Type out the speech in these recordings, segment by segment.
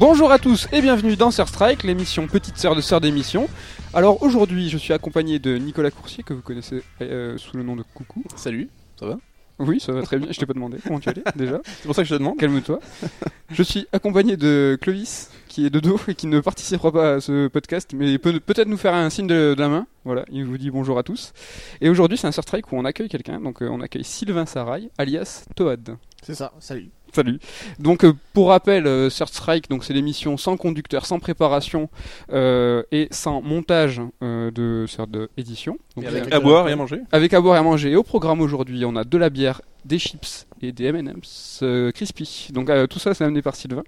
Bonjour à tous et bienvenue dans Sir Strike, l'émission Petite Sœur de Sœur d'émission. Alors aujourd'hui, je suis accompagné de Nicolas Coursier, que vous connaissez euh, sous le nom de Coucou. Salut, ça va? Oui, ça va très bien. Je t'ai pas demandé comment tu allais déjà. C'est pour ça que je te demande. Calme-toi. Je suis accompagné de Clovis, qui est de dos et qui ne participera pas à ce podcast, mais peut peut-être nous faire un signe de, de la main. Voilà, il vous dit bonjour à tous. Et aujourd'hui, c'est un Sir Strike où on accueille quelqu'un. Donc, euh, on accueille Sylvain Sarail, alias Toad. C'est ça, salut. Salut. Donc euh, pour rappel, euh, Third Strike, donc c'est l'émission sans conducteur, sans préparation euh, et sans montage euh, de cette édition. Donc, avec à boire et à manger avec à boire et à manger. Et au programme aujourd'hui, on a de la bière, des chips et des M&M's euh, crispy. Donc euh, tout ça, c'est amené par Sylvain.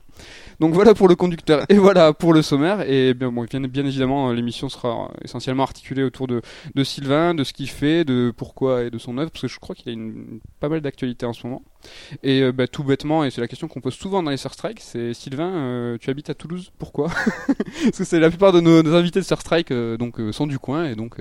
Donc voilà pour le conducteur et voilà pour le sommaire. Et bien, bon, bien, évidemment, l'émission sera essentiellement articulée autour de, Sylvain, de ce qu'il fait, de pourquoi et de son œuvre, parce que je crois qu'il a une, pas mal d'actualités en ce moment. Et euh, bah, tout bêtement, et c'est la question qu'on pose souvent dans les Sir Strike, c'est Sylvain, euh, tu habites à Toulouse, pourquoi? Parce que c'est la plupart de nos, invités de Sir Strike euh, donc, euh, sont du coin, et donc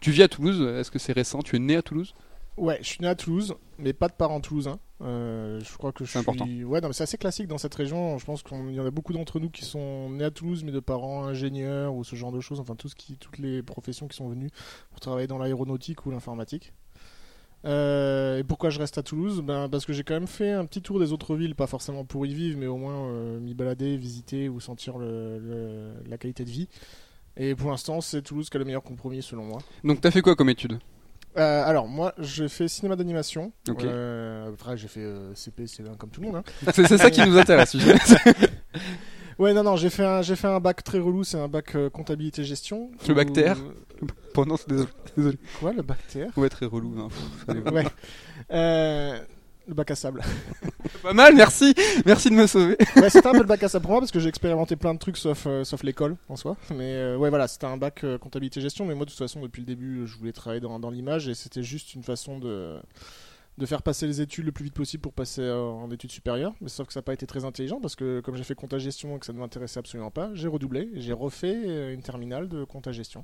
tu vis à Toulouse, est-ce que c'est récent? Tu es né à Toulouse? Ouais, je suis né à Toulouse, mais pas de parents toulousains. Euh, je crois que je C'est suis. important. Ouais, non, mais c'est assez classique dans cette région. Je pense qu'il y en a beaucoup d'entre nous qui sont nés à Toulouse, mais de parents ingénieurs ou ce genre de choses. Enfin, tout ce qui, toutes les professions qui sont venues pour travailler dans l'aéronautique ou l'informatique. Euh, et pourquoi je reste à Toulouse? Ben, Parce que j'ai quand même fait un petit tour des autres villes, pas forcément pour y vivre, mais au moins euh, m'y balader, visiter ou sentir le- le- la qualité de vie. Et pour l'instant, c'est Toulouse qui a le meilleur compromis selon moi. Donc t'as fait quoi comme étude? Euh, alors moi j'ai fait cinéma d'animation. Ok. Euh, après j'ai fait euh, CP, C1 comme tout le monde. Hein. C'est c'est ça qui nous intéresse. tu sais. Ouais non non j'ai fait un j'ai fait un bac très relou, c'est un bac euh, comptabilité gestion. Le bac TR Pendant, c'est désolé. désolé. Quoi le bac TR Ouais, très relou. hein. Pff, Ouais. Euh, le bac à sable. Pas mal, merci, merci de me sauver. ouais c'était un peu le bac à sable pour moi parce que j'ai expérimenté plein de trucs sauf euh, sauf l'école en soi. Mais euh, ouais voilà c'était un bac euh, comptabilité gestion. Mais moi de toute façon depuis le début je voulais travailler dans dans l'image et c'était juste une façon de de faire passer les études le plus vite possible pour passer euh, en études supérieures. Mais sauf que ça n'a pas été très intelligent parce que comme j'ai fait compta gestion et que ça ne m'intéressait absolument pas, j'ai redoublé j'ai refait euh, une terminale de compta gestion.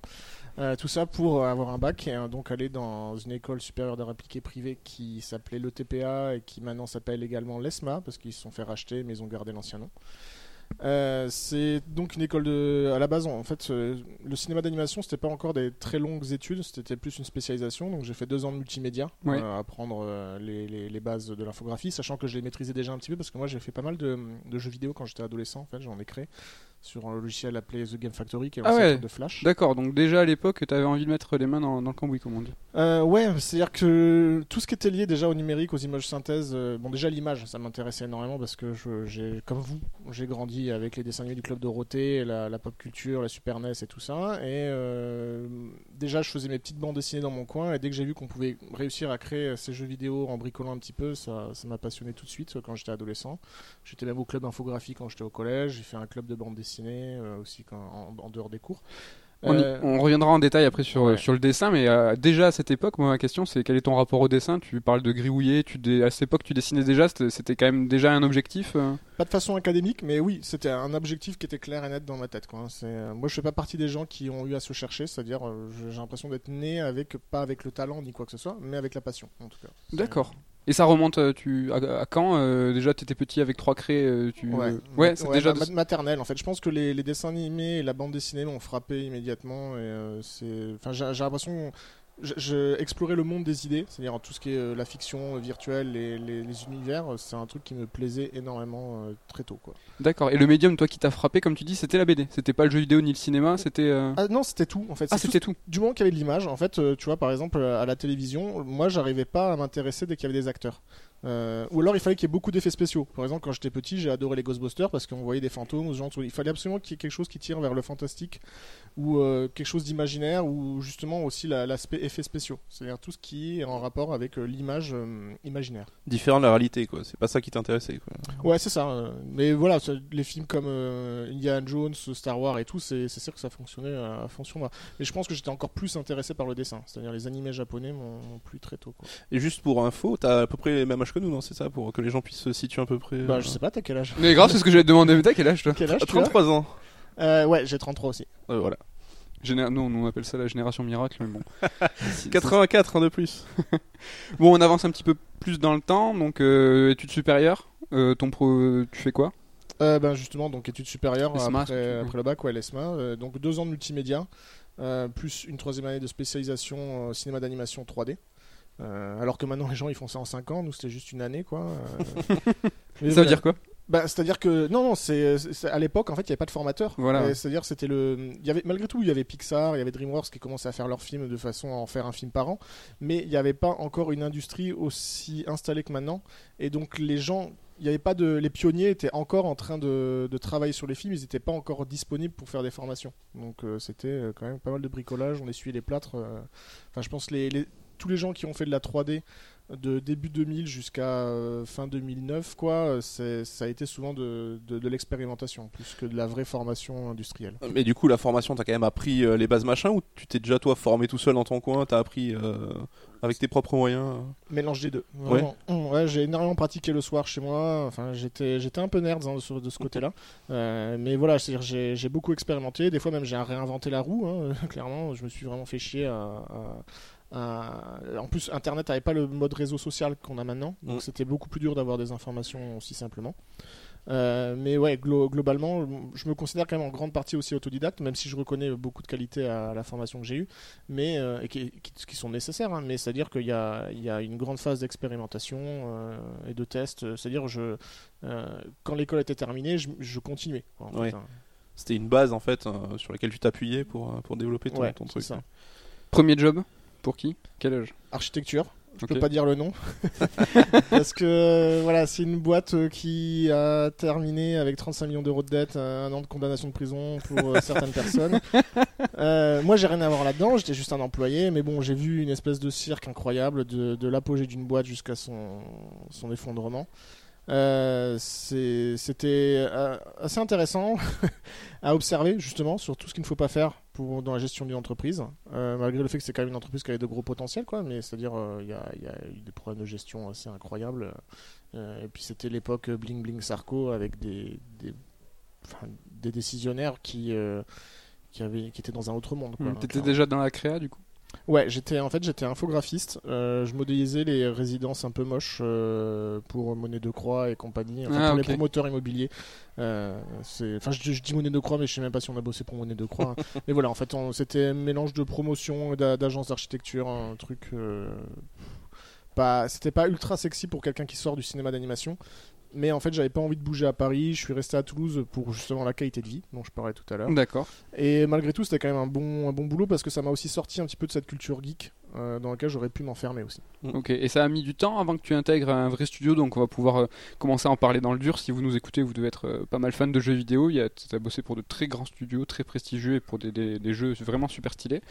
Euh, tout ça pour avoir un bac et donc aller dans une école supérieure d'art appliqué privée qui s'appelait l'ETPA et qui maintenant s'appelle également l'ESMA parce qu'ils se sont fait racheter mais ils ont gardé l'ancien nom. Euh, c'est donc une école de. À la base, en fait, euh, le cinéma d'animation, c'était pas encore des très longues études, c'était plus une spécialisation. Donc j'ai fait deux ans de multimédia, Ouais. euh, apprendre les, les- les bases de l'infographie, sachant que je les maîtrisais déjà un petit peu parce que moi j'ai fait pas mal de, de jeux vidéo quand j'étais adolescent. En fait, j'en ai créé sur un logiciel appelé The Game Factory qui est Ah l'ancêtre ouais. de Flash. D'accord, donc déjà à l'époque, t'avais envie de mettre les mains dans, dans le cambouis, comme on dit. Euh, ouais, c'est-à-dire que tout ce qui était lié déjà au numérique, aux images synthèses, euh, bon déjà l'image, ça m'intéressait énormément parce que j'ai, comme vous, j'ai grandi avec les dessins animés du club Dorothée, la, la pop culture, la Super NES et tout ça, et euh, déjà je faisais mes petites bandes dessinées dans mon coin, et dès que j'ai vu qu'on pouvait réussir à créer ces jeux vidéo en bricolant un petit peu, ça, ça m'a passionné tout de suite euh, quand j'étais adolescent. J'étais même au club infographie quand j'étais au collège, j'ai fait un club de bande dessinée euh, aussi quand, en, en dehors des cours. On, y- Euh, on reviendra en détail après sur, ouais. sur le dessin, mais euh, déjà à cette époque, moi ma question c'est quel est ton rapport au dessin? Tu parles de gribouiller, tu dé- à cette époque tu dessinais déjà, c'était quand même déjà un objectif euh? Pas de façon académique, mais oui, c'était un objectif qui était clair et net dans ma tête. Quoi. Euh, moi, je fais pas partie des gens qui ont eu à se chercher, c'est-à-dire, j'ai l'impression d'être né avec, pas avec le talent ni quoi que ce soit, mais avec la passion, en tout cas. D'accord. Et ça remonte euh, tu, à, à quand euh, Déjà t'étais petit avec trois craies, euh, tu... Ouais, ouais c'est déjà... ma- maternelle en fait. Je pense que les, les dessins animés et la bande dessinée m'ont frappé immédiatement. Et euh, c'est, enfin, j'ai, j'ai l'impression, je explorais le monde des idées, c'est-à-dire tout ce qui est euh, la fiction virtuelle, les, les, les univers. euh, C'est un truc qui me plaisait énormément euh, très tôt, quoi. D'accord. Et le médium, toi qui t'as frappé, comme tu dis, c'était la BD. C'était pas le jeu vidéo ni le cinéma, c'était... euh, Ah non, c'était tout en fait. Ah, C'est tout c'était tout. du moment qu'il y avait de l'image, en fait, euh, tu vois, par exemple, euh, à la télévision, moi, j'arrivais pas à m'intéresser dès qu'il y avait des acteurs. Euh, ou alors, il fallait qu'il y ait beaucoup d'effets spéciaux. Par exemple, quand j'étais petit, j'ai adoré les Ghostbusters parce qu'on voyait des fantômes, ce genre de. Il fallait absolument qu'il y ait quelque chose qui tire vers le fantastique ou euh, quelque chose d'imaginaire ou justement aussi la- l'aspect effets spéciaux. C'est-à-dire tout ce qui est en rapport avec euh, l'image imaginaire. Différent de la réalité, quoi. C'est pas ça qui t'intéressait, quoi. Ouais, c'est ça. Mais voilà, les films comme Indiana Jones, Star Wars et tout, c'est sûr que ça fonctionnait à, à fond sur moi. Mais je pense que j'étais encore plus intéressé par le dessin. C'est-à-dire les animés japonais m'ont m'ont plu très tôt. Quoi. Et juste pour info, t'as à peu près le même âge que nous, non C'est ça Pour que les gens puissent se situer à peu près. Bah, euh, je sais pas, t'as quel âge? Mais grave, c'est ce que j'allais te demander. Mais t'as quel âge toi? Quel âge à tu as? 33 ans. euh, Ouais, j'ai 33 aussi. Euh, voilà. Géné- nous, on appelle ça la génération miracle, mais bon. 84 ans de plus. Bon, on avance un petit peu plus dans le temps. Donc, euh, études supérieures. Euh, ton pro... Tu fais quoi? Euh, ben justement, donc études supérieures L'ESMA, après, surtout, après le bac, ouais, l'ESMA. Euh, donc deux ans de multimédia, euh, plus une troisième année de spécialisation euh, cinéma d'animation 3D. Euh, alors que maintenant les gens ils font ça en 5 ans, nous c'était juste une année quoi. Euh, mais Ça voilà. veut dire quoi? Bah, c'est-à-dire que non, non, c'est à l'époque en fait il n'y avait pas de formateur. Voilà. C'est-à-dire c'était le, il y avait malgré tout il y avait Pixar, il y avait DreamWorks qui commençaient à faire leurs films de façon à en faire un film par an, mais il n'y avait pas encore une industrie aussi installée que maintenant. Et donc les gens, il y avait pas de, les pionniers étaient encore en train de, de travailler sur les films, ils n'étaient pas encore disponibles pour faire des formations. Donc euh, c'était quand même pas mal de bricolage, on essuyait les plâtres. euh. Enfin je pense les, les- tous les gens qui ont fait de la 3D de début 2000 jusqu'à euh, fin 2009, quoi, euh, ça a été souvent de, de, de l'expérimentation plus que de la vraie formation industrielle. Mais du coup, la formation, t'as quand même appris euh, les bases machin ou tu t'es déjà toi formé tout seul dans ton coin, t'as appris euh, avec tes propres moyens euh Mélange des deux. Mmh, ouais, j'ai énormément pratiqué le soir chez moi. Enfin, j'étais, j'étais un peu nerd hein, de, de ce côté-là. Euh, mais voilà, j'ai, j'ai beaucoup expérimenté. Des fois même j'ai réinventé la roue. hein, clairement, je me suis vraiment fait chier à. à- à- En plus, Internet n'avait pas le mode réseau social qu'on a maintenant, donc Mm. c'était beaucoup plus dur d'avoir des informations aussi simplement. Euh, mais ouais, glo- globalement, je me considère quand même en grande partie aussi autodidacte, même si je reconnais beaucoup de qualités à la formation que j'ai eue, mais euh, et qui, qui- qui sont nécessaires. hein. mais c'est-à-dire qu'il y a, il y a une grande phase d'expérimentation euh, et de test. C'est-à-dire, je, euh, quand l'école était terminée, je, je continuais. quoi, en fait, Ouais. hein. C'était une base en fait euh, sur laquelle tu t'appuyais pour, euh, pour développer ton, Ouais, ton c'est truc. ça. Premier job? Pour qui? Quel âge? Architecture. Je Ok. peux pas dire le nom parce que euh, voilà, c'est une boîte euh, qui a terminé avec 35 millions d'euros de dette, euh, un an de condamnation de prison pour certaines personnes. Euh, moi, j'ai rien à voir là-dedans. J'étais juste un employé, mais bon, j'ai vu une espèce de cirque incroyable de, de l'apogée d'une boîte jusqu'à son, son effondrement. Euh, C'était euh, assez intéressant à observer justement sur tout ce qu'il ne faut pas faire pour, dans la gestion d'une entreprise, Euh, malgré le fait que c'est quand même une entreprise qui avait de gros potentiels, quoi. Mais c'est-à-dire euh, il y, a, il y a eu des problèmes de gestion assez incroyables. Et puis c'était l'époque bling bling Sarko avec des, des, enfin, des décisionnaires qui qui, avaient, qui étaient dans un autre monde. quoi. Hmm, T'étais Clairement. déjà dans la créa du coup? Ouais, j'étais en fait j'étais infographiste. Euh, je modélisais les résidences un peu moches euh, pour Monnaie de Croix et compagnie, enfin, Ah, pour les promoteurs immobiliers. Euh, enfin je, je dis Monnaie de Croix, mais je sais même pas si on a bossé pour Monnaie de Croix. hein. mais voilà, en fait, c'était un mélange de promotion d'agence d'architecture, un truc. pas, c'était pas ultra sexy pour quelqu'un qui sort du cinéma d'animation. Mais en fait, j'avais pas envie de bouger à Paris. Je suis resté à Toulouse pour justement la qualité de vie dont je parlais tout à l'heure. D'accord. Et malgré tout, c'était quand même un bon, un bon boulot parce que ça m'a aussi sorti un petit peu de cette culture geek euh, dans laquelle j'aurais pu m'enfermer aussi. Ok, et ça a mis du temps avant que tu intègres un vrai studio, donc on va pouvoir euh, commencer à en parler dans le dur. Si vous nous écoutez, vous devez être euh, pas mal fan de jeux vidéo. Il y a, t'as bossé pour de très grands studios, très prestigieux et pour des, des- des jeux vraiment super stylés.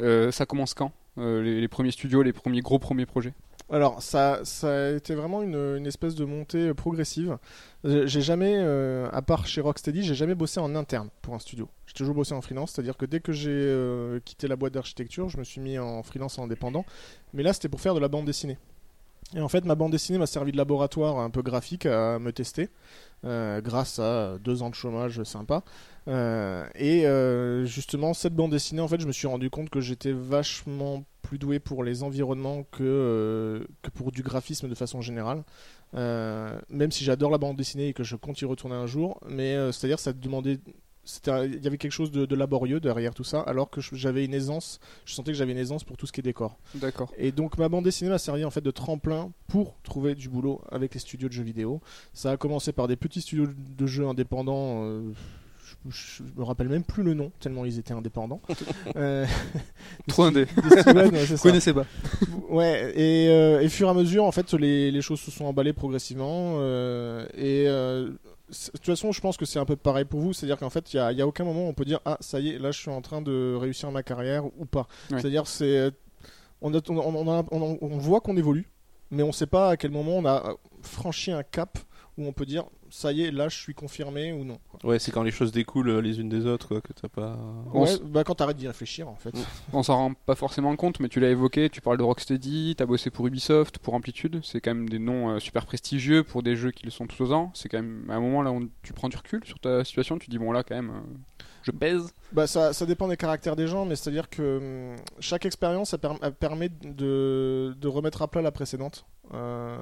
Euh, ça commence quand Euh, les, les premiers studios, les premiers gros premiers projets? Alors, ça, ça a été vraiment une, une espèce de montée euh, progressive. J'ai j'ai jamais, euh, à part chez Rocksteady, j'ai jamais bossé en interne pour un studio. J'ai toujours bossé en freelance, c'est-à-dire que dès que j'ai euh, quitté la boîte d'architecture, je me suis mis en freelance indépendant. Mais là, c'était pour faire de la bande dessinée. Et en fait, ma bande dessinée m'a servi de laboratoire un peu graphique à me tester, euh, grâce à deux ans de chômage sympa. Euh, et euh, justement, cette bande dessinée, en fait, je me suis rendu compte que j'étais vachement plus doué pour les environnements que, euh, que pour du graphisme de façon générale. Euh, même si j'adore la bande dessinée et que je compte y retourner un jour, mais euh, c'est-à-dire ça demandait il y avait quelque chose de, de laborieux derrière tout ça alors que j'avais une aisance je sentais que j'avais une aisance pour tout ce qui est décor D'accord. et donc ma bande dessinée m'a servi en fait de tremplin pour trouver du boulot avec les studios de jeux vidéo. Ça a commencé par des petits studios de jeux indépendants. euh, je, me rappelle même plus le nom tellement ils étaient indépendants. Euh, Trop indé. ouais, connaissez pas Ouais, et, euh, et fur et à mesure, en fait, les, les choses se sont emballées progressivement. euh, et euh, de toute façon, je pense que c'est un peu pareil pour vous. C'est-à-dire qu'en fait, il n'y a, aucun moment où on peut dire Ah, ça y est, là, je suis en train de réussir ma carrière ou pas. Ouais. C'est-à-dire, c'est. On- on voit qu'on évolue, mais on ne sait pas à quel moment on a franchi un cap où on peut dire Ça y est, là, je suis confirmé ou non. quoi. Ouais, c'est quand les choses découlent euh, les unes des autres quoi, que t'as pas. On Ouais, s- bah, quand t'arrêtes d'y réfléchir, en fait. On s'en rend pas forcément compte, mais tu l'as évoqué, tu parles de Rocksteady, t'as bossé pour Ubisoft, pour Amplitude, c'est quand même des noms euh, super prestigieux pour des jeux qui le sont tous aux ans. C'est quand même à un moment là où tu prends du recul sur ta situation, tu dis bon là quand même, euh, je pèse. Bah ça, ça dépend des caractères des gens, mais c'est-à-dire que hum, chaque expérience elle, per- elle permet de, de remettre à plat la précédente. Euh,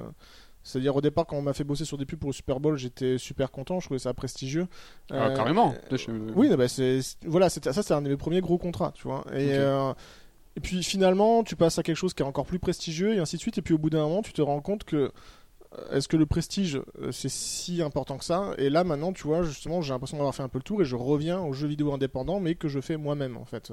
C'est-à-dire au départ quand on m'a fait bosser sur des pubs pour le Super Bowl, j'étais super content, je trouvais ça prestigieux. Ah, Euh, carrément. euh, oui, bah, c'est c'est- voilà, ça, c'était un de mes premiers gros contrats, tu vois. Et, euh, et puis finalement, tu passes à quelque chose qui est encore plus prestigieux et ainsi de suite. Et puis au bout d'un moment, tu te rends compte que est-ce que le prestige c'est si important que ça? Et là maintenant, tu vois, justement, j'ai l'impression d'avoir fait un peu le tour et je reviens aux jeux vidéo indépendants, mais que je fais moi-même en fait,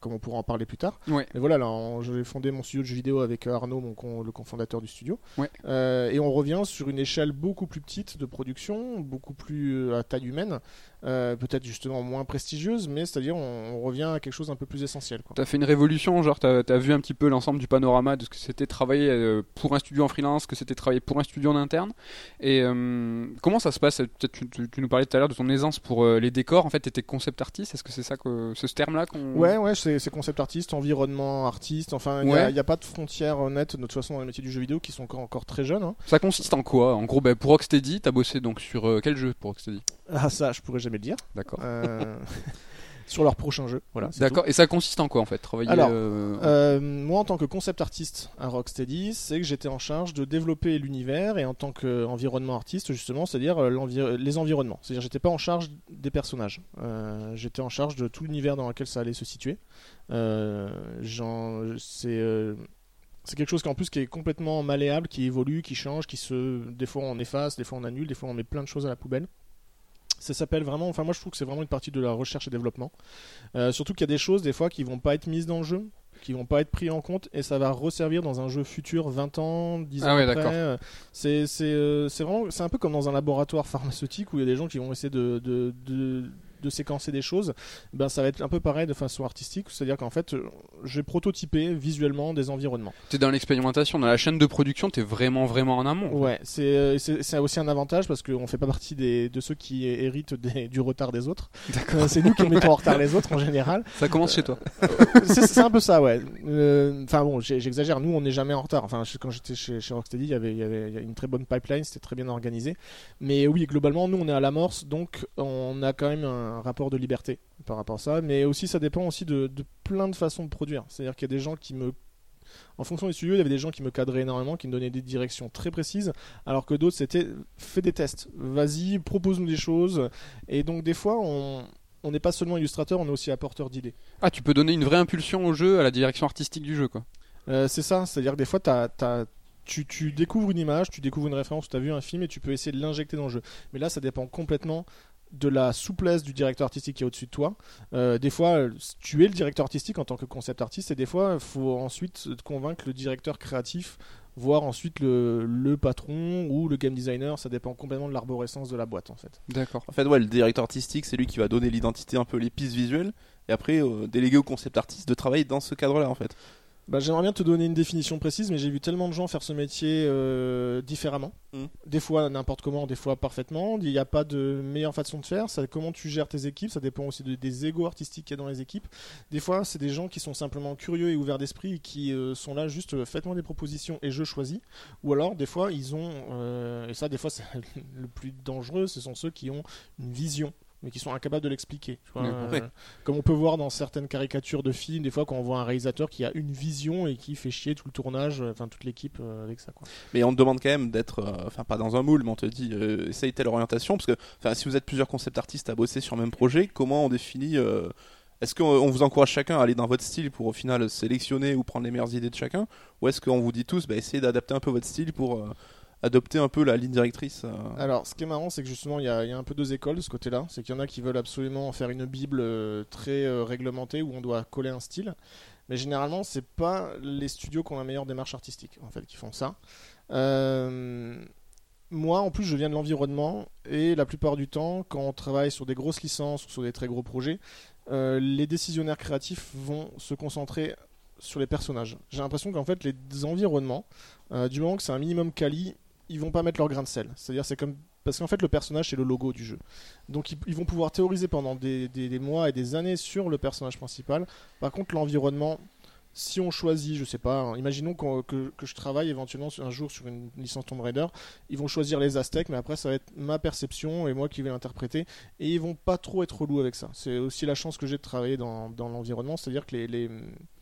comme on pourra en parler plus tard. Ouais. Et voilà, là, j'ai fondé mon studio de jeux vidéo avec euh, Arnaud, mon con- le cofondateur du studio. Ouais. Euh, et on revient sur une échelle beaucoup plus petite de production, beaucoup plus euh, à taille humaine, euh, peut-être justement moins prestigieuse, mais c'est-à-dire on, on revient à quelque chose d'un peu plus essentiel. T'as fait une révolution, genre t'as as vu un petit peu l'ensemble du panorama de ce que c'était travailler euh, pour un studio en freelance, ce que c'était travailler pour un studio en interne. Et euh, comment ça se passe? Peut-être tu, tu- tu nous parlais tout à l'heure de ton aisance pour euh, les décors. En fait, t'étais concept artiste. Est-ce que c'est ça que ce terme-là qu'on Ouais, ouais, c'est concept artiste, environnement artiste, enfin, il n'y a, il y a pas de frontières nettes de toute façon dans les métiers du jeu vidéo qui sont encore, encore très jeunes. hein. Ça consiste en quoi? En gros, ben, pour Rocksteady, t'as bossé donc sur euh, quel jeu pour Rocksteady? Ah, ça, je pourrais jamais le dire. D'accord. Euh, sur leur prochain jeu, voilà. D'accord. Et ça consiste en quoi en fait Travailler. Alors, euh, Euh, moi, en tant que concept artiste à Rocksteady, c'est que j'étais en charge de développer l'univers et en tant qu'environnement artiste, justement, c'est-à-dire euh, les environnements. C'est-à-dire, j'étais pas en charge des personnages. Euh, j'étais en charge de tout l'univers dans lequel ça allait se situer. C'est c'est quelque chose qui en plus qui est complètement malléable, qui évolue, qui change, qui se, des fois on efface, des fois on annule, des fois on met plein de choses à la poubelle. Ça s'appelle vraiment, enfin moi je trouve que c'est vraiment une partie de la recherche et développement. Euh, surtout qu'il y a des choses des fois qui vont pas être mises dans le jeu, qui vont pas être pris en compte et ça va resservir dans un jeu futur 20 ans, 10 ans Ah ouais, après. Euh, C'est c'est euh, c'est vraiment c'est un peu comme dans un laboratoire pharmaceutique où il y a des gens qui vont essayer de de, de de séquencer des choses, ben ça va être un peu pareil de façon artistique, c'est-à-dire qu'en fait, euh, j'ai prototypé visuellement des environnements. T'es dans l'expérimentation, dans la chaîne de production, t'es vraiment vraiment en amont. Ouais, c'est euh, c'est c'est aussi un avantage parce qu'on fait pas partie des, de ceux qui héritent des- du retard des autres. D'accord. Euh, c'est nous qui mettons en retard les autres en général. Ça commence chez toi. c'est c'est un peu ça, ouais. Euh, Enfin bon, j'exagère. Nous, on n'est jamais en retard. Enfin, je- quand j'étais chez, chez Rocksteady, il y avait, y avait une très bonne pipeline, c'était très bien organisé. Mais oui, globalement, nous, on est à l'amorce, donc on a quand même un rapport de liberté par rapport à ça. Mais aussi, ça dépend aussi de, de plein de façons de produire. C'est-à-dire qu'il y a des gens qui me en fonction des studios, il y avait des gens qui me cadraient énormément, qui me donnaient des directions très précises, alors que d'autres c'était fais des tests, vas-y, propose-nous des choses. Et donc des fois, on on n'est pas seulement illustrateur, on est aussi apporteur d'idées. Ah, tu peux donner une vraie impulsion au jeu, à la direction artistique du jeu, quoi. Euh, c'est ça, c'est-à-dire que des fois, t'as- t'as- tu, tu découvres une image, tu découvres une référence, tu as vu un film et tu peux essayer de l'injecter dans le jeu. Mais là, ça dépend complètement de la souplesse du directeur artistique qui est au-dessus de toi. Euh, des fois, euh, tu es le directeur artistique en tant que concept artiste et des fois, il faut ensuite te convaincre le directeur créatif, voire ensuite le, le patron ou le game designer. Ça dépend complètement de l'arborescence de la boîte en fait. D'accord. En fait, ouais, le directeur artistique, c'est lui qui va donner l'identité, un peu les pistes visuelles, et après euh, déléguer au concept artiste de travailler dans ce cadre-là, en fait. Bah, J'aimerais bien te donner une définition précise, mais j'ai vu tellement de gens faire ce métier euh, différemment. Mm. Des fois n'importe comment, des fois parfaitement. Il n'y a pas de meilleure façon de faire. Ça, comment tu gères tes équipes, ça dépend aussi de- des égos artistiques qu'il y a dans les équipes. Des fois, c'est des gens qui sont simplement curieux et ouverts d'esprit et qui euh, sont là juste euh, faites-moi des propositions et je choisis. Ou alors, des fois, ils ont, et ça, des fois, c'est le plus dangereux, ce sont ceux qui ont une vision mais qui sont incapables de l'expliquer. Euh. Comme on peut voir dans certaines caricatures de films, des fois quand on voit un réalisateur qui a une vision et qui fait chier tout le tournage, euh, enfin toute l'équipe euh, avec ça. Quoi. Mais on te demande quand même d'être, euh, enfin pas dans un moule, mais on te dit essaye telle orientation, parce que si vous êtes plusieurs concept artistes à bosser sur le même projet, comment on définit Est-ce qu'on on vous encourage chacun à aller dans votre style pour au final sélectionner ou prendre les meilleures idées de chacun, ou est-ce qu'on vous dit tous, bah, essayez d'adapter un peu votre style pour adopter un peu la ligne directrice euh, Alors, ce qui est marrant, c'est que justement, il y, a un peu deux écoles de ce côté-là. C'est qu'il y en a qui veulent absolument faire une bible euh, très euh, réglementée où on doit coller un style. Mais généralement, c'est pas les studios qui ont la meilleure démarche artistique, en fait, qui font ça. Moi, en plus, je viens de l'environnement et la plupart du temps, quand on travaille sur des grosses licences ou sur des très gros projets, les décisionnaires créatifs vont se concentrer sur les personnages. J'ai l'impression qu'en fait, les environnements, du moment que c'est un minimum quali, ils vont pas mettre leur grain de sel. C'est-à-dire, c'est comme parce qu'en fait, le personnage c'est le logo du jeu. Donc, ils, vont pouvoir théoriser pendant des- des mois et des années sur le personnage principal. Par contre, l'environnement, si on choisit, je sais pas, hein, imaginons que, que je travaille éventuellement un jour sur une licence Tomb Raider, ils vont choisir les Aztèques, mais après ça va être ma perception et moi qui vais l'interpréter, et ils vont pas trop être relous avec ça. C'est aussi la chance que j'ai de travailler dans, dans l'environnement, c'est-à-dire que les, les,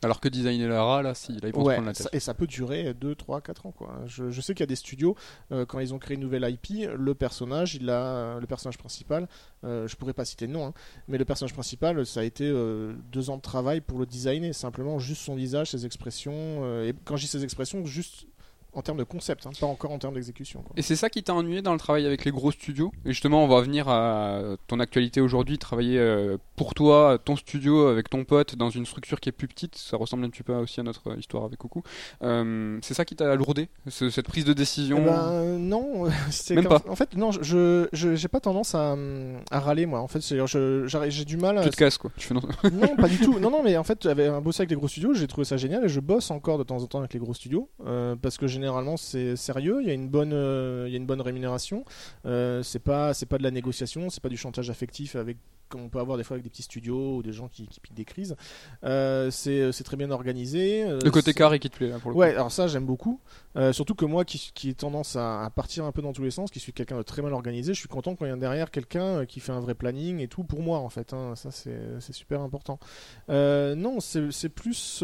Alors que designer Lara, là, si, là, ils vont Ouais, prendre la tête. ça- et ça peut durer 2, 3, 4 ans. Quoi. Je, je sais qu'il y a des studios, euh, quand ils ont créé une nouvelle IP, le personnage, il a, le personnage principal, euh, je pourrais pas citer de nom, hein, mais le personnage principal, ça a été euh, deux ans de travail pour le designer, simplement juste son visage, ses expressions, euh, et quand je dis expressions, juste en termes de concept, hein, pas encore en termes d'exécution. Et c'est ça qui t'a ennuyé dans le travail avec les gros studios? Et justement, on va venir à ton actualité aujourd'hui, travailler euh, pour toi, ton studio, avec ton pote, dans une structure qui est plus petite. Ça ressemble un petit peu aussi à notre histoire avec Coucou. Euh, c'est ça qui t'a alourdé ce- Cette prise de décision? Eh ben, euh, non, c'est Même pas. En fait, non, je j'ai pas tendance à, à râler moi. En fait, j'ai du mal. à Tu te casses quoi. Tu non. non, pas du tout. Non, non, mais en fait, j'avais un bossé avec les gros studios, j'ai trouvé ça génial et je bosse encore de temps en temps avec les gros studios euh, parce que généralement c'est sérieux, il y a une bonne, euh, il y a une bonne rémunération. Euh, c'est pas, c'est pas de la négociation, c'est pas du chantage affectif avec comme on peut avoir des fois avec des petits studios ou des gens qui, qui piquent des crises. Euh, c'est, très bien organisé. euh, Le côté carré qui te plaît pour le Ouais, alors ça j'aime beaucoup. Euh, surtout que moi qui, qui ai tendance à, à partir un peu dans tous les sens, qui suis quelqu'un de très mal organisé, je suis content quand il y a derrière quelqu'un qui fait un vrai planning et tout pour moi en fait. hein. Ça c'est super important. Non, c'est c'est plus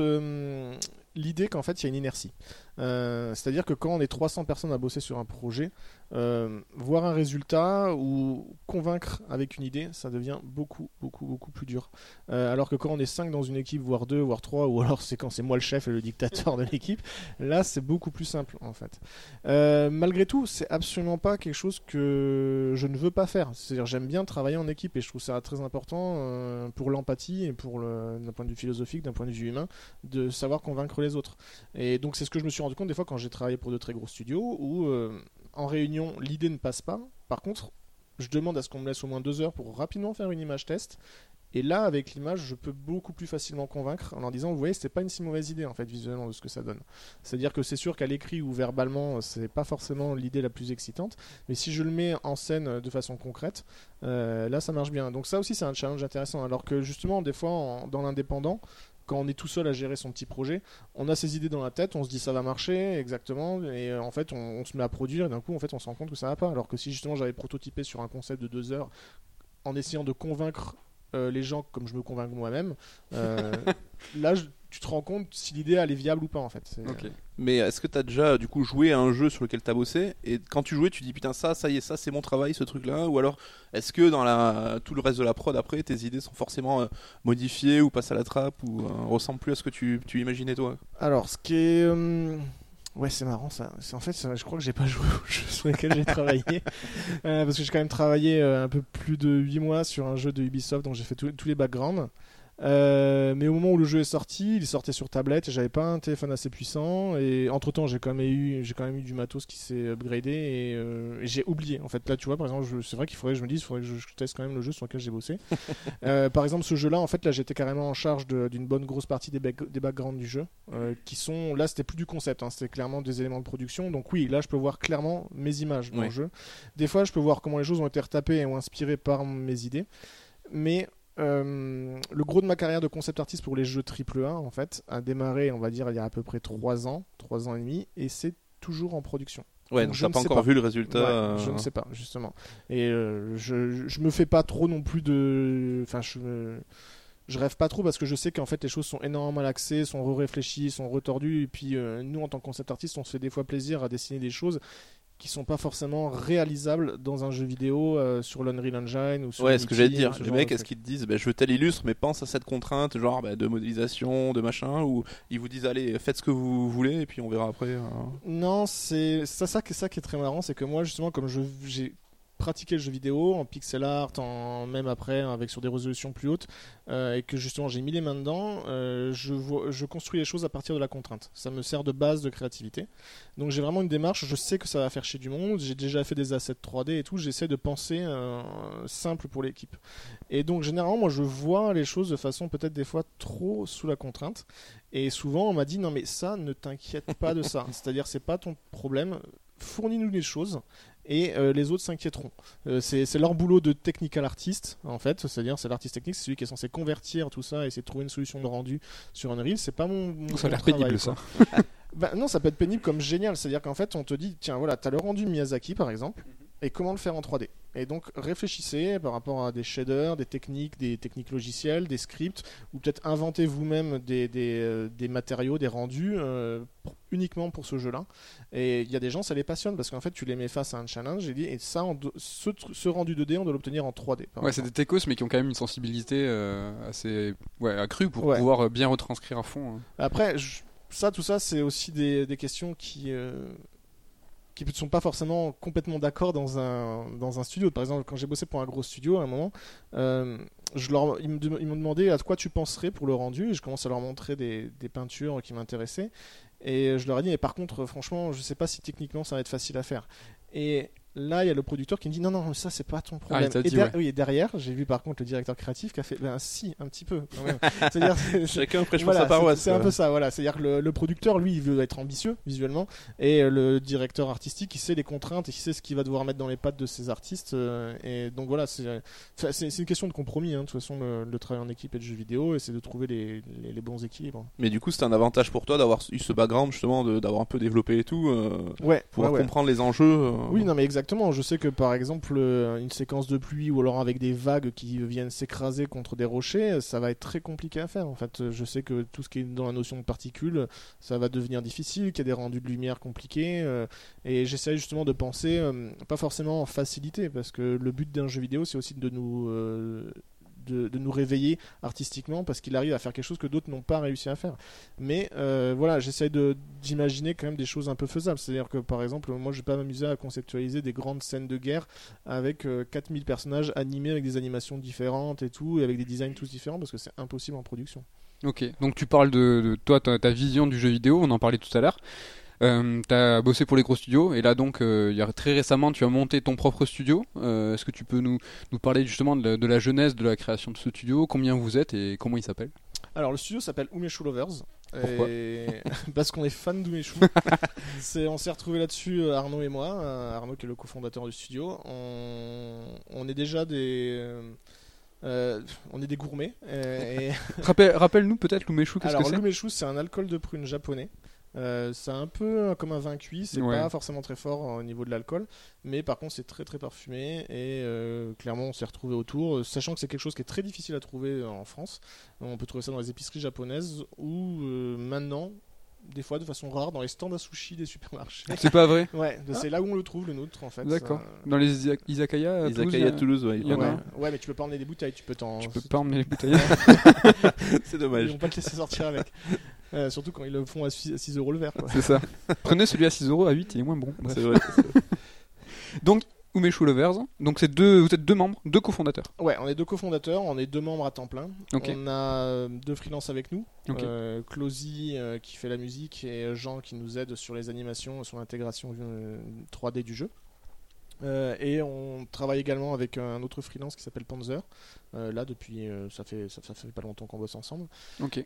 l'idée qu'en fait il y a une inertie. Euh, C'est-à-dire que quand on est 300 personnes à bosser sur un projet, euh, voir un résultat ou convaincre avec une idée, ça devient beaucoup, beaucoup, beaucoup plus dur. Euh, alors que quand on est 5 dans une équipe, voire 2, voire 3, ou alors c'est quand c'est moi le chef et le dictateur de l'équipe, là c'est beaucoup plus simple en fait. Malgré tout, c'est absolument pas quelque chose que je ne veux pas faire. C'est-à-dire j'aime bien travailler en équipe et je trouve ça très important pour l'empathie et pour d'un point de vue philosophique, d'un point de vue humain, de savoir convaincre les autres. Et donc c'est ce que je me suis rendu compte des fois quand j'ai travaillé pour de très gros studios où euh, en réunion l'idée ne passe pas. Par contre, je demande à ce qu'on me laisse au moins deux heures pour rapidement faire une image test. Et là, avec l'image, je peux beaucoup plus facilement convaincre en leur disant, vous voyez, c'est pas une si mauvaise idée en fait visuellement de ce que ça donne. C'est-à-dire que c'est sûr qu'à l'écrit ou verbalement, c'est pas forcément l'idée la plus excitante, mais si je le mets en scène euh, de façon concrète, euh, là, ça marche bien. Donc ça aussi, c'est un challenge intéressant. Alors que justement, des fois, dans l'indépendant, quand on est tout seul à gérer son petit projet, on a ses idées dans la tête, on se dit ça va marcher exactement, et en fait on, on se met à produire, et d'un coup en fait on se rend compte que ça va pas. Alors que si justement j'avais prototypé sur un concept de deux heures, en essayant de convaincre euh, les gens comme je me convainc moi-même, euh, là je- tu te rends compte si l'idée elle est viable ou pas en fait. Ok. Mais est-ce que t'as déjà du coup joué à un jeu sur lequel t'as bossé et quand tu jouais tu dis putain ça ça y est ça c'est mon travail ce truc là ou alors est-ce que dans la tout le reste de la prod après tes idées sont forcément euh, modifiées ou passent à la trappe ou euh, ressemblent plus à ce que tu, tu imaginais toi? Alors, ce qui est. euh, Ouais, c'est marrant ça. C'est- En fait, ça- je crois que j'ai pas joué aux jeux sur lesquels j'ai travaillé. Euh, parce que j'ai quand même travaillé euh, un peu plus de 8 mois sur un jeu de Ubisoft, donc j'ai fait tous les backgrounds. Euh, mais au moment où le jeu est sorti, il sortait sur tablette et j'avais pas un téléphone assez puissant. Et entre temps, j'ai quand même eu, j'ai quand même eu du matos qui s'est upgradé et, euh, et j'ai oublié. En fait, là, tu vois, par exemple, c'est vrai qu'il faudrait que je me dise, il faudrait que je, je teste quand même le jeu sur lequel j'ai bossé. Euh, par exemple, ce jeu-là, en fait, là, j'étais carrément en charge d'une bonne grosse partie des, back- des backgrounds du jeu, qui sont, là, c'était plus du concept, hein, c'était clairement des éléments de production. Donc oui, là, je peux voir clairement mes images dans le jeu. Des fois, je peux voir comment les choses ont été retapées et ont inspiré par mes idées. Mais euh, le gros de ma carrière de concept artiste pour les jeux AAA, en fait, a démarré, on va dire, il y a à peu près 3 ans, 3 ans et demi, et c'est toujours en production. Ouais Donc donc je ne pas encore pas. vu le résultat Ouais, euh, Je ne sais pas, justement. Et euh, je, je me fais pas trop non plus de. Enfin, je, rêve pas trop parce que je sais qu'en fait les choses sont énormément mal axées, sont réfléchies, sont retordues. Et puis euh, nous, en tant que concept artiste, on se fait des fois plaisir à dessiner des choses qui sont pas forcément réalisables dans un jeu vidéo euh, sur l'Unreal Engine ou sur Ouais, ce que j'allais dire, les mecs, est-ce qu'ils te disent, bah, je veux tel illustre, mais pense à cette contrainte, genre bah, de modélisation, de machin, ou ils vous disent, allez, faites ce que vous voulez, et puis on verra après. euh. Non, c'est ça, ça, qui- ça qui est très marrant, c'est que moi justement comme je j'ai pratiqué le jeu vidéo en pixel art, même après avec sur des résolutions plus hautes, euh, et que justement j'ai mis les mains dedans, euh, je, construis les choses à partir de la contrainte. Ça me sert de base de créativité. Donc j'ai vraiment une démarche, je sais que ça va faire chier du monde, j'ai déjà fait des assets 3D et tout, j'essaie de penser euh, simple pour l'équipe. Et donc généralement moi je vois les choses de façon peut-être des fois trop sous la contrainte. Et souvent on m'a dit non mais ça ne t'inquiète pas de ça. C'est-à-dire c'est pas ton problème. fournis-nous les choses et euh, les autres s'inquiéteront. Euh, c'est leur boulot de technical artist, en fait, c'est-à-dire c'est l'artiste technique, c'est celui qui est censé convertir tout ça et essayer de trouver une solution de rendu sur Unreal. C'est pas mon. mon Ça a l'air pénible quoi. ça. Bah, non, ça peut être pénible comme génial. C'est-à-dire qu'en fait, on te dit, tiens, voilà, t'as le rendu Miyazaki par exemple, et comment le faire en 3D. Et donc, réfléchissez par rapport à des shaders, des techniques, des techniques logicielles, des scripts, ou peut-être inventez vous-même des, des, euh, des matériaux, des rendus euh, pour- uniquement pour ce jeu-là. Et il y a des gens, ça les passionne parce qu'en fait, tu les mets face à un challenge et dit, et ça, on ce, ce rendu 2D, on doit l'obtenir en 3D. par Ouais, c'est des techos, mais qui ont quand même une sensibilité euh, assez ouais, accrue pour Ouais. pouvoir bien retranscrire à fond. hein. Après, je- ça, tout ça, c'est aussi des, des questions qui euh, qui ne sont pas forcément complètement d'accord dans un dans un studio. Par exemple, quand j'ai bossé pour un gros studio à un moment, euh, ils m'ont demandé à quoi tu penserais pour le rendu, et je commence à leur montrer des, des peintures qui m'intéressaient, et je leur ai dit, mais par contre, franchement, je sais pas si techniquement ça va être facile à faire. Et là, il y a le producteur qui me dit, non, non, mais ça, c'est pas ton problème. t'a et, dit, der- ouais. oui, et derrière, j'ai vu par contre le directeur créatif qui a fait, ben si, un petit peu. Quand même. C'est-à-dire, c'est- Chacun prêche voilà, pour sa paroisse. c'est- un peu ça, voilà. C'est-à-dire que le, le producteur, lui, il veut être ambitieux visuellement, et euh, le directeur artistique, il sait les contraintes et il sait ce qu'il va devoir mettre dans les pattes de ses artistes. euh, et donc voilà, c'est une question de compromis. hein, de toute façon, le, le travail en équipe et de jeux vidéo, et c'est de trouver les, les- les bons équilibres. Mais du coup, c'est un avantage pour toi d'avoir eu ce background justement, d'avoir un peu développé et tout, euh, Ouais, pouvoir ouais, ouais. comprendre les enjeux. euh. Oui, non, mais exactement. Je sais que par exemple, euh, une séquence de pluie ou alors avec des vagues qui viennent s'écraser contre des rochers, ça va être très compliqué à faire. En fait, je sais que tout ce qui est dans la notion de particules, ça va devenir difficile, qu'il y a des rendus de lumière compliqués. euh, et j'essaie justement de penser, euh, pas forcément en facilité, parce que le but d'un jeu vidéo, c'est aussi de nous. De, nous réveiller artistiquement parce qu'il arrive à faire quelque chose que d'autres n'ont pas réussi à faire. Mais euh, voilà, j'essaie d'imaginer quand même des choses un peu faisables. C'est-à-dire que par exemple, moi je vais pas m'amuser à conceptualiser des grandes scènes de guerre avec euh, 4000 personnages animés avec des animations différentes et tout, et avec des designs tous différents parce que c'est impossible en production. Ok, donc tu parles de, toi, ta vision du jeu vidéo, on en parlait tout à l'heure. Euh, t'as bossé pour les gros studios et là donc euh, il y a très récemment tu as monté ton propre studio. Euh, Est-ce que tu peux nous, nous parler justement de la, de la genèse de la création de ce studio, combien vous êtes et comment il s'appelle? Alors le studio s'appelle Umeshu Lovers. Pourquoi? et... Parce qu'on est fan d'Umeshu. On s'est retrouvé là-dessus, euh, Arnaud et moi. Arnaud qui est le cofondateur du studio. On, on est déjà des... euh, on est des gourmets. euh, et... Rappelle- Rappelle-nous peut-être l'Umeshu, qu'est-ce que Alors l'umeshu c'est un alcool de prune japonais. Euh, c'est un peu comme un vin cuit, c'est Ouais. pas forcément très fort euh, au niveau de l'alcool, mais par contre c'est très très parfumé et euh, clairement on s'est retrouvé autour, euh, sachant que c'est quelque chose qui est très difficile à trouver en France. On peut trouver ça dans les épiceries japonaises ou euh, maintenant, des fois de façon rare, dans les stands à sushi des supermarchés. C'est pas vrai Ouais, c'est là où on le trouve le nôtre en fait. D'accord. Euh, Dans les izakaya à Toulouse, Izakaya Toulouse, ouais, il y en a ouais. mais tu peux pas emmener des bouteilles, tu peux t'en. Tu peux pas emmener les bouteilles. c'est Ils dommage. vont pas te laisser sortir avec. Euh, surtout quand ils le font à 6 euros le verre. C'est ça. Prenez celui à 6 euros, à 8, il est moins bon. Bref. C'est vrai. Donc, Umeshu Lovers, donc c'est deux, vous êtes deux membres, deux cofondateurs. Ouais, on est deux cofondateurs, on est deux membres à temps plein. On a euh, deux freelances avec nous. Ok. Euh, Closy euh, qui fait la musique et Jean qui nous aide sur les animations, sur l'intégration euh, 3D du jeu. Euh, et on travaille également avec un autre freelance qui s'appelle Panzer. Euh, là, depuis, euh, ça, fait, ça, ça fait pas longtemps qu'on bosse ensemble. Ok.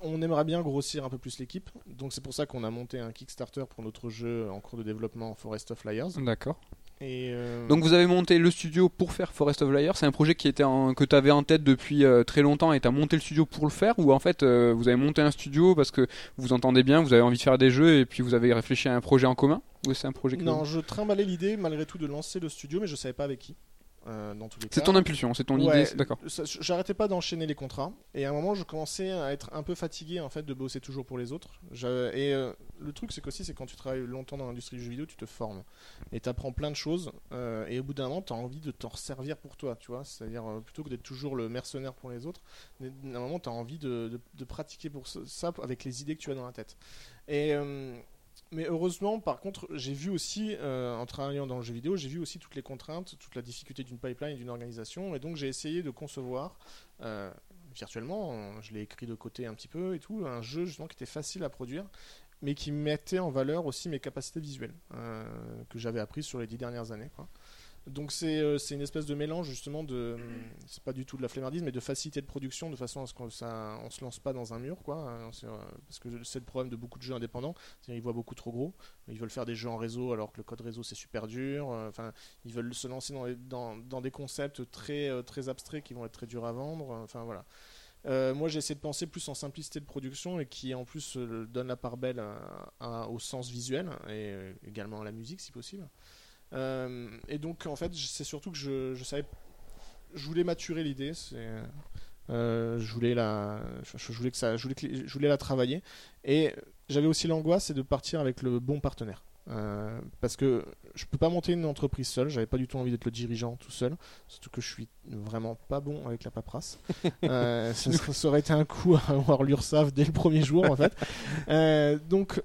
On aimerait bien grossir un peu plus l'équipe, donc c'est pour ça qu'on a monté un Kickstarter pour notre jeu en cours de développement Forest of Liars. D'accord. Et euh, Donc vous avez monté le studio pour faire Forest of Liars. C'est un projet qui était en- que tu avais en tête depuis euh, très longtemps et tu as monté le studio pour le faire ou en fait euh, vous avez monté un studio parce que vous vous entendez bien, vous avez envie de faire des jeux et puis vous avez réfléchi à un projet en commun ou c'est un projet que non, je trimballais l'idée malgré tout de lancer le studio, mais je savais pas avec qui. Euh, dans tous les C'est ton impulsion, c'est ton Ouais, idée, d'accord. J'arrêtais pas d'enchaîner les contrats et à un moment je commençais à être un peu fatigué en fait de bosser toujours pour les autres. Je- Et euh, le truc c'est qu'aussi c'est quand tu travailles longtemps dans l'industrie du jeu vidéo tu te formes et tu apprends plein de choses euh, et au bout d'un moment tu as envie de t'en resservir pour toi, tu vois. C'est-à-dire plutôt que d'être toujours le mercenaire pour les autres, à un moment tu as envie de, de- de pratiquer pour ça avec les idées que tu as dans la tête. Et mais heureusement, par contre, j'ai vu aussi, euh, en travaillant dans le jeu vidéo, j'ai vu aussi toutes les contraintes, toute la difficulté d'une pipeline et d'une organisation. Et donc, j'ai essayé de concevoir, euh, virtuellement, je l'ai écrit de côté un petit peu et tout, un jeu justement qui était facile à produire, mais qui mettait en valeur aussi mes capacités visuelles, euh, que j'avais apprises sur les dix dernières années. Quoi. Donc c'est euh, c'est une espèce de mélange justement de c'est pas du tout de la flemmardise mais de facilité de production de façon à ce qu'on ça on se lance pas dans un mur quoi hein, euh, parce que c'est le problème de beaucoup de jeux indépendants ils voient beaucoup trop gros ils veulent faire des jeux en réseau alors que le code réseau c'est super dur euh, enfin ils veulent se lancer dans, dans, dans des concepts très très abstraits qui vont être très durs à vendre enfin voilà moi, j'ai essayé de penser plus en simplicité de production et qui en plus donne la part belle au sens visuel et également à la musique si possible. Euh, et donc, en fait, c'est surtout que je, je savais, je voulais maturer l'idée. C'est, euh, je voulais la, je, voulais que ça, je voulais, que les- je voulais la travailler. Et j'avais aussi l'angoisse, c'est de partir avec le bon partenaire. Euh, parce que je peux pas monter une entreprise seul, j'avais pas du tout envie d'être le dirigeant tout seul, surtout que je suis vraiment pas bon avec la paperasse. Euh, ça, ça aurait été un coup à avoir l'URSAF dès le premier jour en fait. Donc,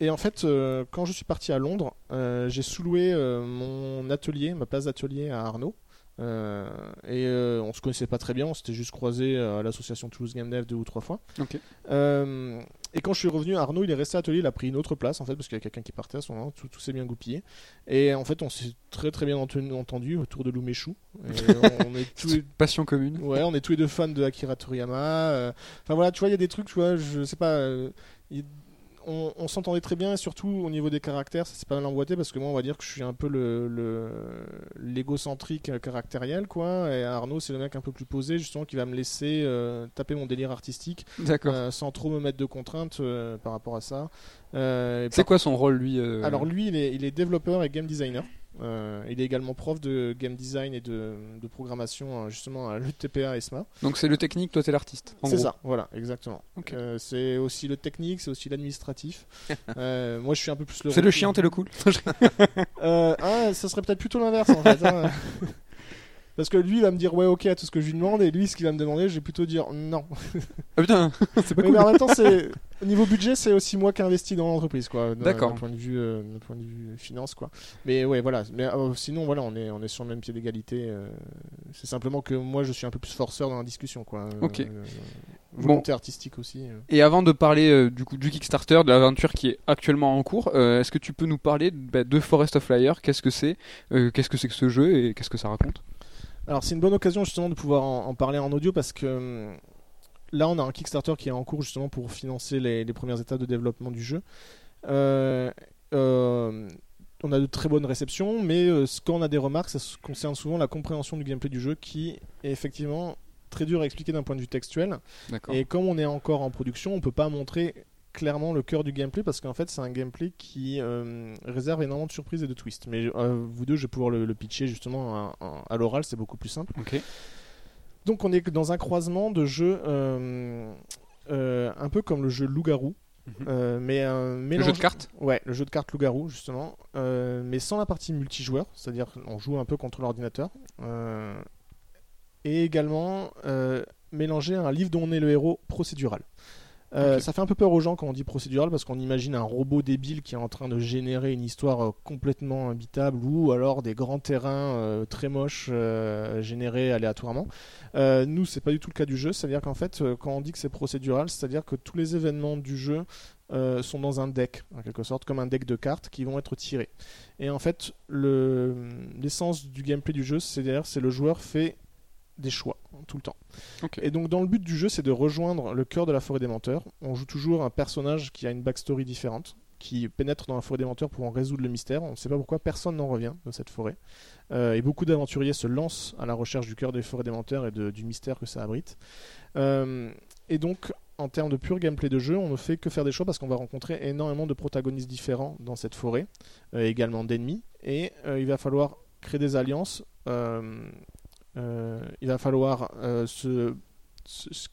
et en fait, euh, quand je suis parti à Londres, euh, j'ai sous-loué euh, mon atelier, ma place d'atelier à Arnaud. Et on se connaissait pas très bien, on s'était juste croisé à l'association Toulouse Game Dev deux ou trois fois. Et quand je suis revenu, Arnaud il est resté à l'atelier, il a pris une autre place en fait parce qu'il y a quelqu'un qui partait à ce moment, tout, tout s'est bien goupillé. Et en fait, on s'est très très bien entendu, entendu autour de Luméchou. On, on est tous les- Passion commune. Ouais, on est tous les deux fans de Akira Toriyama. Enfin voilà, tu vois, il y a des trucs, tu vois, je sais pas. On, on s'entendait très bien et surtout au niveau des caractères, ça s'est pas mal emboîté parce que moi, on va dire que je suis un peu le l'égocentrique caractériel, quoi. Et Arnaud, c'est le mec un peu plus posé, justement, qui va me laisser euh, taper mon délire artistique euh, sans trop me mettre de contraintes euh, par rapport à ça. C'est quoi son rôle, lui alors lui, il est, il est développeur et game designer. Euh, il est également prof de game design et de, de programmation euh, justement à l'UTPA ESMA. Donc c'est le technique, toi t'es l'artiste. C'est ça, voilà, exactement. Ok. Euh, c'est aussi le technique, c'est aussi l'administratif. Euh, moi, je suis un peu plus le. C'est le chien, t'es le cool. Ah, ça serait peut-être plutôt l'inverse en fait. hein. Parce que lui il va me dire ouais ok à tout ce que je lui demande et lui ce qu'il va me demander je vais plutôt dire non. Ah putain, c'est pas Mais, cool. mais en même temps c'est au niveau budget c'est aussi moi qui investis dans l'entreprise quoi. D'accord. D'un point de vue euh, point de vue finance quoi. Mais ouais voilà. Mais euh, sinon voilà on est on est sur le même pied d'égalité. euh, c'est simplement que moi je suis un peu plus forceur dans la discussion quoi. Euh, Ok. euh, Bon. volonté artistique aussi. Et avant de parler du coup du Kickstarter, de l'aventure qui est actuellement en cours, est-ce que tu peux nous parler bah, de Forest of Fire Qu'est-ce que c'est? Qu'est-ce que c'est que ce jeu et qu'est-ce que ça raconte? Alors c'est une bonne occasion justement de pouvoir en, en parler en audio parce que hum, là on a un Kickstarter qui est en cours justement pour financer les, les premières étapes de développement du jeu. Euh, euh, on a de très bonnes réceptions, mais euh, ce- quand on a des remarques, ça concerne souvent la compréhension du gameplay du jeu qui est effectivement très dur à expliquer d'un point de vue textuel. Et comme on est encore en production, on peut pas montrer clairement le cœur du gameplay parce qu'en fait c'est un gameplay qui euh, réserve énormément de surprises et de twists. Mais euh, vous deux, je vais pouvoir le, le pitcher justement à, à- à l'oral, c'est beaucoup plus simple. Donc on est dans un croisement de jeux euh, un peu comme le jeu Loup-garou. Mhm. mais un Le mélange... jeu de cartes Ouais, le jeu de cartes Loup-garou justement, mais sans la partie multijoueur, c'est-à-dire qu'on joue un peu contre l'ordinateur. Et également mélanger un livre dont on est le héros procédural. Euh. Ça fait un peu peur aux gens quand on dit procédural parce qu'on imagine un robot débile qui est en train de générer une histoire euh, complètement imbitable ou alors des grands terrains euh, très moches euh, générés aléatoirement. Nous, c'est pas du tout le cas du jeu, c'est-à-dire qu'en fait, quand on dit que c'est procédural, c'est-à-dire que tous les événements du jeu euh, sont dans un deck, en quelque sorte, comme un deck de cartes qui vont être tirés. Et en fait, le- l'essence du gameplay du jeu, c'est-à-dire c'est le joueur fait des choix tout le temps. Et donc dans le but du jeu, c'est de rejoindre le cœur de la forêt des menteurs. On joue toujours un personnage qui a une backstory différente, qui pénètre dans la forêt des menteurs pour en résoudre le mystère. On ne sait pas pourquoi personne n'en revient de cette forêt. Euh, et beaucoup d'aventuriers se lancent à la recherche du cœur des forêts des menteurs et de- du mystère que ça abrite. Euh, et donc en termes de pur gameplay de jeu, on ne fait que faire des choix parce qu'on va rencontrer énormément de protagonistes différents dans cette forêt, euh, également d'ennemis, et il va falloir créer des alliances. euh, il va falloir euh, se,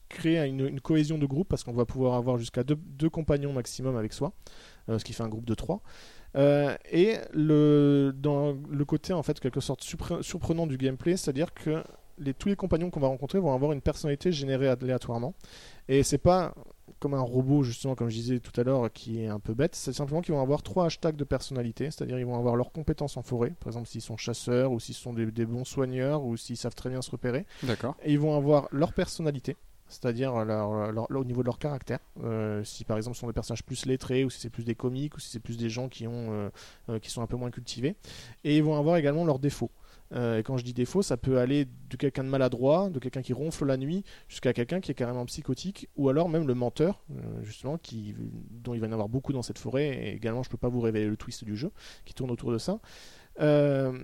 créer une, cohésion de groupe parce qu'on va pouvoir avoir jusqu'à deux, compagnons maximum avec soi, euh, ce qui fait un groupe de trois. Euh, et dans le côté en fait quelque sorte surpre- surprenant du gameplay, c'est-à-dire que tous les compagnons qu'on va rencontrer vont avoir une personnalité générée aléatoirement. Et c'est pas comme un robot, justement, comme je disais tout à l'heure, qui est un peu bête. C'est simplement qu'ils vont avoir trois hashtags de personnalité, c'est-à-dire ils vont avoir leurs compétences en forêt, par exemple s'ils sont chasseurs, ou s'ils sont des, des bons soigneurs, ou s'ils savent très bien se repérer. D'accord. Et ils vont avoir leur personnalité, c'est-à-dire au niveau de leur caractère. Euh, si par exemple ce sont des personnages plus lettrés, ou si c'est plus des comiques, ou si c'est plus des gens qui, ont, euh, euh, qui sont un peu moins cultivés. Et ils vont avoir également leurs défauts. Euh, et quand je dis défaut, ça peut aller de quelqu'un de maladroit, de quelqu'un qui ronfle la nuit, jusqu'à quelqu'un qui est carrément psychotique, ou alors même le menteur, euh, justement, dont il va y en avoir beaucoup dans cette forêt. Et également, je peux pas vous révéler le twist du jeu qui tourne autour de ça. Euh,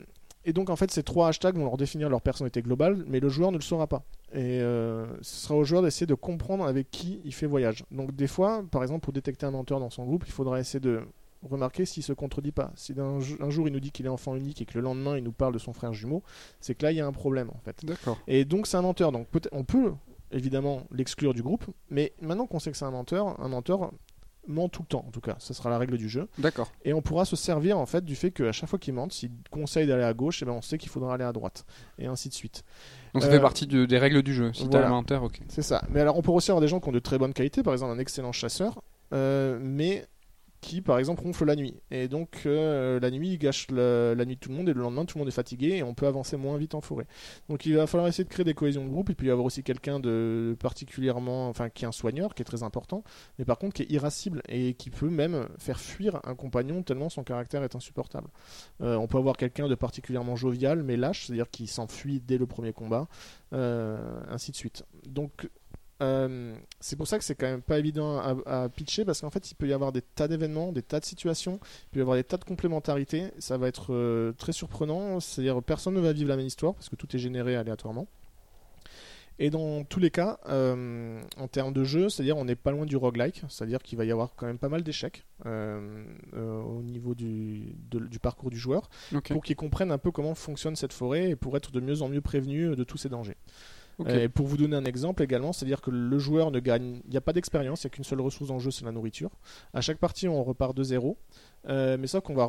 et donc, en fait, ces trois hashtags vont leur définir leur personnalité globale, mais le joueur ne le saura pas. Et ce sera au joueur d'essayer de comprendre avec qui il fait voyage. Donc, des fois, par exemple, pour détecter un menteur dans son groupe, il faudra essayer de remarquer s'il se contredit pas. Si un jour il nous dit qu'il est enfant unique et que le lendemain il nous parle de son frère jumeau, c'est que là il y a un problème en fait. D'accord. Et donc c'est un menteur. Donc peut on peut évidemment l'exclure du groupe, mais maintenant qu'on sait que c'est un menteur, un menteur ment tout le temps en tout cas. Ce sera la règle du jeu. D'accord. Et on pourra se servir en fait du fait qu'à chaque fois qu'il mente, s'il conseille d'aller à gauche, eh ben, on sait qu'il faudra aller à droite. Et ainsi de suite. Donc ça Euh, fait partie de- des règles du jeu. Si t'as voilà. un menteur, ok. C'est ça. Mais alors, on peut aussi avoir des gens qui ont de très bonnes qualités, par exemple un excellent chasseur, euh, mais qui, par exemple, ronfle la nuit. Et donc, euh, la nuit, il gâche la, nuit de tout le monde, et le lendemain, tout le monde est fatigué, et on peut avancer moins vite en forêt. Donc, il va falloir essayer de créer des cohésions de groupe. Il peut y avoir aussi quelqu'un de particulièrement, enfin, qui est un soigneur, qui est très important, mais par contre, qui est irascible, et qui peut même faire fuir un compagnon tellement son caractère est insupportable. Euh, on peut avoir quelqu'un de particulièrement jovial, mais lâche, c'est-à-dire qui s'enfuit dès le premier combat, euh, ainsi de suite. Donc, euh, c'est pour ça que c'est quand même pas évident à, à pitcher parce qu'en fait il peut y avoir des tas d'événements, des tas de situations, il peut y avoir des tas de complémentarités. Ça va être euh, très surprenant, c'est-à-dire personne ne va vivre la même histoire parce que tout est généré aléatoirement. Et dans tous les cas, euh, en termes de jeu, c'est-à-dire on n'est pas loin du roguelike, c'est-à-dire qu'il va y avoir quand même pas mal d'échecs euh, euh, au niveau du, de- du parcours du joueur pour qu'ils comprennent un peu comment fonctionne cette forêt et pour être de mieux en mieux prévenus de tous ces dangers. Pour vous donner un exemple également, c'est-à-dire que le joueur ne gagne, il n'y a pas d'expérience, il n'y a qu'une seule ressource en jeu, c'est la nourriture. À chaque partie, on repart de zéro, Euh, mais sauf qu'on va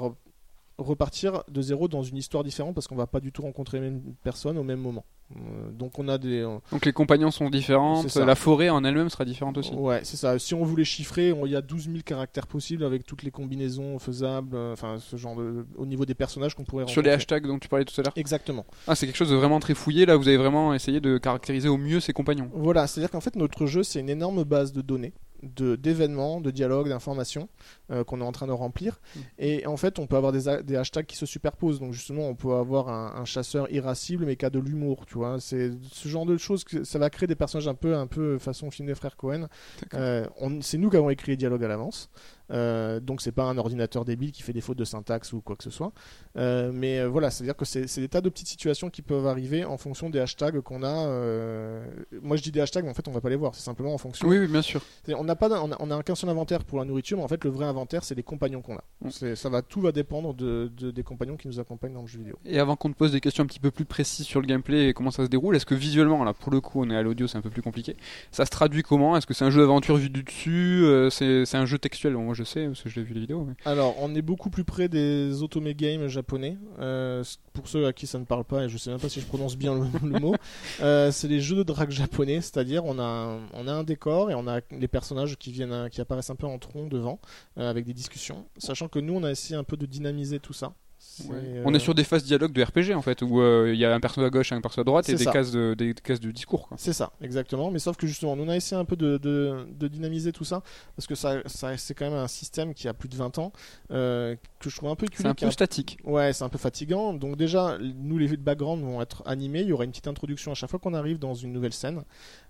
repartir de zéro dans une histoire différente parce qu'on va pas du tout rencontrer les mêmes personnes au même moment. Euh, donc on a des, euh, Donc les compagnons sont différents, la forêt en elle-même sera différente aussi. Ouais, c'est ça. Si on voulait chiffrer, on- il y a 12 000 caractères possibles avec toutes les combinaisons faisables, euh, enfin ce genre de, au niveau des personnages qu'on pourrait Sur les rencontrer. hashtags dont tu parlais tout à l'heure. Exactement. Ah, c'est quelque chose de vraiment très fouillé. Là, vous avez vraiment essayé de caractériser au mieux ses compagnons. Voilà, c'est-à-dire qu'en fait notre jeu c'est une énorme base de données, d'événements, de dialogues, d'informations euh, qu'on est en train de remplir. Mm. Et en fait on peut avoir des, des hashtags qui se superposent. Donc justement on peut avoir un, un chasseur irascible mais qui a de l'humour, tu vois. C'est ce genre de choses que ça va créer des personnages un peu un peu façon film des frères Cohen. Euh, c'est nous qui avons écrit les dialogues à l'avance. Euh, donc c'est pas un ordinateur débile qui fait des fautes de syntaxe ou quoi que ce soit. Euh, mais euh, voilà, c'est-à-dire que c'est des tas de petites situations qui peuvent arriver en fonction des hashtags qu'on a. euh, Moi je dis des hashtags, mais en fait on va pas les voir. C'est simplement en fonction. Oui, oui, bien sûr. On n'a pas, on a, on a qu'un seul inventaire pour la nourriture, mais en fait le vrai inventaire c'est les compagnons qu'on a. Mm. Ça va, tout va dépendre de, de- des compagnons qui nous accompagnent dans le jeu vidéo. Et avant qu'on te pose des questions un petit peu plus précises sur le gameplay et comment ça se déroule, est-ce que visuellement, là pour le coup on est à l'audio, c'est un peu plus compliqué, ça se traduit comment? Est-ce que c'est un jeu d'aventure vu du dessus? C'est un jeu textuel Moi je sais, parce que j'ai vu les vidéos. mais- Alors, on est beaucoup plus près des otome games japonais. Euh, pour ceux à qui ça ne parle pas, et je sais même pas si je prononce bien le, le mot, euh, c'est les jeux de drague japonais, c'est-à-dire on a un, on a un décor et on a les personnages qui viennent, euh, qui apparaissent un peu en tronc devant, euh, avec des discussions. Sachant que nous, on a essayé un peu de dynamiser tout ça. Euh, On est sur des phases dialogue de RPG en fait, où euh, il y a un perso à gauche et un perso à droite et C'est des ça. cases, de, des cases de discours. C'est ça, exactement. Mais sauf que justement, nous on a essayé un peu de, de- de dynamiser tout ça, parce que ça, ça c'est quand même un système qui a plus de 20 ans, euh, que je trouve un peu C'est culé, un peu statique. Ouais, c'est un peu fatigant. Donc déjà, nous les backgrounds vont être animés. Il y aura une petite introduction à chaque fois qu'on arrive dans une nouvelle scène,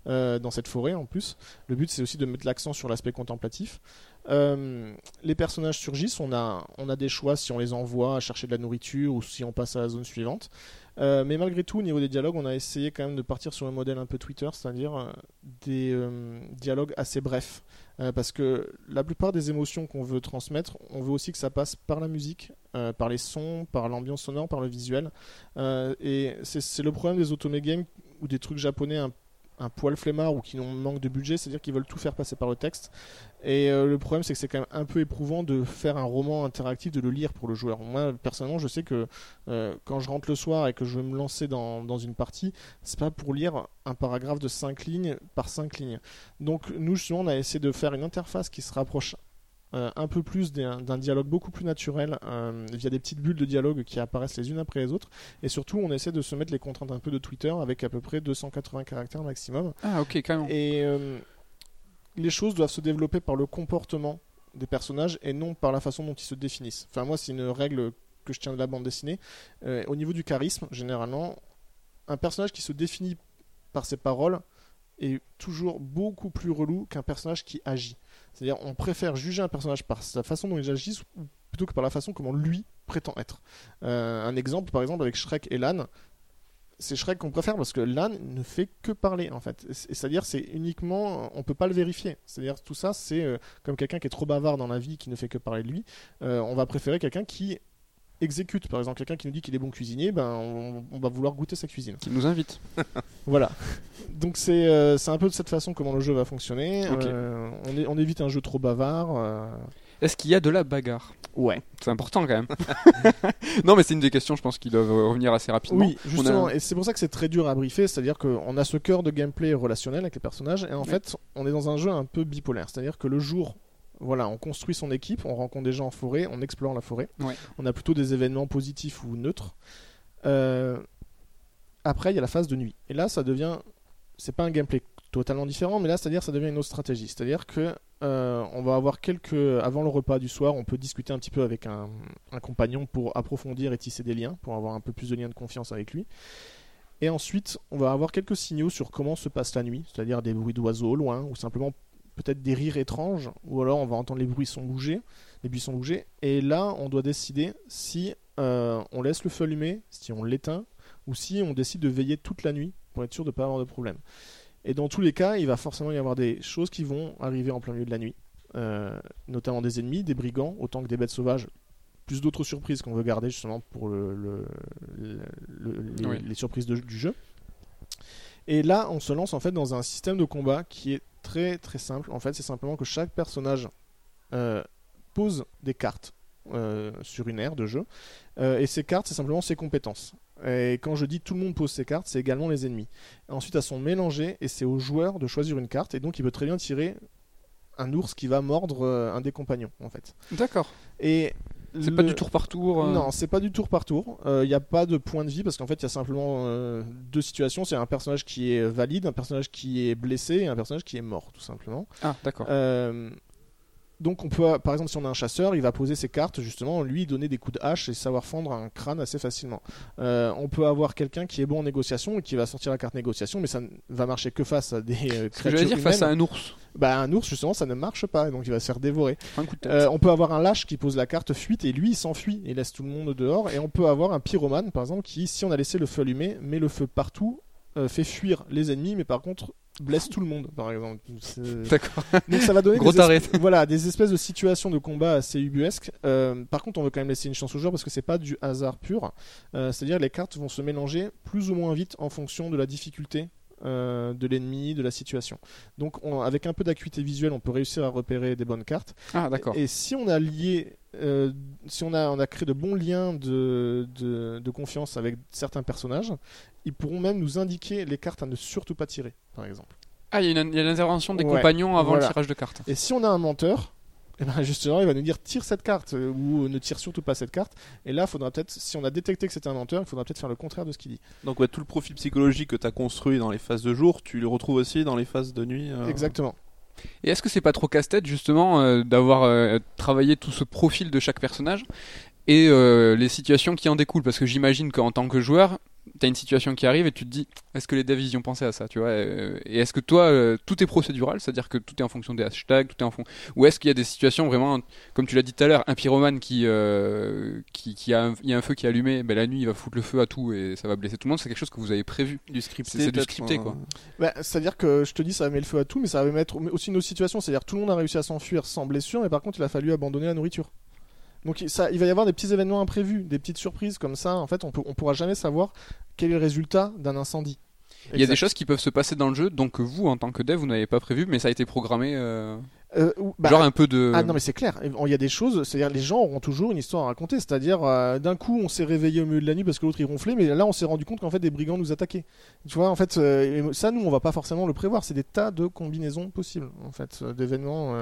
euh, dans cette forêt en plus. Le but c'est aussi de mettre l'accent sur l'aspect contemplatif. Euh, les personnages surgissent. On a, on a des choix si on les envoie à chercher de la nourriture ou si on passe à la zone suivante. Euh, mais malgré tout, au niveau des dialogues, on a essayé quand même de partir sur un modèle un peu Twitter, c'est-à-dire euh, des dialogues assez brefs. Parce que la plupart des émotions qu'on veut transmettre, on veut aussi que ça passe par la musique, par les sons, par l'ambiance sonore, par le visuel. Et c'est le problème des otome games ou des trucs japonais un, un poil flemmard ou qui ont manque de budget, c'est-à-dire qu'ils veulent tout faire passer par le texte. Et euh, le problème, c'est que c'est quand même un peu éprouvant de faire un roman interactif, de le lire pour le joueur. Moi, personnellement, je sais que euh, quand je rentre le soir et que je veux me lancer dans, dans une partie, c'est pas pour lire un paragraphe de 5 lignes par 5 lignes. Donc, nous, justement, on a essayé de faire une interface qui se rapproche euh, un peu plus d'un dialogue beaucoup plus naturel euh, via des petites bulles de dialogue qui apparaissent les unes après les autres. Et surtout, on essaie de se mettre les contraintes un peu de Twitter avec à peu près 280 caractères maximum. Ah, ok, carrément. Et euh, les choses doivent se développer par le comportement des personnages et non par la façon dont ils se définissent. Enfin, moi, c'est une règle que je tiens de la bande dessinée. Euh, au niveau du charisme, généralement, un personnage qui se définit par ses paroles est toujours beaucoup plus relou qu'un personnage qui agit. C'est-à-dire, on préfère juger un personnage par sa façon dont il agit plutôt que par la façon comment lui prétend être. Euh, un exemple, par exemple, avec Shrek et Lan, c'est Shrek qu'on préfère parce que Lan ne fait que parler en fait. C'est-à-dire c'est uniquement, on peut pas le vérifier. C'est-à-dire tout ça c'est euh, comme quelqu'un qui est trop bavard dans la vie, qui ne fait que parler de lui. euh, on va préférer quelqu'un qui exécute. Par exemple quelqu'un qui nous dit qu'il est bon cuisinier, ben on, on va vouloir goûter sa cuisine. Qui nous invite. Voilà. Donc c'est euh, c'est un peu de cette façon comment le jeu va fonctionner. On évite un jeu trop bavard. Est-ce qu'il y a de la bagarre? Ouais. C'est important quand même. non, mais c'est une des questions, je pense, qui doivent revenir assez rapidement. Oui, justement, a- et c'est pour ça que c'est très dur à briefer, c'est-à-dire qu'on a ce cœur de gameplay relationnel avec les personnages, et en Ouais. fait, on est dans un jeu un peu bipolaire, c'est-à-dire que le jour, voilà, on construit son équipe, on rencontre des gens en forêt, on explore la forêt, Ouais. on a plutôt des événements positifs ou neutres. Euh, Après, il y a la phase de nuit, et là, ça devient, c'est pas un gameplay totalement différent, mais là, c'est-à-dire, ça devient une autre stratégie, c'est-à-dire que euh, on va avoir quelques, avant le repas du soir, on peut discuter un petit peu avec un, compagnon pour approfondir et tisser des liens, pour avoir un peu plus de liens de confiance avec lui. Et ensuite, on va avoir quelques signaux sur comment se passe la nuit, c'est-à-dire des bruits d'oiseaux au loin, ou simplement peut-être des rires étranges, ou alors on va entendre les buissons bouger, les buissons bouger. Et là, on doit décider si euh, on laisse le feu allumé, si on l'éteint, ou si on décide de veiller toute la nuit pour être sûr de ne pas avoir de problème. Et dans tous les cas, il va forcément y avoir des choses qui vont arriver en plein milieu de la nuit, euh, notamment des ennemis, des brigands, autant que des bêtes sauvages, plus d'autres surprises qu'on veut garder justement pour le, le- le- le- les, Oui. les surprises de- du jeu. Et là, on se lance en fait dans un système de combat qui est très très simple. En fait, c'est simplement que chaque personnage euh, pose des cartes euh, sur une aire de jeu, Euh, et ces cartes, c'est simplement ses compétences. Et quand je dis tout le monde pose ses cartes, c'est également les ennemis. Ensuite, elles sont mélangées et c'est au joueur de choisir une carte. Et donc, il peut très bien tirer un ours qui va mordre euh, un des compagnons, en fait. D'accord. Et C'est pas du tour par tour. euh, non, c'est pas du tour par tour. Il n'y a pas de point de vie parce qu'en fait, il y a simplement euh, deux situations. C'est un personnage qui est valide, un personnage qui est blessé et un personnage qui est mort, tout simplement. Ah, d'accord. Euh, donc, on peut, par exemple, si on a un chasseur, il va poser ses cartes, justement, lui donner des coups de hache et savoir fendre un crâne assez facilement. Euh, on peut avoir quelqu'un qui est bon en négociation et qui va sortir la carte négociation, mais ça ne va marcher que face à des euh, que créatures dire face à un ours. Bah, un ours, justement, ça ne marche pas, et donc il va se faire dévorer. Un coup de tête. Euh, on peut avoir un lâche qui pose la carte fuite et lui il s'enfuit et laisse tout le monde dehors. Et on peut avoir un pyromane par exemple qui, si on a laissé le feu allumé, met le feu partout, euh, fait fuir les ennemis, mais par contre blesse tout le monde par exemple. D'accord. Donc ça va donner Gros des, voilà, des espèces de situations de combat assez ubuesques. Euh, par contre, on veut quand même laisser une chance aux joueurs parce que c'est pas du hasard pur. Euh, C'est-à-dire les cartes vont se mélanger plus ou moins vite en fonction de la difficulté. Euh, de l'ennemi, de la situation. Donc, on- avec un peu d'acuité visuelle, on peut réussir à repérer des bonnes cartes. Ah, d'accord. Et si on a lié, euh, si on a, on a créé de bons liens de, de, de confiance avec certains personnages, ils pourront même nous indiquer les cartes à ne surtout pas tirer, par exemple. Ah, il y a une- il y a l'intervention des Ouais, compagnons avant voilà. le tirage de cartes. Et si on a un menteur, eh ben justement, il va nous dire tire cette carte euh, ou ne tire surtout pas cette carte. Et là, faudra peut-être, si on a détecté que c'était un menteur, il faudra peut-être faire le contraire de ce qu'il dit. Donc ouais, tout le profil psychologique que tu as construit dans les phases de jour, tu le retrouves aussi dans les phases de nuit. euh, Exactement. Et est-ce que c'est pas trop casse-tête justement euh, d'avoir euh, travaillé tout ce profil de chaque personnage et euh, les situations qui en découlent? Parce que j'imagine qu'en tant que joueur, t'as une situation qui arrive et tu te dis est-ce que les devs ils y ont pensé à ça tu vois Et est-ce que toi euh, tout est procédural, c'est-à-dire que tout est en fonction des hashtags, tout est en fond ou est-ce qu'il y a des situations vraiment comme tu l'as dit tout à l'heure, un pyromane qui euh, qui, qui a un, il y a un feu qui est allumé, ben la nuit il va foutre le feu à tout et ça va blesser tout le monde, c'est quelque chose que vous avez prévu. Du scripté. C'est- du scripté, euh, quoi. Bah, c'est-à-dire que je te dis, ça va mettre le feu à tout, mais ça va mettre aussi une autre situation. C'est-à-dire tout le monde a réussi à s'enfuir sans blessure, mais par contre, il a fallu abandonner la nourriture. Donc il- ça, il va y avoir des petits événements imprévus, des petites surprises comme ça. En fait, on on pourra jamais savoir quel est le résultat d'un incendie. Il y a des choses qui peuvent se passer dans le jeu donc vous en tant que dev vous n'avez pas prévu mais ça a été programmé euh, Euh, bah, genre un peu de Ah non mais c'est clair, il y a des choses, c'est-à-dire les gens auront toujours une histoire à raconter, c'est-à-dire euh, d'un coup on s'est réveillé au milieu de la nuit parce que l'autre il ronflait, mais là on s'est rendu compte qu'en fait des brigands nous attaquaient. Tu vois, en fait euh, ça nous on va pas forcément le prévoir, c'est des tas de combinaisons possibles en fait, euh, d'événements.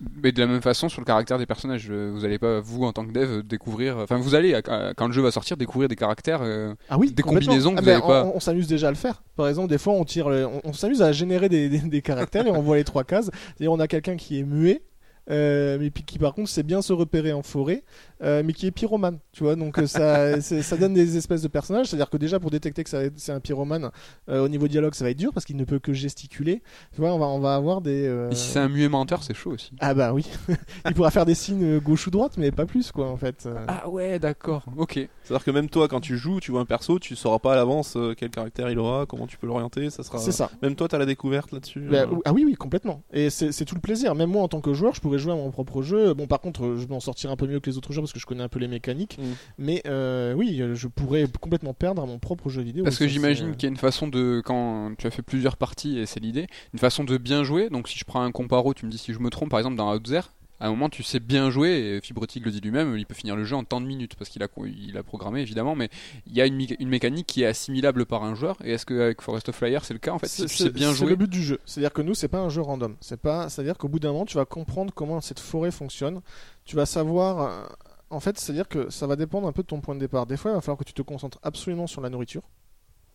Euh, Mais de la même façon, sur le caractère des personnages, euh, vous allez pas, vous, en tant que dev, découvrir. Enfin, vous allez, euh, quand le jeu va sortir, découvrir des caractères. euh, Ah oui, Des combinaisons que Ah vous ben, avez pas. On, on s'amuse déjà à le faire. Par exemple, des fois, on tire, le- on, on s'amuse à générer des, des- des caractères et on voit les trois cases. C'est-à-dire, on a quelqu'un qui est muet. Euh, mais puis qui par contre sait bien se repérer en forêt, euh, mais qui est pyromane, tu vois. Donc euh, ça, ça donne des espèces de personnages. C'est-à-dire que déjà pour détecter que c'est un pyromane, euh, au niveau dialogue, ça va être dur parce qu'il ne peut que gesticuler. Tu vois, on va, on va avoir des. euh, Et si c'est un muet menteur, c'est chaud aussi. Ah bah oui, il pourra faire des signes gauche ou droite, mais pas plus quoi en fait. Euh, Ah ouais, d'accord. Ok. C'est-à-dire que même toi, quand tu joues, tu vois un perso, tu sauras pas à l'avance quel caractère il aura, comment tu peux l'orienter, ça sera. c'est ça. Même toi, t'as la découverte là-dessus. Bah, euh. ah oui, oui, complètement. Et c'est tout le plaisir. Même moi, en tant que joueur, je pourrais jouer à mon propre jeu. Bon, par contre, euh, je vais en sortir un peu mieux que les autres joueurs parce que je connais un peu les mécaniques. Mm. Mais euh, oui, euh, je pourrais complètement perdre à mon propre jeu vidéo. Parce que j'imagine c'est- qu'il y a une façon de, quand tu as fait plusieurs parties, et c'est l'idée, une façon de bien jouer. Donc si je prends un comparo, tu me dis si je me trompe, par exemple dans Outzer, à un moment tu sais bien jouer, et Fibrotic le dit lui-même, il peut finir le jeu en tant de minutes, parce qu'il a, il a programmé évidemment, mais il y a une, méca- une mécanique qui est assimilable par un joueur, et est-ce qu'avec Forest of Flyer c'est le cas en fait Si C'est tu sais bien c'est jouer, le but du jeu. C'est-à-dire que nous, c'est pas un jeu random. C'est pas. C'est-à-dire qu'au bout d'un moment, tu vas comprendre comment cette forêt fonctionne. Tu vas savoir. euh, En fait, c'est-à-dire que ça va dépendre un peu de ton point de départ. Des fois, il va falloir que tu te concentres absolument sur la nourriture.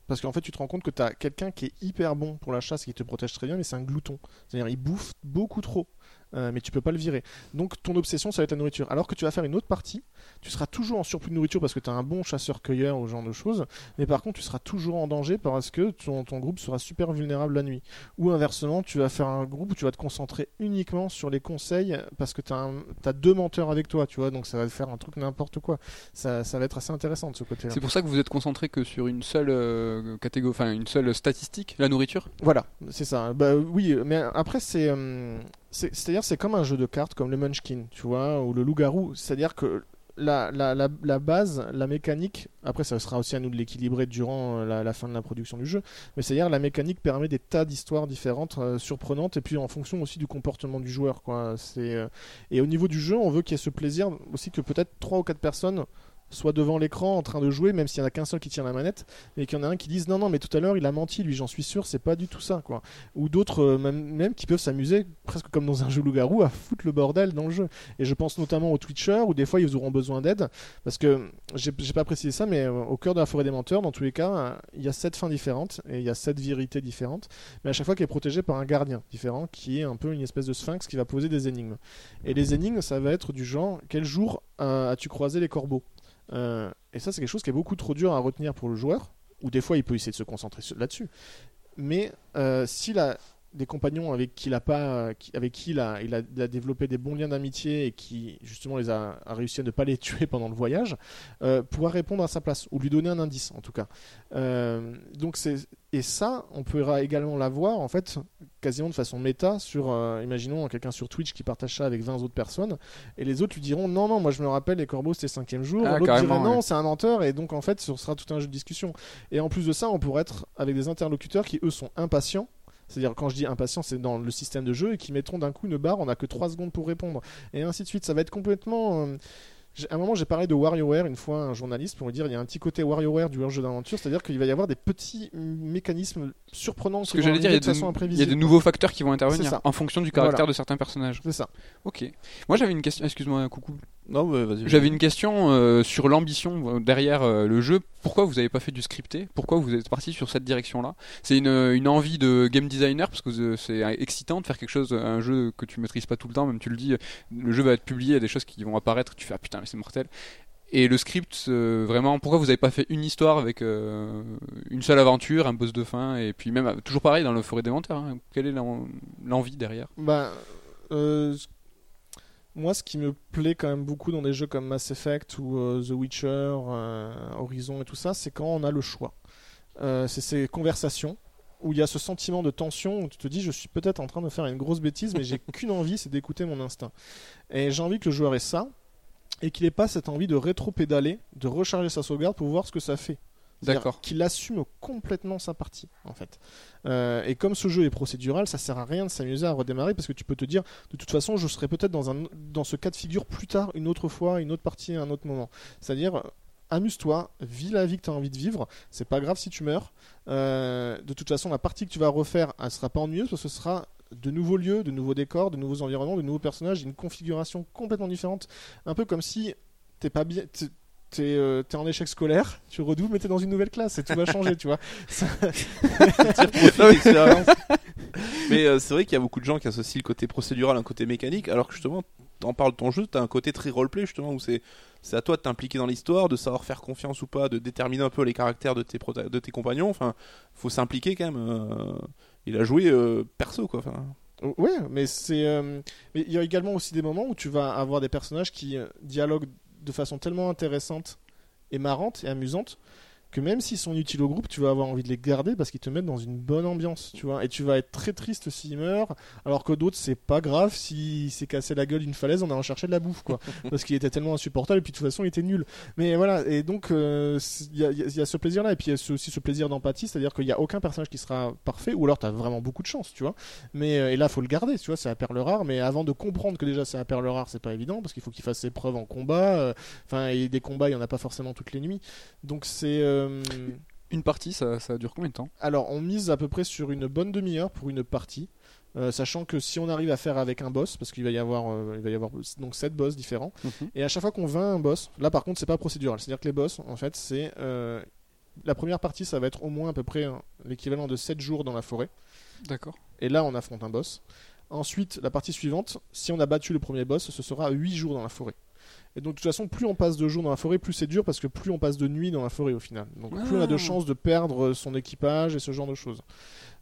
Parce qu'en fait, tu te rends compte que tu as quelqu'un qui est hyper bon pour la chasse et qui te protège très bien, mais c'est un glouton. C'est-à-dire, il bouffe beaucoup trop. Euh, mais tu peux pas le virer. Donc, ton obsession, ça va être la nourriture. Alors que tu vas faire une autre partie, tu seras toujours en surplus de nourriture parce que tu as un bon chasseur-cueilleur ou ce genre de choses. Mais par contre, tu seras toujours en danger parce que ton, ton groupe sera super vulnérable la nuit. Ou inversement, tu vas faire un groupe où tu vas te concentrer uniquement sur les conseils parce que tu as, deux menteurs avec toi, tu vois. Donc, ça va te faire un truc n'importe quoi. Ça, ça va être assez intéressant de ce côté-là. c'est pour ça que vous êtes concentré que sur une seule euh, catégorie, enfin une seule statistique, la nourriture? Voilà, c'est ça. Bah oui, mais après c'est, euh, c'est- c'est-à-dire c'est comme un jeu de cartes comme le Munchkin, tu vois, ou le loup-garou. C'est-à-dire que la, la, la, base, la mécanique, après ça sera aussi à nous de l'équilibrer durant euh, la, fin de la production du jeu, mais c'est-à-dire la mécanique permet des tas d'histoires différentes, euh, surprenantes, et puis en fonction aussi du comportement du joueur, quoi. Euh, et au niveau du jeu, on veut qu'il y ait ce plaisir aussi que peut-être trois ou quatre personnes soient devant l'écran en train de jouer, même s'il n'y en a qu'un seul qui tient la manette, et qu'il y en a un qui dise non, non, mais tout à l'heure il a menti, lui, j'en suis sûr, c'est pas du tout ça, quoi. Ou d'autres, euh, même, qui peuvent s'amuser, presque comme dans un jeu loup-garou, à foutre le bordel dans le jeu. Et je pense notamment aux Twitchers, où des fois ils auront besoin d'aide, parce que j'ai pas précisé ça, mais euh, au cœur de la forêt des menteurs, dans tous les cas, euh, il y a sept fins différentes, et il y a sept vérités différentes, mais à chaque fois qui est protégé par un gardien différent, qui est un peu une espèce de sphinx qui va poser des énigmes. Et les énigmes, ça va être du genre, quel jour as-tu croisé les corbeaux? Euh, et ça, c'est quelque chose qui est beaucoup trop dur à retenir pour le joueur, ou des fois il peut essayer de se concentrer là-dessus. Mais euh, s'il a des compagnons avec qui il a pas, qui- avec qui il a, il a, il a développé des bons liens d'amitié et qui justement les a, a réussi à ne pas les tuer pendant le voyage, euh, pourra répondre à sa place ou lui donner un indice en tout cas. Euh, donc c'est et ça, on pourra également l'avoir en fait quasiment de façon méta sur, euh, imaginons quelqu'un sur Twitch qui partage ça avec 20 autres personnes et les autres lui diront non non moi je me rappelle les corbeaux c'était le cinquième jour, Ah, l'autre dirait non c'est un menteur et donc en fait ce sera tout un jeu de discussion. Et en plus de ça, on pourrait être avec des interlocuteurs qui eux sont impatients. C'est-à-dire, quand je dis impatient, c'est dans le système de jeu et qui mettront d'un coup une barre, on n'a que 3 secondes pour répondre. Et ainsi de suite. Ça va être complètement. euh, À un moment, j'ai parlé de WarioWare une fois à un journaliste pour lui dire il y a un petit côté WarioWare du jeu d'aventure, c'est-à-dire qu'il va y avoir des petits mécanismes surprenants Ce qui que j'allais dire, il arriver y, a de façon de, il y a imprévisible. de nouveaux facteurs qui vont intervenir en fonction du caractère Voilà. de certains personnages. C'est ça. Ok. Moi j'avais une question, excuse-moi, coucou. Non, mais vas-y. J'avais une question euh, sur l'ambition euh, derrière euh, le jeu. Pourquoi vous n'avez pas fait du scripté? Pourquoi vous êtes parti sur cette direction-là? C'est une, une envie de game designer parce que c'est excitant de faire quelque chose, un jeu que tu maîtrises pas tout le temps. Même tu le dis, le jeu va être publié, il y a des choses qui vont apparaître. Tu fais ah putain mais c'est mortel. Et le script, euh, vraiment, pourquoi vous n'avez pas fait une histoire avec euh, une seule aventure, un boss de fin et puis même toujours pareil dans le Forêt des Menteurs. hein, Quelle est l'en- l'envie derrière? Bah, euh, moi, ce qui me plaît quand même beaucoup dans des jeux comme Mass Effect ou euh, The Witcher, euh, Horizon et tout ça, c'est quand on a le choix. Euh, c'est ces conversations où il y a ce sentiment de tension où tu te dis je suis peut-être en train de faire une grosse bêtise mais j'ai qu'une envie c'est d'écouter mon instinct et j'ai envie que le joueur ait ça et qu'il n'ait pas cette envie de rétro-pédaler de recharger sa sauvegarde pour voir ce que ça fait D'accord. qu'il assume complètement sa partie en fait euh, et comme ce jeu est procédural, ça sert à rien de s'amuser à redémarrer parce que tu peux te dire, de toute façon, je serai peut-être dans, un, dans ce cas de figure plus tard, une autre fois, une autre partie, un autre moment. C'est-à-dire, amuse-toi, vis la vie que tu as envie de vivre, c'est pas grave si tu meurs. Euh, de toute façon, la partie que tu vas refaire, elle sera pas ennuyeuse parce que ce sera de nouveaux lieux, de nouveaux décors, de nouveaux environnements, de nouveaux personnages, une configuration complètement différente. Un peu comme si t'es pas bien. T'es- euh, en échec scolaire, tu redoubles, mais t'es dans une nouvelle classe et tout va changer, tu vois. Ça-. Mais euh, c'est vrai qu'il y a beaucoup de gens qui associent le côté procédural à un côté mécanique, alors que justement, t'en parles de ton jeu, t'as un côté très roleplay justement où c'est c'est à toi de t'impliquer dans l'histoire, de savoir faire confiance ou pas, de déterminer un peu les caractères de tes de tes compagnons. Enfin, faut s'impliquer quand même. euh, il a joué perso quoi. Enfin, Ouais, mais c'est. euh, Mais il y a également aussi des moments où tu vas avoir des personnages qui euh, dialoguent de façon tellement intéressante et marrante et amusante que même s'ils sont utiles au groupe, tu vas avoir envie de les garder parce qu'ils te mettent dans une bonne ambiance, tu vois. Et tu vas être très triste s'ils meurent, alors que d'autres, c'est pas grave s'il s'est cassé la gueule d'une falaise en allant chercher de la bouffe, quoi. parce qu'il était tellement insupportable et puis de toute façon, il était nul. Mais voilà, et donc, euh, il y, a- il y a- il y a ce plaisir-là, et puis il y a aussi ce plaisir d'empathie, c'est-à-dire qu'il n'y a aucun personnage qui sera parfait, ou alors tu as vraiment beaucoup de chance, tu vois. Mais euh, et là, faut le garder, tu vois, c'est la perle rare. Mais avant de comprendre que déjà c'est la perle rare, c'est pas évident parce qu'il faut qu'il fasse ses preuves en combat. euh, Enfin, et des combats, il y en a pas forcément toutes les nuits. Donc c'est. euh, Une partie, ça, ça dure combien de temps? Alors, on mise à peu près sur une bonne demi-heure pour une partie. euh, sachant que si on arrive à faire avec un boss, parce qu'il va y avoir, euh, il va y avoir donc 7 boss différents, et à chaque fois qu'on vainc un boss, là par contre c'est pas procédural, c'est-à-dire que les boss, en fait, c'est euh, la première partie, ça va être au moins à peu près hein, l'équivalent de 7 jours dans la forêt. D'accord. Et là, on affronte un boss. Ensuite, la partie suivante, si on a battu le premier boss, ce sera 8 jours dans la forêt. Et donc, de toute façon, plus on passe de jours dans la forêt, plus c'est dur parce que plus on passe de nuit dans la forêt au final. Donc, plus on a de Ah. chances de perdre son équipage et ce genre de choses.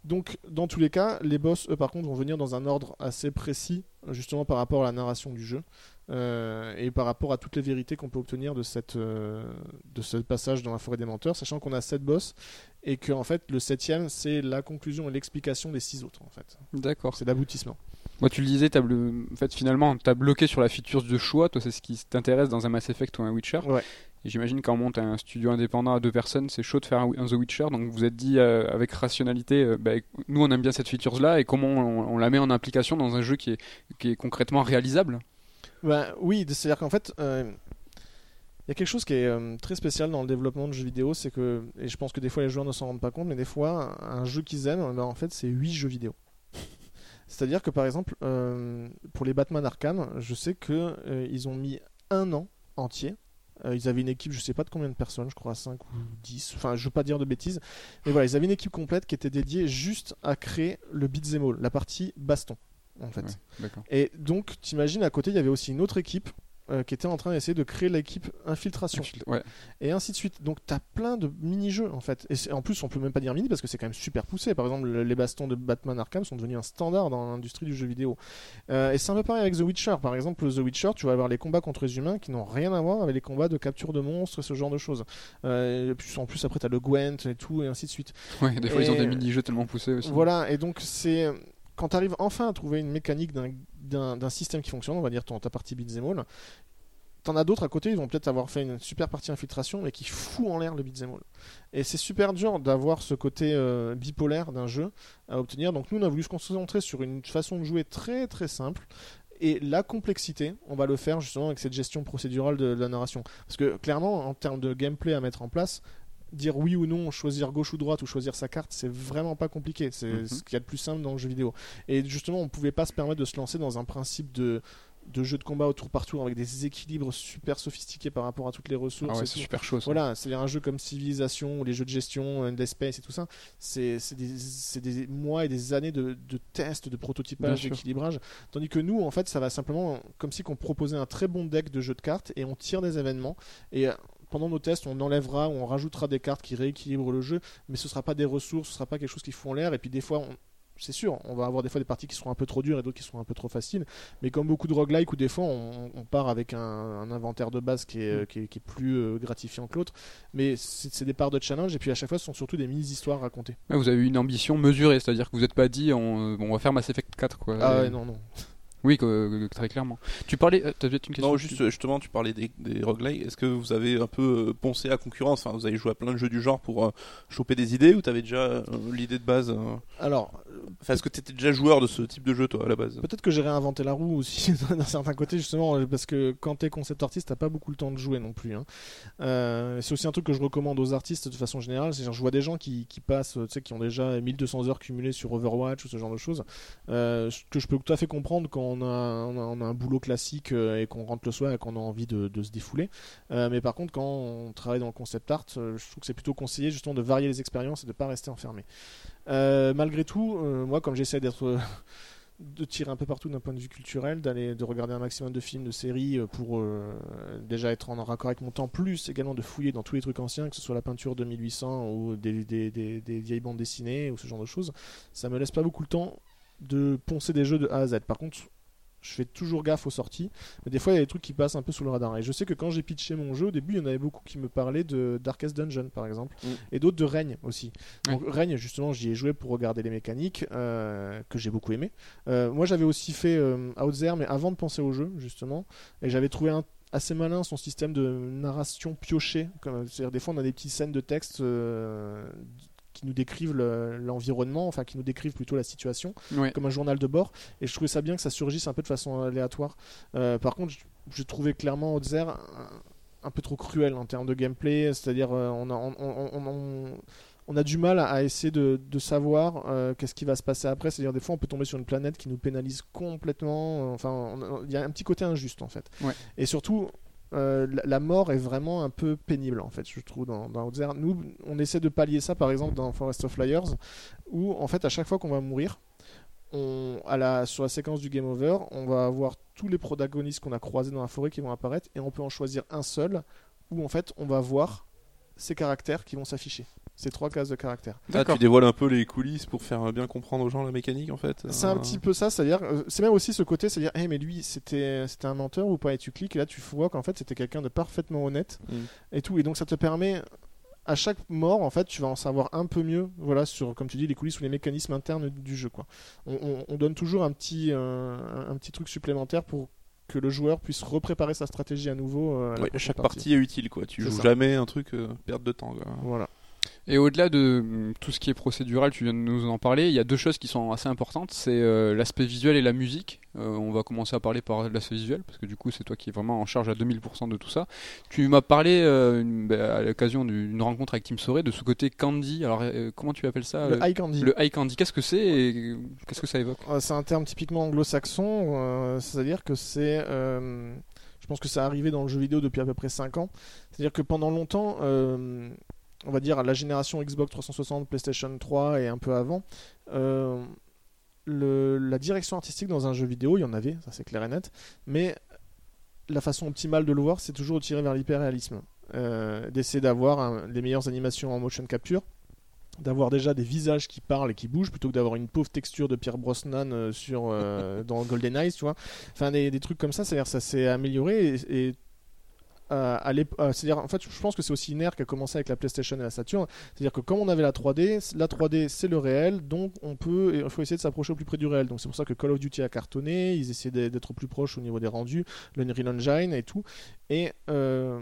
Donc, dans tous les cas, les boss, eux, par contre, vont venir dans un ordre assez précis, justement par rapport à la narration du jeu euh, et par rapport à toutes les vérités qu'on peut obtenir de, cette, euh, de ce passage dans la forêt des menteurs, sachant qu'on a 7 boss et que en fait, le septième, c'est la conclusion et l'explication des 6 autres. En fait. D'accord. C'est l'aboutissement. Moi, tu le disais, t'as blo- en fait, finalement, t'as bloqué sur la feature de choix. Toi, c'est ce qui t'intéresse dans un Mass Effect ou un Witcher. Ouais. Et j'imagine quand on monte un studio indépendant à deux personnes, c'est chaud de faire un, The Witcher. Donc, vous êtes dit euh, avec rationalité, euh, bah, nous, on aime bien cette feature-là, et comment on, on la met en application dans un jeu qui est, qui est concrètement réalisable? Bah, oui, c'est-à-dire qu'en fait, euh, il y a quelque chose qui est euh, très spécial dans le développement de jeux vidéo, c'est que, et je pense que des fois les joueurs ne s'en rendent pas compte, mais des fois, un jeu qu'ils aiment, ben, en fait, c'est 8 jeux vidéo. C'est-à-dire que par exemple, euh, pour les Batman Arkham, je sais que euh, ils ont mis un an entier. Euh, ils avaient une équipe, je sais pas de combien de personnes, je crois 5 ou 10, enfin je veux pas dire de bêtises, mais voilà, ils avaient une équipe complète qui était dédiée juste à créer le beat'em all, la partie baston, en fait. Ouais. Et donc, t'imagines, à côté, il y avait aussi une autre équipe euh, qui était en train d'essayer de créer l'équipe infiltration. Ouais. Et ainsi de suite. Donc, t'as plein de mini-jeux, en fait. Et en plus, on peut même pas dire mini parce que c'est quand même super poussé. Par exemple, le- les bastons de Batman Arkham sont devenus un standard dans l'industrie du jeu vidéo. Euh, et c'est un peu pareil avec The Witcher. Par exemple, The Witcher, tu vas avoir les combats contre les humains qui n'ont rien à voir avec les combats de capture de monstres et ce genre de choses. Euh, en plus, après, t'as le Gwent et tout, et ainsi de suite. Ouais, des fois, ils ont des mini-jeux tellement poussés aussi. Voilà, et donc c'est quand tu arrives enfin à trouver une mécanique d'un- d'un système qui fonctionne, on va dire ton, ta partie beat'em all, t'en as d'autres à côté, ils vont peut-être avoir fait une super partie infiltration, mais qui fout en l'air le beat'em all. Et c'est super dur d'avoir ce côté euh, bipolaire d'un jeu à obtenir. Donc nous, on a voulu se concentrer sur une façon de jouer très très simple. Et la complexité, on va le faire justement avec cette gestion procédurale de la narration. Parce que clairement, en termes de gameplay à mettre en place, dire oui ou non, choisir gauche ou droite ou choisir sa carte, c'est vraiment pas compliqué. C'est Mhm. ce qu'il y a de plus simple dans le jeu vidéo. Et justement, on pouvait pas se permettre de se lancer dans un principe de, de jeu de combat au tour par tour avec des équilibres super sophistiqués par rapport à toutes les ressources. Ah ouais, c'est super chaud. ça. Voilà, c'est-à-dire un jeu comme Civilization ou les jeux de gestion, Endless Space et tout ça, c'est des, mois et des années de, de tests, de prototypage, d'équilibrage. Tandis que nous, en fait, ça va simplement comme si qu'on proposait un très bon deck de jeux de cartes et on tire des événements. Et euh, pendant nos tests, on enlèvera ou on rajoutera des cartes qui rééquilibrent le jeu, mais ce sera pas des ressources, ce sera pas quelque chose qui fout en l'air. Et puis des fois, on- c'est sûr, on va avoir des fois des parties qui seront un peu trop dures et d'autres qui seront un peu trop faciles. Mais comme beaucoup de roguelike, où des fois on, on part avec un, un inventaire de base qui est, qui est, qui est plus euh, gratifiant que l'autre. Mais c'est des parts de challenge et puis à chaque fois ce sont surtout des mini-histoires racontées. Ouais, vous avez eu une ambition mesurée, c'est-à-dire que vous n'êtes pas dit on, bon, on va faire Mass Effect 4 quoi. Ah ouais, non, non. Oui, que- que- très clairement. Tu parlais, euh, t'as peut-être une question Non, juste euh, justement, tu parlais des, des roguelikes. Est-ce que vous avez un peu euh, poncé à concurrence? Enfin, vous avez joué à plein de jeux du genre pour euh, choper des idées ou t'avais déjà euh, l'idée de base Alors, Enfin, est-ce que t'étais déjà joueur de ce type de jeu, toi, à la base? Peut-être que j'ai réinventé la roue aussi d'un certain côté justement parce que quand t'es concept artiste t'as pas beaucoup le temps de jouer non plus. hein. Euh, c'est aussi un truc que je recommande aux artistes de façon générale. C'est-à-dire, je vois des gens qui, qui passent, tu sais, qui ont déjà 1200 heures cumulées sur Overwatch ou ce genre de choses, euh, ce que je peux tout à fait comprendre quand on a, un boulot classique euh, et qu'on rentre le soir et qu'on a envie de, se défouler. Euh, mais par contre, quand on travaille dans le concept art, euh, je trouve que c'est plutôt conseillé justement de varier les expériences et de pas rester enfermé. Malgré tout, moi, comme j'essaie d'être de tirer un peu partout d'un point de vue culturel, d'aller de regarder un maximum de films, de séries pour déjà être en raccord avec mon temps, plus également de fouiller dans tous les trucs anciens, que ce soit la peinture de 1800 ou des, des, des, des vieilles bandes dessinées ou ce genre de choses. Ça me laisse pas beaucoup le temps de poncer des jeux de A à Z. Par contre, je fais toujours gaffe aux sorties. Mais des fois, il y a des trucs qui passent un peu sous le radar. Et je sais que quand j'ai pitché mon jeu, au début, il y en avait beaucoup qui me parlaient de Darkest Dungeon, par exemple, Mm. et d'autres de Règne aussi. Donc, Règne, justement, j'y ai joué pour regarder les mécaniques, euh, que j'ai beaucoup aimé. Euh, moi, j'avais aussi fait euh, Outzer, mais avant de penser au jeu, justement. Et j'avais trouvé un assez malin son système de narration piochée. C'est-à-dire, des fois, on a des petites scènes de texte. euh, qui nous décrivent le- l'environnement, enfin qui nous décrivent plutôt la situation Ouais. comme un journal de bord. Et je trouvais ça bien que ça surgisse un peu de façon aléatoire. Euh, par contre, je, je trouvais clairement Outzer un, un peu trop cruel en termes de gameplay. C'est-à-dire, euh, on, a, on, on- on- on- on a du mal à essayer de, de savoir euh, qu'est-ce qui va se passer après. C'est-à-dire, des fois, on peut tomber sur une planète qui nous pénalise complètement. Enfin, il y a un petit côté injuste, en fait. Ouais. Et surtout. Euh, la, mort est vraiment un peu pénible en fait je trouve dans, dans nous on essaie de pallier ça par exemple dans Forest of Liars où en fait à chaque fois qu'on va mourir on, à la, sur la séquence du game over, on va avoir tous les protagonistes qu'on a croisés dans la forêt qui vont apparaître et on peut en choisir un seul où en fait on va voir ces caractères qui vont s'afficher. Ces trois cases de caractères. Ah, tu dévoiles un peu les coulisses pour faire bien comprendre aux gens la mécanique, en fait C'est un Euh, petit peu ça, c'est-à-dire, euh, c'est même aussi ce côté, c'est-à-dire, hey, mais lui, c'était, c'était un menteur ou pas, et tu cliques, et là tu vois qu'en fait c'était quelqu'un de parfaitement honnête, Mm. et tout, et donc ça te permet, à chaque mort, en fait, tu vas en savoir un peu mieux, voilà, sur, comme tu dis, les coulisses ou les mécanismes internes du jeu, quoi. On, on- on donne toujours un petit, euh, un, petit truc supplémentaire pour que le joueur puisse repréparer sa stratégie à nouveau. euh, à chaque partie est utile, quoi. Tu C'est joues ça. jamais un truc euh, perte de temps, quoi. Voilà. Et au-delà de hum, tout ce qui est procédural, tu viens de nous en parler, il y a deux choses qui sont assez importantes, c'est euh, l'aspect visuel et la musique. Euh, on va commencer à parler par l'aspect visuel, parce que du coup c'est toi qui es vraiment en charge à 2000% de tout ça. Tu m'as parlé euh, une- bah, à l'occasion d'une rencontre avec Tim Soré de ce côté candy, alors comment tu appelles ça Le high candy. le high candy, qu'est-ce que c'est et qu'est-ce que ça évoque C'est un terme typiquement anglo-saxon, c'est-à-dire que c'est. je pense que ça arrivé dans le jeu vidéo depuis à peu près 5 ans. C'est-à-dire que pendant longtemps, on va dire la génération Xbox 360, PlayStation 3 et un peu avant, euh, le- la direction artistique dans un jeu vidéo, il y en avait, ça c'est clair et net, mais la façon optimale de le voir, c'est toujours de tirer vers l'hyperréalisme. Euh, D'essayer d'avoir un- les meilleures animations en motion capture d'avoir déjà des visages qui parlent et qui bougent plutôt que d'avoir une pauvre texture de Pierre Brosnan euh, sur euh, dans Golden Eyes tu vois enfin des, des trucs comme ça c'est à dire ça s'est amélioré et, et, l'ép- euh, c'est-à-dire en fait je pense que c'est aussi ère qui a commencé avec la PlayStation et la Saturn. C'est-à-dire que comme on avait la 3D la 3D c'est le réel donc on peut il faut essayer de s'approcher au plus près du réel. Donc c'est pour ça que Call of Duty a cartonné ils essaient d'être plus proche au niveau des rendus l'Unreal Engine et tout. Et euh,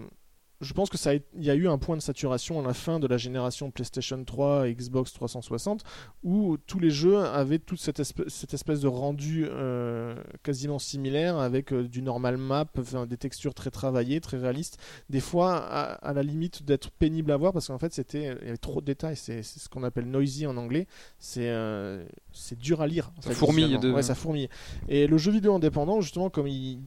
je pense que ça a- il y a eu un point de saturation à la fin de la génération PlayStation 3 et Xbox 360 où tous les jeux avaient toute cette espèce, cette espèce de rendu euh, quasiment similaire avec euh, du normal map, enfin, des textures très travaillées, très réalistes, des fois à, à la limite d'être pénible à voir parce qu'en fait c'était il y avait trop de détails, c'est ce qu'on appelle noisy en anglais, c'est euh, c'est dur à lire. Ça fourmille de- Ouais, ça fourmille. Et le jeu vidéo indépendant justement comme il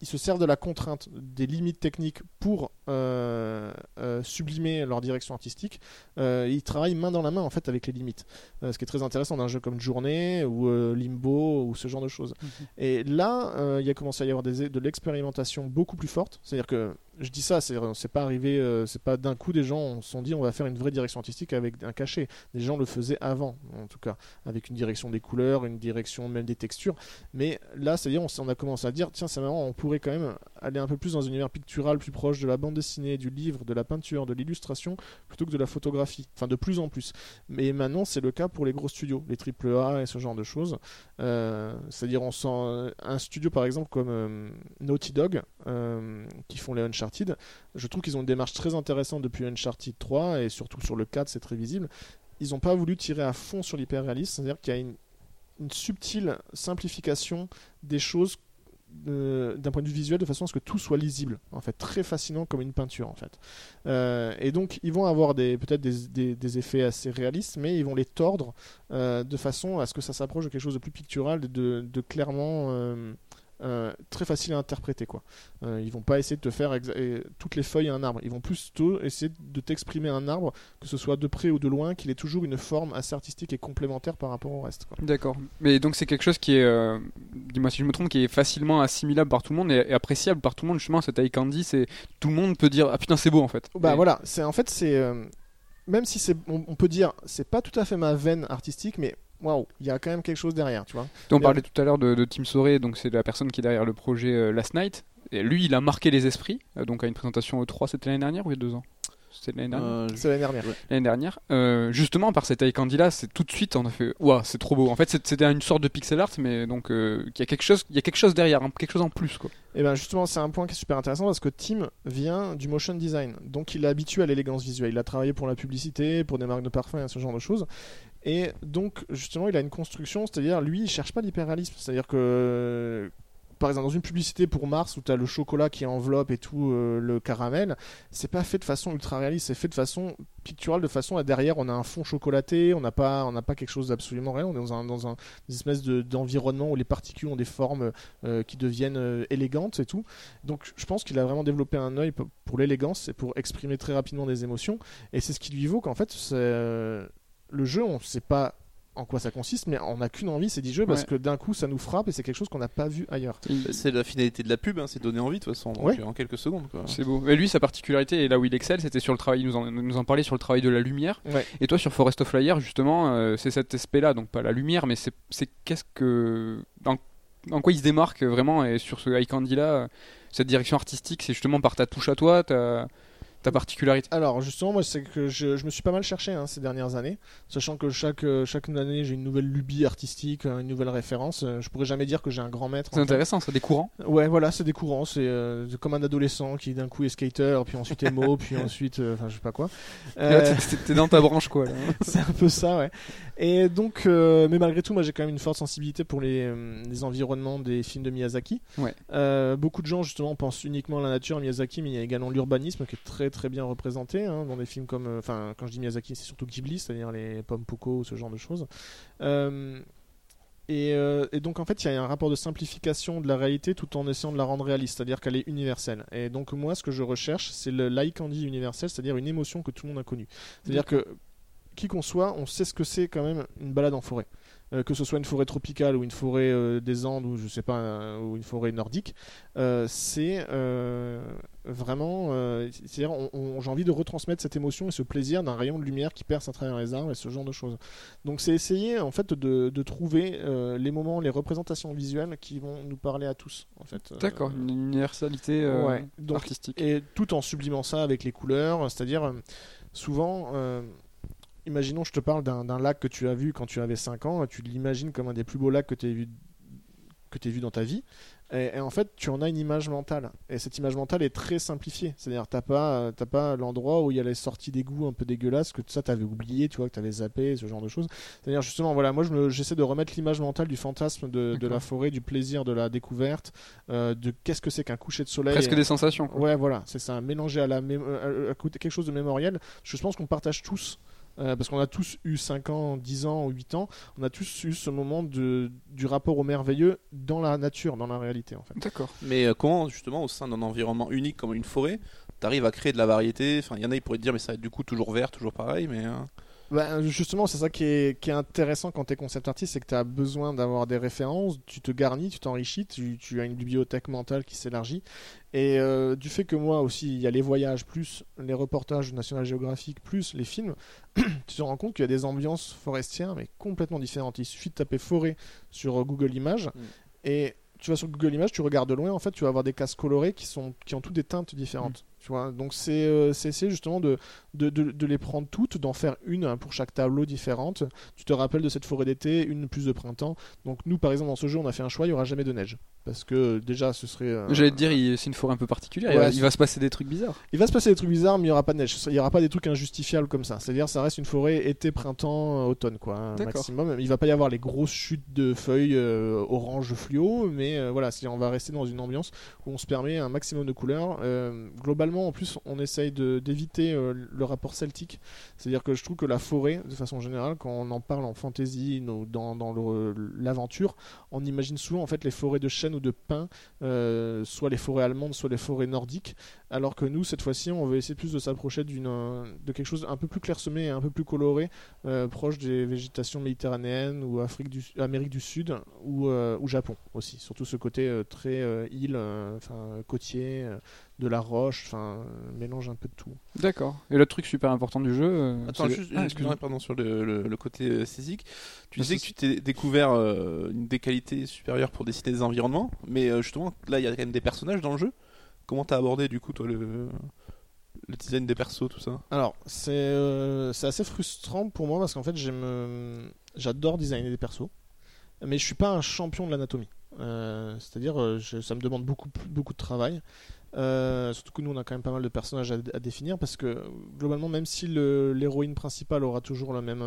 ils se servent de la contrainte des limites techniques pour euh, euh, sublimer leur direction artistique. Euh, ils travaillent main dans la main en fait avec les limites. Ce qui est très intéressant d'un jeu comme Journée ou Limbo ou ce genre de choses. Et là, il y a commencé à y avoir des, de l'expérimentation beaucoup plus forte. C'est-à-dire que je dis ça, c'est c'est pas arrivé, euh, c'est pas d'un coup des gens se sont dit on va faire une vraie direction artistique avec un cachet. Les gens le faisaient avant, en tout cas, avec une direction des couleurs, une direction même des textures. Mais là, c'est-à-dire on, a commencé à dire tiens c'est marrant, on pourrait quand même aller un peu plus dans un univers pictural plus proche de la bande dessinée, du livre, de la peinture, de l'illustration, plutôt que de la photographie. Enfin, de plus en plus. Mais maintenant, c'est le cas pour les gros studios, les AAA et ce genre de choses. Euh, C'est-à-dire, on sent un studio par exemple comme euh, Naughty Dog, euh, qui font les Uncharted. Je trouve qu'ils ont une démarche très intéressante depuis Uncharted 3 et surtout sur le 4, c'est très visible. Ils n'ont pas voulu tirer à fond sur l'hyperréalisme, c'est-à-dire qu'il y a une, subtile simplification des choses de- d'un point de vue visuel de façon à ce que tout soit lisible en fait. Très fascinant comme une peinture en fait. Euh, et donc ils vont avoir peut-être des, effets assez réalistes mais ils vont les tordre euh, de façon à ce que ça s'approche de quelque chose de plus pictural de clairement euh, très facile à interpréter quoi. Euh, ils vont pas essayer de te faire toutes les feuilles à un arbre. Ils vont plutôt essayer de t'exprimer un arbre, que ce soit de près ou de loin, qu'il ait toujours une forme assez artistique et complémentaire par rapport au reste. D'accord. Mais donc c'est quelque chose qui est, euh, dis-moi si je me trompe, qui est facilement assimilable par tout le monde et, et appréciable par tout le monde. Justement, cet eye candy, c'est tout le monde peut dire ah putain c'est beau en fait. Bah Et- voilà, c'est en fait c'est euh, même si c'est on peut dire c'est pas tout à fait ma veine artistique, mais waouh, il y a quand même quelque chose derrière, tu vois. On parlait tout à l'heure de, de Tim Soré, donc c'est la personne qui est derrière le projet euh, Last Night. Et lui, il a marqué les esprits. euh, donc à une présentation E3, c'était l'année dernière ou il y a deux ans? C'était l'année dernière? Euh, C'est l'année dernière. L'année dernière. Euh, justement, par cet eye candy là, c'est tout de suite, on a fait waouh, c'est trop beau. En fait, c'est- c'était une sorte de pixel art, mais donc euh, il y a quelque chose, il y a quelque chose derrière, hein, quelque chose en plus quoi. Et ben justement, c'est un point qui est super intéressant parce que Tim vient du motion design. Donc il est habitué à l'élégance visuelle. Il a travaillé pour la publicité, pour des marques de parfum et ce genre de choses. Et donc justement, il a une construction, c'est-à-dire lui, il cherche pas l'hyperréalisme. C'est-à-dire que par exemple dans une publicité pour Mars où tu as le chocolat qui enveloppe et tout euh, le caramel, c'est pas fait de façon ultra réaliste, c'est fait de façon picturale, de façon à derrière on a un fond chocolaté, on n'a pas pas quelque chose d'absolument réel, on est dans un dans un une espèce de- d'environnement où les particules ont des formes euh, qui deviennent euh, élégantes et tout. Donc je pense qu'il a vraiment développé un œil pour l'élégance et pour exprimer très rapidement des émotions. Et c'est ce qui lui vaut qu'en fait, c'est, le jeu, on ne sait pas en quoi ça consiste, mais on n'a qu'une envie, c'est d'y jouer parce Ouais. que d'un coup, ça nous frappe et c'est quelque chose qu'on n'a pas vu ailleurs. C'est la finalité de la pub, hein, c'est donner envie de toute façon, donc, Ouais. en quelques secondes. C'est beau. Mais lui, sa particularité, et là où il excelle, c'était sur le travail, il nous en, nous en parlait sur le travail de la lumière. Ouais. Et toi, sur Forest of Flyer, justement, euh, c'est cet aspect-là, donc pas la lumière, mais c'est c'est qu'est-ce que. En, en quoi il se démarque vraiment, et sur ce High Candy là, euh, cette direction artistique, c'est justement par ta touche à toi, ta, ta particularité? Alors justement, moi, c'est que je, je me suis pas mal cherché hein, ces dernières années, sachant que chaque, euh, chaque année, j'ai une nouvelle lubie artistique, euh, une nouvelle référence. Euh, Je pourrais jamais dire que j'ai un grand maître. C'est intéressant, ça, des courants. Ouais, voilà, c'est des courants. C'est euh, comme un adolescent qui d'un coup est skater, puis ensuite emo, puis ensuite, euh, enfin, je sais pas quoi. Euh, t'es- dans ta branche, quoi. Là. c'est un peu ça, ouais. Et donc, euh, mais malgré tout, moi j'ai quand même une forte sensibilité pour les, euh, les environnements des films de Miyazaki. Ouais. Euh, beaucoup de gens justement pensent uniquement à la nature, Miyazaki, mais il y a également l'urbanisme qui est très très bien représenté hein, dans des films comme, euh, enfin, quand je dis Miyazaki, c'est surtout Ghibli, c'est-à-dire les Pommes Poco, ce genre de choses. Euh, et, euh, et donc en fait, il y a un rapport de simplification de la réalité tout en essayant de la rendre réaliste, c'est-à-dire qu'elle est universelle. Et donc moi, ce que je recherche, c'est le like candy universel, c'est-à-dire une émotion que tout le monde a connue. C'est-à-dire que qui qu'on soit, on sait ce que c'est quand même une balade en forêt. Euh, que ce soit une forêt tropicale ou une forêt euh, des Andes ou je sais pas euh, ou une forêt nordique, euh, c'est vraiment, c'est-à-dire j'ai envie de retransmettre cette émotion et ce plaisir d'un rayon de lumière qui perce à travers les arbres et ce genre de choses. Donc c'est essayer en fait de, de trouver les moments, les représentations visuelles qui vont nous parler à tous en fait. D'accord, une universalité ouais. Donc artistique. et tout en sublimant ça avec les couleurs, c'est-à-dire souvent, imaginons je te parle d'un lac que tu as vu quand tu avais 5 ans, tu l'imagines comme un des plus beaux lacs que tu as vu que tu vu dans ta vie et, et en fait tu en as une image mentale et cette image mentale est très simplifiée c'est-à-dire t'as pas euh, pas l'endroit où il y a les sorties d'égout un peu dégueulasses que ça t'avais oublié tu vois que t'avais zappé ce genre de choses c'est-à-dire justement voilà moi je j'essaie de remettre l'image mentale du fantasme de, la forêt du plaisir de la découverte euh, de qu'est-ce que c'est qu'un coucher de soleil Presque des sensations. quoi. Ouais, voilà, c'est ça, mélanger à, la mé- euh, à quelque chose de mémoriel. Je pense qu'on partage tous, euh, parce qu'on a tous eu 5 ans, 10 ans ou 8 ans, on a tous eu ce moment de, du rapport au merveilleux dans la nature, dans la réalité en fait. D'accord. Mais euh, comment, justement, au sein d'un environnement unique comme une forêt, t'arrives à créer de la variété? Enfin, il y en a, ils pourraient te dire, mais ça va être du coup toujours vert, toujours pareil, mais. euh, Bah, justement, c'est ça qui est, qui est intéressant quand tu es concept artiste, c'est que tu as besoin d'avoir des références, tu te garnis, tu t'enrichis, tu, tu as une bibliothèque mentale qui s'élargit. Et euh, du fait que moi aussi, il y a les voyages, plus les reportages de National Geographic, plus les films, tu te rends compte qu'il y a des ambiances forestières, mais complètement différentes. Il suffit de taper forêt sur euh, Google Images, Mm. et tu vas sur Google Images, tu regardes de loin, en fait, tu vas avoir des cases colorées qui, sont, qui ont toutes des teintes différentes. Tu vois Donc, c'est euh, essayer justement de, de, de- de les prendre toutes, d'en faire une hein, pour chaque tableau différente. Tu te rappelles de cette forêt d'été, une plus de printemps. Donc, nous, par exemple, dans ce jeu, on a fait un choix, il n'y aura jamais de neige. Parce que déjà, ce serait. euh, J'allais te dire, c'est une forêt un peu particulière. il, va, Ouais, il va se passer des trucs bizarres. Il va se passer des trucs bizarres, mais il n'y aura pas de neige. Il n'y aura pas des trucs injustifiables comme ça. C'est-à-dire, ça reste une forêt été, printemps, euh, automne, quoi, D'accord. maximum. Il va pas y avoir les grosses chutes de feuilles euh, orange fluo, mais euh, voilà, on va rester dans une ambiance où on se permet un maximum de couleurs. Euh, en plus, on essaye d'éviter euh, le rapport celtique. C'est-à-dire que je trouve que la forêt, de façon générale, quand on en parle en fantasy dans, dans l'aventure, on imagine souvent en fait les forêts de chêne ou de pin, euh, soit les forêts allemandes, soit les forêts nordiques. Alors que nous, cette fois-ci, on veut essayer plus de s'approcher d'une, euh, de quelque chose un peu plus clairsemé et un peu plus coloré, euh, proche des végétations méditerranéennes ou Afrique du, Amérique du Sud ou, euh, ou Japon aussi. Surtout ce côté euh, très euh, île, euh, enfin côtier, euh, de la roche, enfin mélange un peu de tout. D'accord. Et l'autre truc super important du jeu. Attends, c'est- juste Ah, une excuse-moi. excuse pardon, sur le, le- le côté saisique. Tu disais que tu t'es découvert euh, une des qualités supérieures pour dessiner des environnements, mais euh, justement, là, il y a quand même des personnages dans le jeu. Comment t'as abordé, du coup, toi, le, design des persos, tout ça? Alors, c'est euh, c'est assez frustrant pour moi parce qu'en fait, euh, j'adore designer des persos, mais je suis pas un champion de l'anatomie. Euh, C'est-à-dire, ça me demande beaucoup, de travail. Surtout que nous, on a quand même pas mal de personnages à, à définir parce que globalement, même si l'héroïne principale aura toujours la même,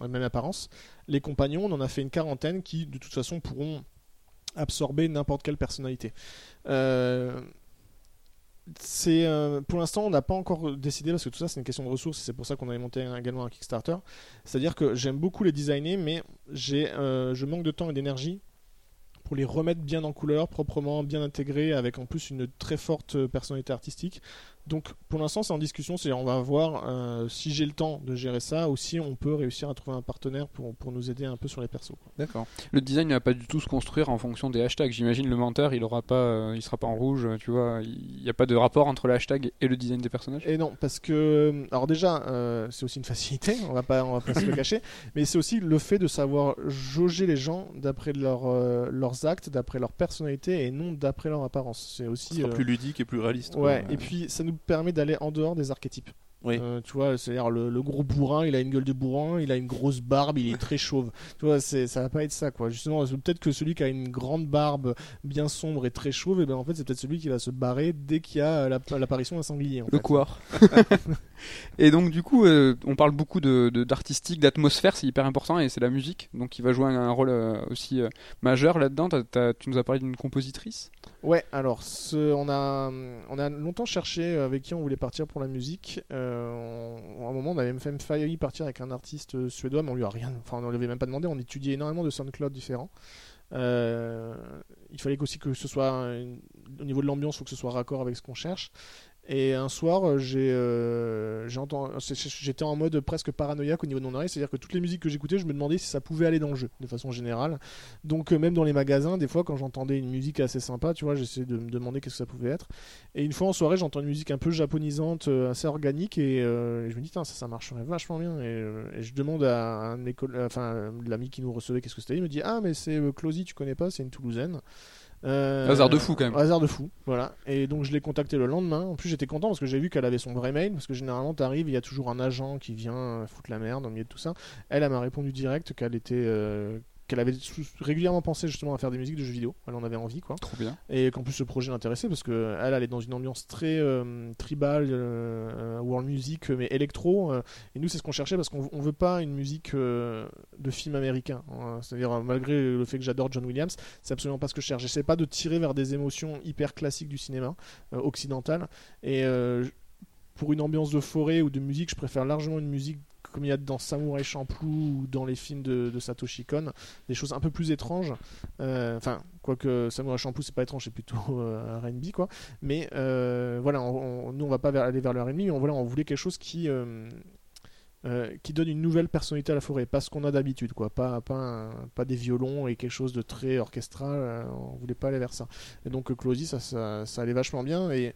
la même apparence, les compagnons, on en a fait une quarantaine qui, de toute façon, pourront absorber n'importe quelle personnalité. Euh, euh, pour l'instant on n'a pas encore décidé parce que tout ça c'est une question de ressources et c'est pour ça qu'on avait monté également un Kickstarter c'est à dire que j'aime beaucoup les designer mais euh, je manque de temps et d'énergie pour les remettre bien en couleur proprement bien intégrés avec en plus une très forte personnalité artistique donc pour l'instant c'est en discussion c'est on va voir euh, si j'ai le temps de gérer ça ou si on peut réussir à trouver un partenaire pour, pour nous aider un peu sur les persos. D'accord. Le design ne va pas du tout se construire en fonction des hashtags. J'imagine le menteur, il aura pas, euh, il sera pas en rouge. Tu vois, il n'y a pas de rapport entre le hashtag et le design des personnages. Et non, parce que alors déjà, euh, c'est aussi une facilité, on va pas, on va pas se le cacher, mais c'est aussi le fait de savoir jauger les gens d'après leur, euh, leurs actes, d'après leur personnalité et non d'après leur apparence. C'est Ce aussi sera euh, plus ludique et plus réaliste. quoi. ouais. Et puis ça nous permet d'aller en dehors des archétypes. Oui. Euh, tu vois, c'est-à-dire le, le gros bourrin, il a une gueule de bourrin, il a une grosse barbe, il est très chauve. Tu vois, c'est, ça va pas être ça, quoi. Justement, peut-être que celui qui a une grande barbe bien sombre et très chauve, et ben en fait, c'est peut-être celui qui va se barrer dès qu'il y a la- l'apparition d'un sanglier. en Le fait. quoi Et donc du coup, euh, on parle beaucoup de de- d'artistique, d'atmosphère, c'est hyper important et c'est la musique, donc qui va jouer un, un rôle euh, aussi euh, majeur là-dedans. T'as- t'as- tu nous as parlé d'une compositrice. Ouais, alors ce- on, a, on a longtemps cherché avec qui on voulait partir pour la musique. Euh, à un moment, on avait même failli partir avec un artiste euh, suédois, mais on lui a rien, enfin on lui avait même pas demandé. On étudiait énormément de SoundCloud différents. Euh, il fallait aussi que ce soit au niveau de l'ambiance, faut que ce soit raccord avec ce qu'on cherche. Et un soir, euh, j'ai, euh, j'étais en mode presque paranoïaque au niveau de mon oreille, c'est-à-dire que toutes les musiques que j'écoutais, je me demandais si ça pouvait aller dans le jeu, de façon générale. Donc euh, même dans les magasins, des fois, quand j'entendais une musique assez sympa, tu vois, j'essayais de me demander qu'est-ce que ça pouvait être. Et une fois en soirée, j'entends une musique un peu japonisante, assez organique, et, je me dis, ça, ça marcherait vachement bien. Et, et je demande à un l'ami qui nous recevait qu'est-ce que c'était. Il me dit, ah, mais c'est Closy, tu connais pas, c'est une Toulousaine. Euh, Hasard de fou, quand même. Hasard de fou, voilà. Et donc je l'ai contacté le lendemain. En plus j'étais content parce que j'ai vu qu'elle avait son vrai mail. Parce que généralement t'arrives, il y a toujours un agent qui vient foutre la merde au milieu de tout ça. Elle, elle m'a répondu direct qu'elle était, euh, qu'elle avait régulièrement pensé justement à faire des musiques de jeux vidéo. Elle en avait envie quoi. Trop bien. Et qu'en plus ce projet l'intéressait parce que elle, elle est dans une ambiance très euh, tribal, euh, world music, mais électro. euh, et nous c'est ce qu'on cherchait parce qu'on on veut pas une musique euh, de film américain. hein. C'est-à-dire euh, malgré le fait que j'adore John Williams, c'est absolument pas ce que je cherche. J'essaie pas de tirer vers des émotions hyper classiques du cinéma occidental. Et pour une ambiance de forêt ou de musique, je préfère largement une musique comme il y a dans Samurai Champloo ou dans les films de, Satoshi Kon, des choses un peu plus étranges. Euh, Enfin, quoique Samurai Champloo c'est pas étrange, c'est plutôt euh, R&B quoi. Mais euh, voilà, on- on- nous on va pas aller vers le R&B, mais on, voilà, on voulait quelque chose qui qui donne une nouvelle personnalité à la forêt, pas ce qu'on a d'habitude, quoi, pas pas pas des violons et quelque chose de très orchestral. euh, on voulait pas aller vers ça. Et donc Closy, ça, ça, ça allait vachement bien et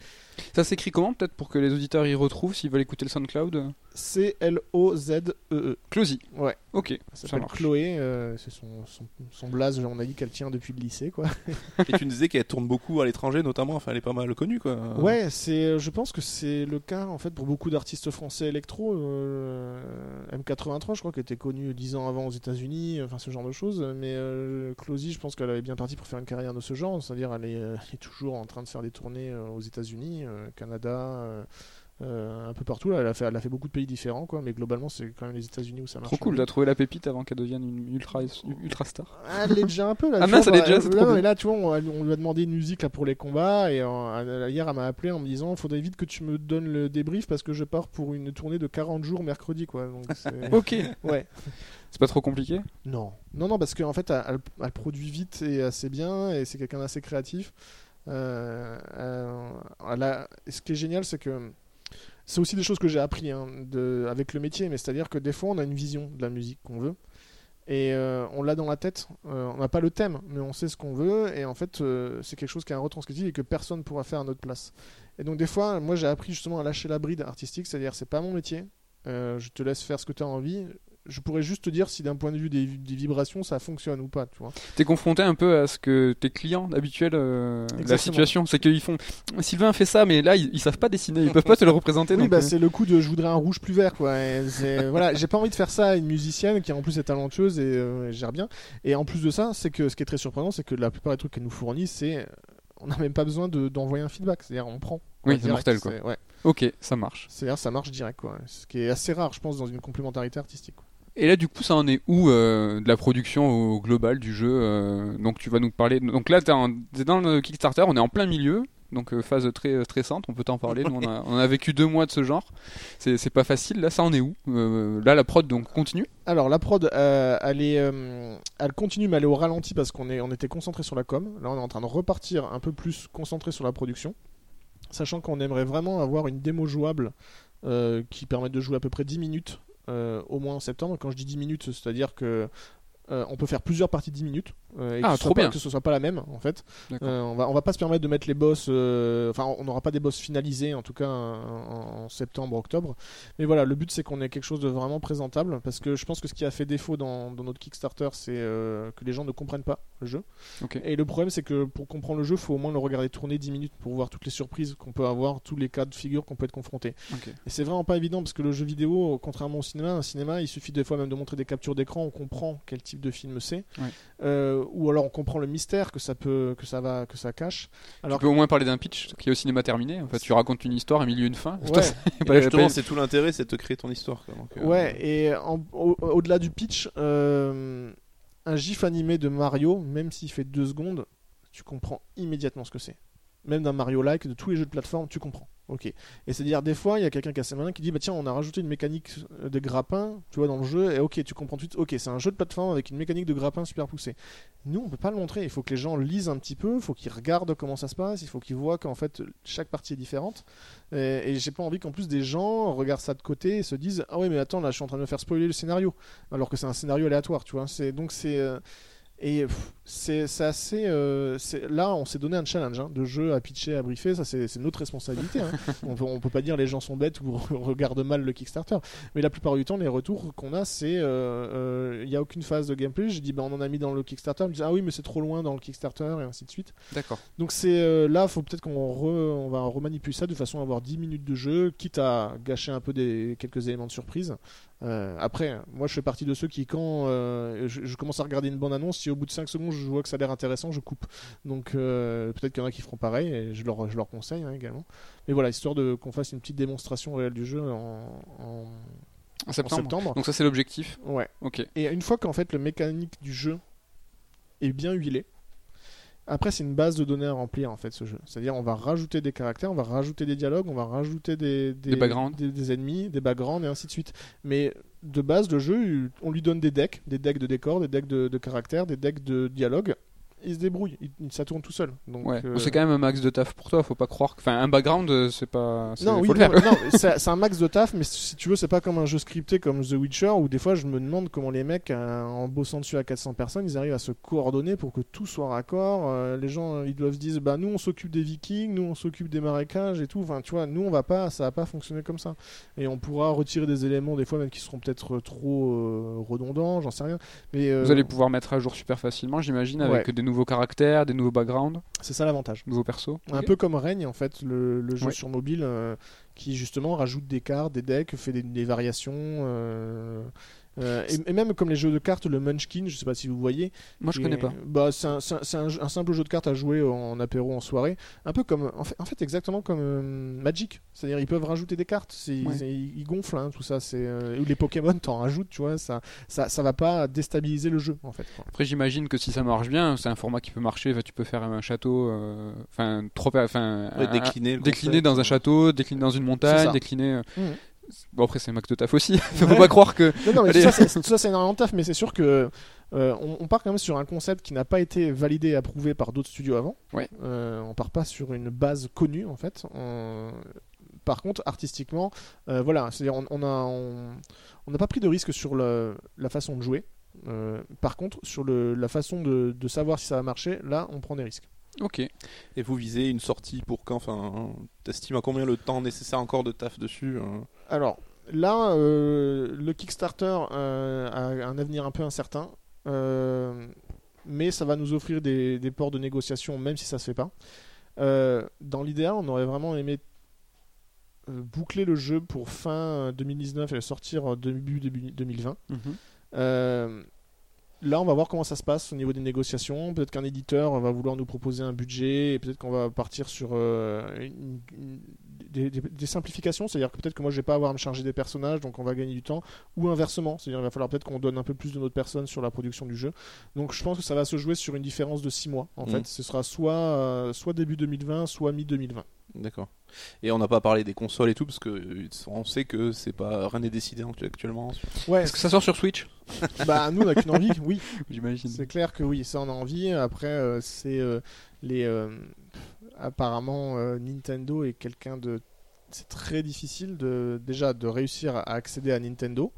Ça s'écrit comment peut-être pour que les auditeurs y retrouvent s'ils veulent écouter le SoundCloud? C-L-O-Z-E-E. Closy. E Ouais. Ok, ça s'appelle. Chloé, euh, c'est son, son, son blaze, on a dit qu'elle tient depuis le lycée, quoi. Et tu nous disais qu'elle tourne beaucoup à l'étranger, notamment. Enfin, elle est pas mal connue, quoi. Ouais, c'est, je pense que c'est le cas en fait pour beaucoup d'artistes français électro. euh, M83, je crois qu'elle était connue 10 ans avant aux États-Unis, enfin ce genre de choses. Mais euh, Closy, je pense qu'elle avait bien parti pour faire une carrière de ce genre, c'est-à-dire elle est, euh, elle est toujours en train de faire des tournées euh, aux États-Unis, euh, Canada. euh, euh, un peu partout là, elle a fait, elle a fait beaucoup de pays différents quoi, mais globalement c'est quand même les États-Unis où ça marche. Trop cool, t'as trouvé la pépite avant qu'elle devienne une ultra, ultra star. Ah, elle l'est déjà un peu là. Ah mince, elle est déjà, bah, c'est là, mais là, tu vois, on, on lui a demandé une musique là, pour les combats et euh, hier elle m'a appelé en me disant faudrait vite que tu me donnes le débrief parce que je pars pour une tournée de 40 jours mercredi quoi. Donc, Ok, ouais. c'est pas trop compliqué? Non. Non, non, parce qu'en fait, elle, produit vite et assez bien, et c'est quelqu'un d'assez créatif. Euh, euh, a- et ce qui est génial, c'est que c'est aussi des choses que j'ai appris hein, avec le métier, mais c'est-à-dire que des fois, on a une vision de la musique qu'on veut. Et euh, on l'a dans la tête, Euh, on n'a pas le thème, mais on sait ce qu'on veut, et en fait, euh, c'est quelque chose qui est un retranscriptif et que personne ne pourra faire à notre place. Et donc, des fois, moi, j'ai appris justement à lâcher la bride artistique, c'est-à-dire, c'est pas mon métier, je te laisse faire ce que tu as envie. Je pourrais juste te dire si d'un point de vue des, des vibrations ça fonctionne ou pas, tu vois. T'es confronté un peu à ce que tes clients habituels, euh, la situation, c'est qu'ils font Sylvain fait ça, mais là ils, ils savent pas dessiner, ils peuvent pas te le représenter. Oui, donc, bah, euh, c'est le coup de je voudrais un rouge plus vert, quoi. Et voilà, j'ai pas envie de faire ça à une musicienne qui en plus est talentueuse et euh, gère bien. Et en plus de ça, c'est que ce qui est très surprenant, c'est que la plupart des trucs qu'elle nous fournit, c'est on n'a même pas besoin de- d'envoyer un feedback, c'est-à-dire on prend. Oui, c'est mortel, quoi. Ouais, Ok, ça marche. c'est-à-dire ça marche direct, quoi. Ce qui est assez rare, je pense, dans une complémentarité artistique. quoi. Et là, du coup, ça en est où euh, de la production au global du jeu euh, Donc, tu vas nous parler. Donc là, t'es dans le Kickstarter, on est en plein milieu. Donc, euh, phase très stressante, on peut t'en parler. Nous, on, a, vécu deux mois de ce genre. C'est pas facile. Là, ça en est où Là, la prod donc continue? Alors la prod, elle est, elle continue, mais elle est au ralenti parce qu'on on était concentré sur la com. Là, on est en train de repartir un peu plus concentré sur la production, sachant qu'on aimerait vraiment avoir une démo jouable qui permette de jouer à peu près 10 minutes au moins en septembre. Quand je dis 10 minutes, c'est-à-dire que euh, on peut faire plusieurs parties de 10 minutes euh, et Ah, trop pas- bien. que ce soit pas la même en fait. Euh, on va on va pas se permettre de mettre les boss euh, enfin on n'aura pas des boss finalisés en tout cas en, en septembre octobre. Mais voilà le but c'est qu'on ait quelque chose de vraiment présentable parce que je pense que ce qui a fait défaut dans, dans notre Kickstarter c'est euh, que les gens ne comprennent pas le jeu. Et le problème c'est que pour comprendre le jeu faut au moins le regarder tourner 10 minutes pour voir toutes les surprises qu'on peut avoir tous les cas de figure qu'on peut être confronté. Et c'est vraiment pas évident parce que le jeu vidéo, contrairement au cinéma, un cinéma, il suffit des fois même de montrer des captures d'écran, on comprend quel type de film c'est, Ouais. Euh, ou alors on comprend le mystère que ça peut, que ça va, que ça cache. Alors tu peux au moins parler d'un pitch qui est au cinéma terminé. En fait, tu racontes une histoire, un milieu, une fin. ouais, c'est Et justement, tout l'intérêt, c'est de te créer ton histoire. quoi. Donc, euh, ouais, et en- au- au-delà du pitch, euh, un gif animé de Mario, même s'il fait deux secondes, tu comprends immédiatement ce que c'est. Même d'un Mario-like, de tous les jeux de plateforme, tu comprends. Ok. Et c'est-à-dire, des fois, il y a quelqu'un qui a ses malin qui dit Bah tiens, on a rajouté une mécanique euh, de grappin, tu vois, dans le jeu, et ok, tu comprends tout de suite, ok, c'est un jeu de plateforme avec une mécanique de grappin super poussée. Nous, on peut pas le montrer, il faut que les gens lisent un petit peu, il faut qu'ils regardent comment ça se passe, il faut qu'ils voient qu'en fait, chaque partie est différente. Et, et j'ai pas envie qu'en plus des gens regardent ça de côté et se disent Ah ouais, mais attends, là, je suis en train de me faire spoiler le scénario, alors que c'est un scénario aléatoire, tu vois. Donc c'est. euh, et c'est assez. euh, là, on s'est donné un challenge hein, de jeu à pitcher, à briefer. Ça, c'est notre responsabilité. hein. on, peut, on peut pas dire les gens sont bêtes ou regardent mal le Kickstarter. Mais la plupart du temps, les retours qu'on a, c'est. Il euh, n'y a aucune phase de gameplay. J'ai dit, bah, on en a mis dans le Kickstarter. Ils me disent, ah oui, mais c'est trop loin dans le Kickstarter, et ainsi de suite. D'accord. Donc c'est euh, là, faut peut-être qu'on re- on va remanipuler ça de façon à avoir 10 minutes de jeu, quitte à gâcher un peu des quelques éléments de surprise. Euh, après, moi je fais partie de ceux qui, quand euh, je, je commence à regarder une bande annonce, si au bout de 5 secondes je vois que ça a l'air intéressant, je coupe. Donc euh, peut-être qu'il y en a qui feront pareil et je leur, je leur conseille hein, également. Mais voilà, histoire de qu'on fasse une petite démonstration réelle du jeu en, en- En en septembre. septembre. Donc ça, c'est l'objectif? Ouais. Ok. Et une fois qu'en fait le mécanique du jeu est bien huilé, après c'est une base de données à remplir en fait ce jeu. C'est-à-dire on va rajouter des caractères, on va rajouter des dialogues, on va rajouter des, Des backgrounds. des, des ennemis, des backgrounds et ainsi de suite. Mais de base le jeu, on lui donne des decks, des decks de décors, des decks de, de caractères, des decks de dialogues. Il se débrouille, il, ça tourne tout seul. Donc, Ouais. euh, C'est quand même un max de taf pour toi, faut pas croire. que- Enfin, un background, euh, c'est pas. Non, oui, non, c'est un max de taf, mais si tu veux, c'est pas comme un jeu scripté comme The Witcher où des fois je me demande comment les mecs, euh, en bossant dessus à 400 personnes, ils arrivent à se coordonner pour que tout soit raccord. Les gens, ils doivent se dire, bah nous on s'occupe des Vikings, nous on s'occupe des marécages et tout. Enfin, tu vois, nous on va pas, ça va pas fonctionner comme ça. Et on pourra retirer des éléments des fois même qui seront peut-être trop euh, redondants, j'en sais rien. Mais euh, Vous allez pouvoir mettre à jour super facilement, j'imagine, avec Ouais. des nouveaux caractères, des nouveaux backgrounds, c'est ça l'avantage. nouveaux persos. Un peu comme Règne en fait, le, le jeu Ouais. sur mobile euh, qui justement rajoute des cartes, des decks, fait des, des variations. euh, euh, et, et même comme les jeux de cartes, le Munchkin, je sais pas si vous voyez. Moi, je connais pas. Bah, c'est un, simple jeu de cartes à jouer en apéro en soirée. Un peu comme. En fait, en fait exactement comme euh, Magic. C'est-à-dire, ils peuvent rajouter des cartes. Ouais. Ils, ils gonflent, hein, tout ça. C'est, euh, ou les Pokémon, t'en rajoutes, tu vois. Ça, ça, ça va pas déstabiliser le jeu, en fait. quoi. Après, j'imagine que si ça marche bien, c'est un format qui peut marcher. Tu peux faire un château, euh, enfin, trop, enfin, Ouais, décliner décliner dans un château, décliner dans une montagne, décliner. euh, Mhm. Bon, après, c'est max de taf aussi. Faut Ouais. pas croire que. Non, non, mais tout ça, c'est- énormément de taf, mais c'est sûr que euh, on, on part quand même sur un concept qui n'a pas été validé et approuvé par d'autres studios avant. Ouais. Euh, on part pas sur une base connue en fait. On- Par contre, artistiquement, euh, voilà, c'est-à-dire on on a on n'a pas pris de risque sur le- la façon de jouer. Euh, par contre, sur le, la façon de, de savoir si ça va marcher, là, on prend des risques. Ok. Et vous visez une sortie pour quand Enfin, t'estimes à combien le temps nécessaire encore de taf dessus hein? Alors là, euh, le Kickstarter euh, a un avenir un peu incertain, euh, mais ça va nous offrir des, des ports de négociation, même si ça se fait pas. Dans l'idéal, on aurait vraiment aimé boucler le jeu pour fin 2019 et le sortir début, début 2020. Mhm. Euh, là, on va voir comment ça se passe au niveau des négociations. Peut-être qu'un éditeur va vouloir nous proposer un budget et peut-être qu'on va partir sur euh, une- une- des, des- des simplifications. C'est-à-dire que peut-être que moi, je vais pas avoir à me charger des personnages, donc on va gagner du temps. Ou inversement, c'est-à-dire qu'il va falloir peut-être qu'on donne un peu plus de notre personne sur la production du jeu. Donc je pense que ça va se jouer sur une différence de 6 mois. En Mhm. fait, ce sera soit, euh, soit début 2020, soit mi-2020. D'accord. Et on n'a pas parlé des consoles et tout parce que euh, on sait que c'est pas rien n'est décidé actu- actuellement. Ouais, Est-ce que ça sort sur Switch? Bah nous on a qu'une envie, oui. J'imagine. C'est clair que oui, ça on a envie. Après, euh, c'est euh, les. euh, apparemment, euh, Nintendo est quelqu'un de. C'est très difficile de déjà de réussir à accéder à Nintendo,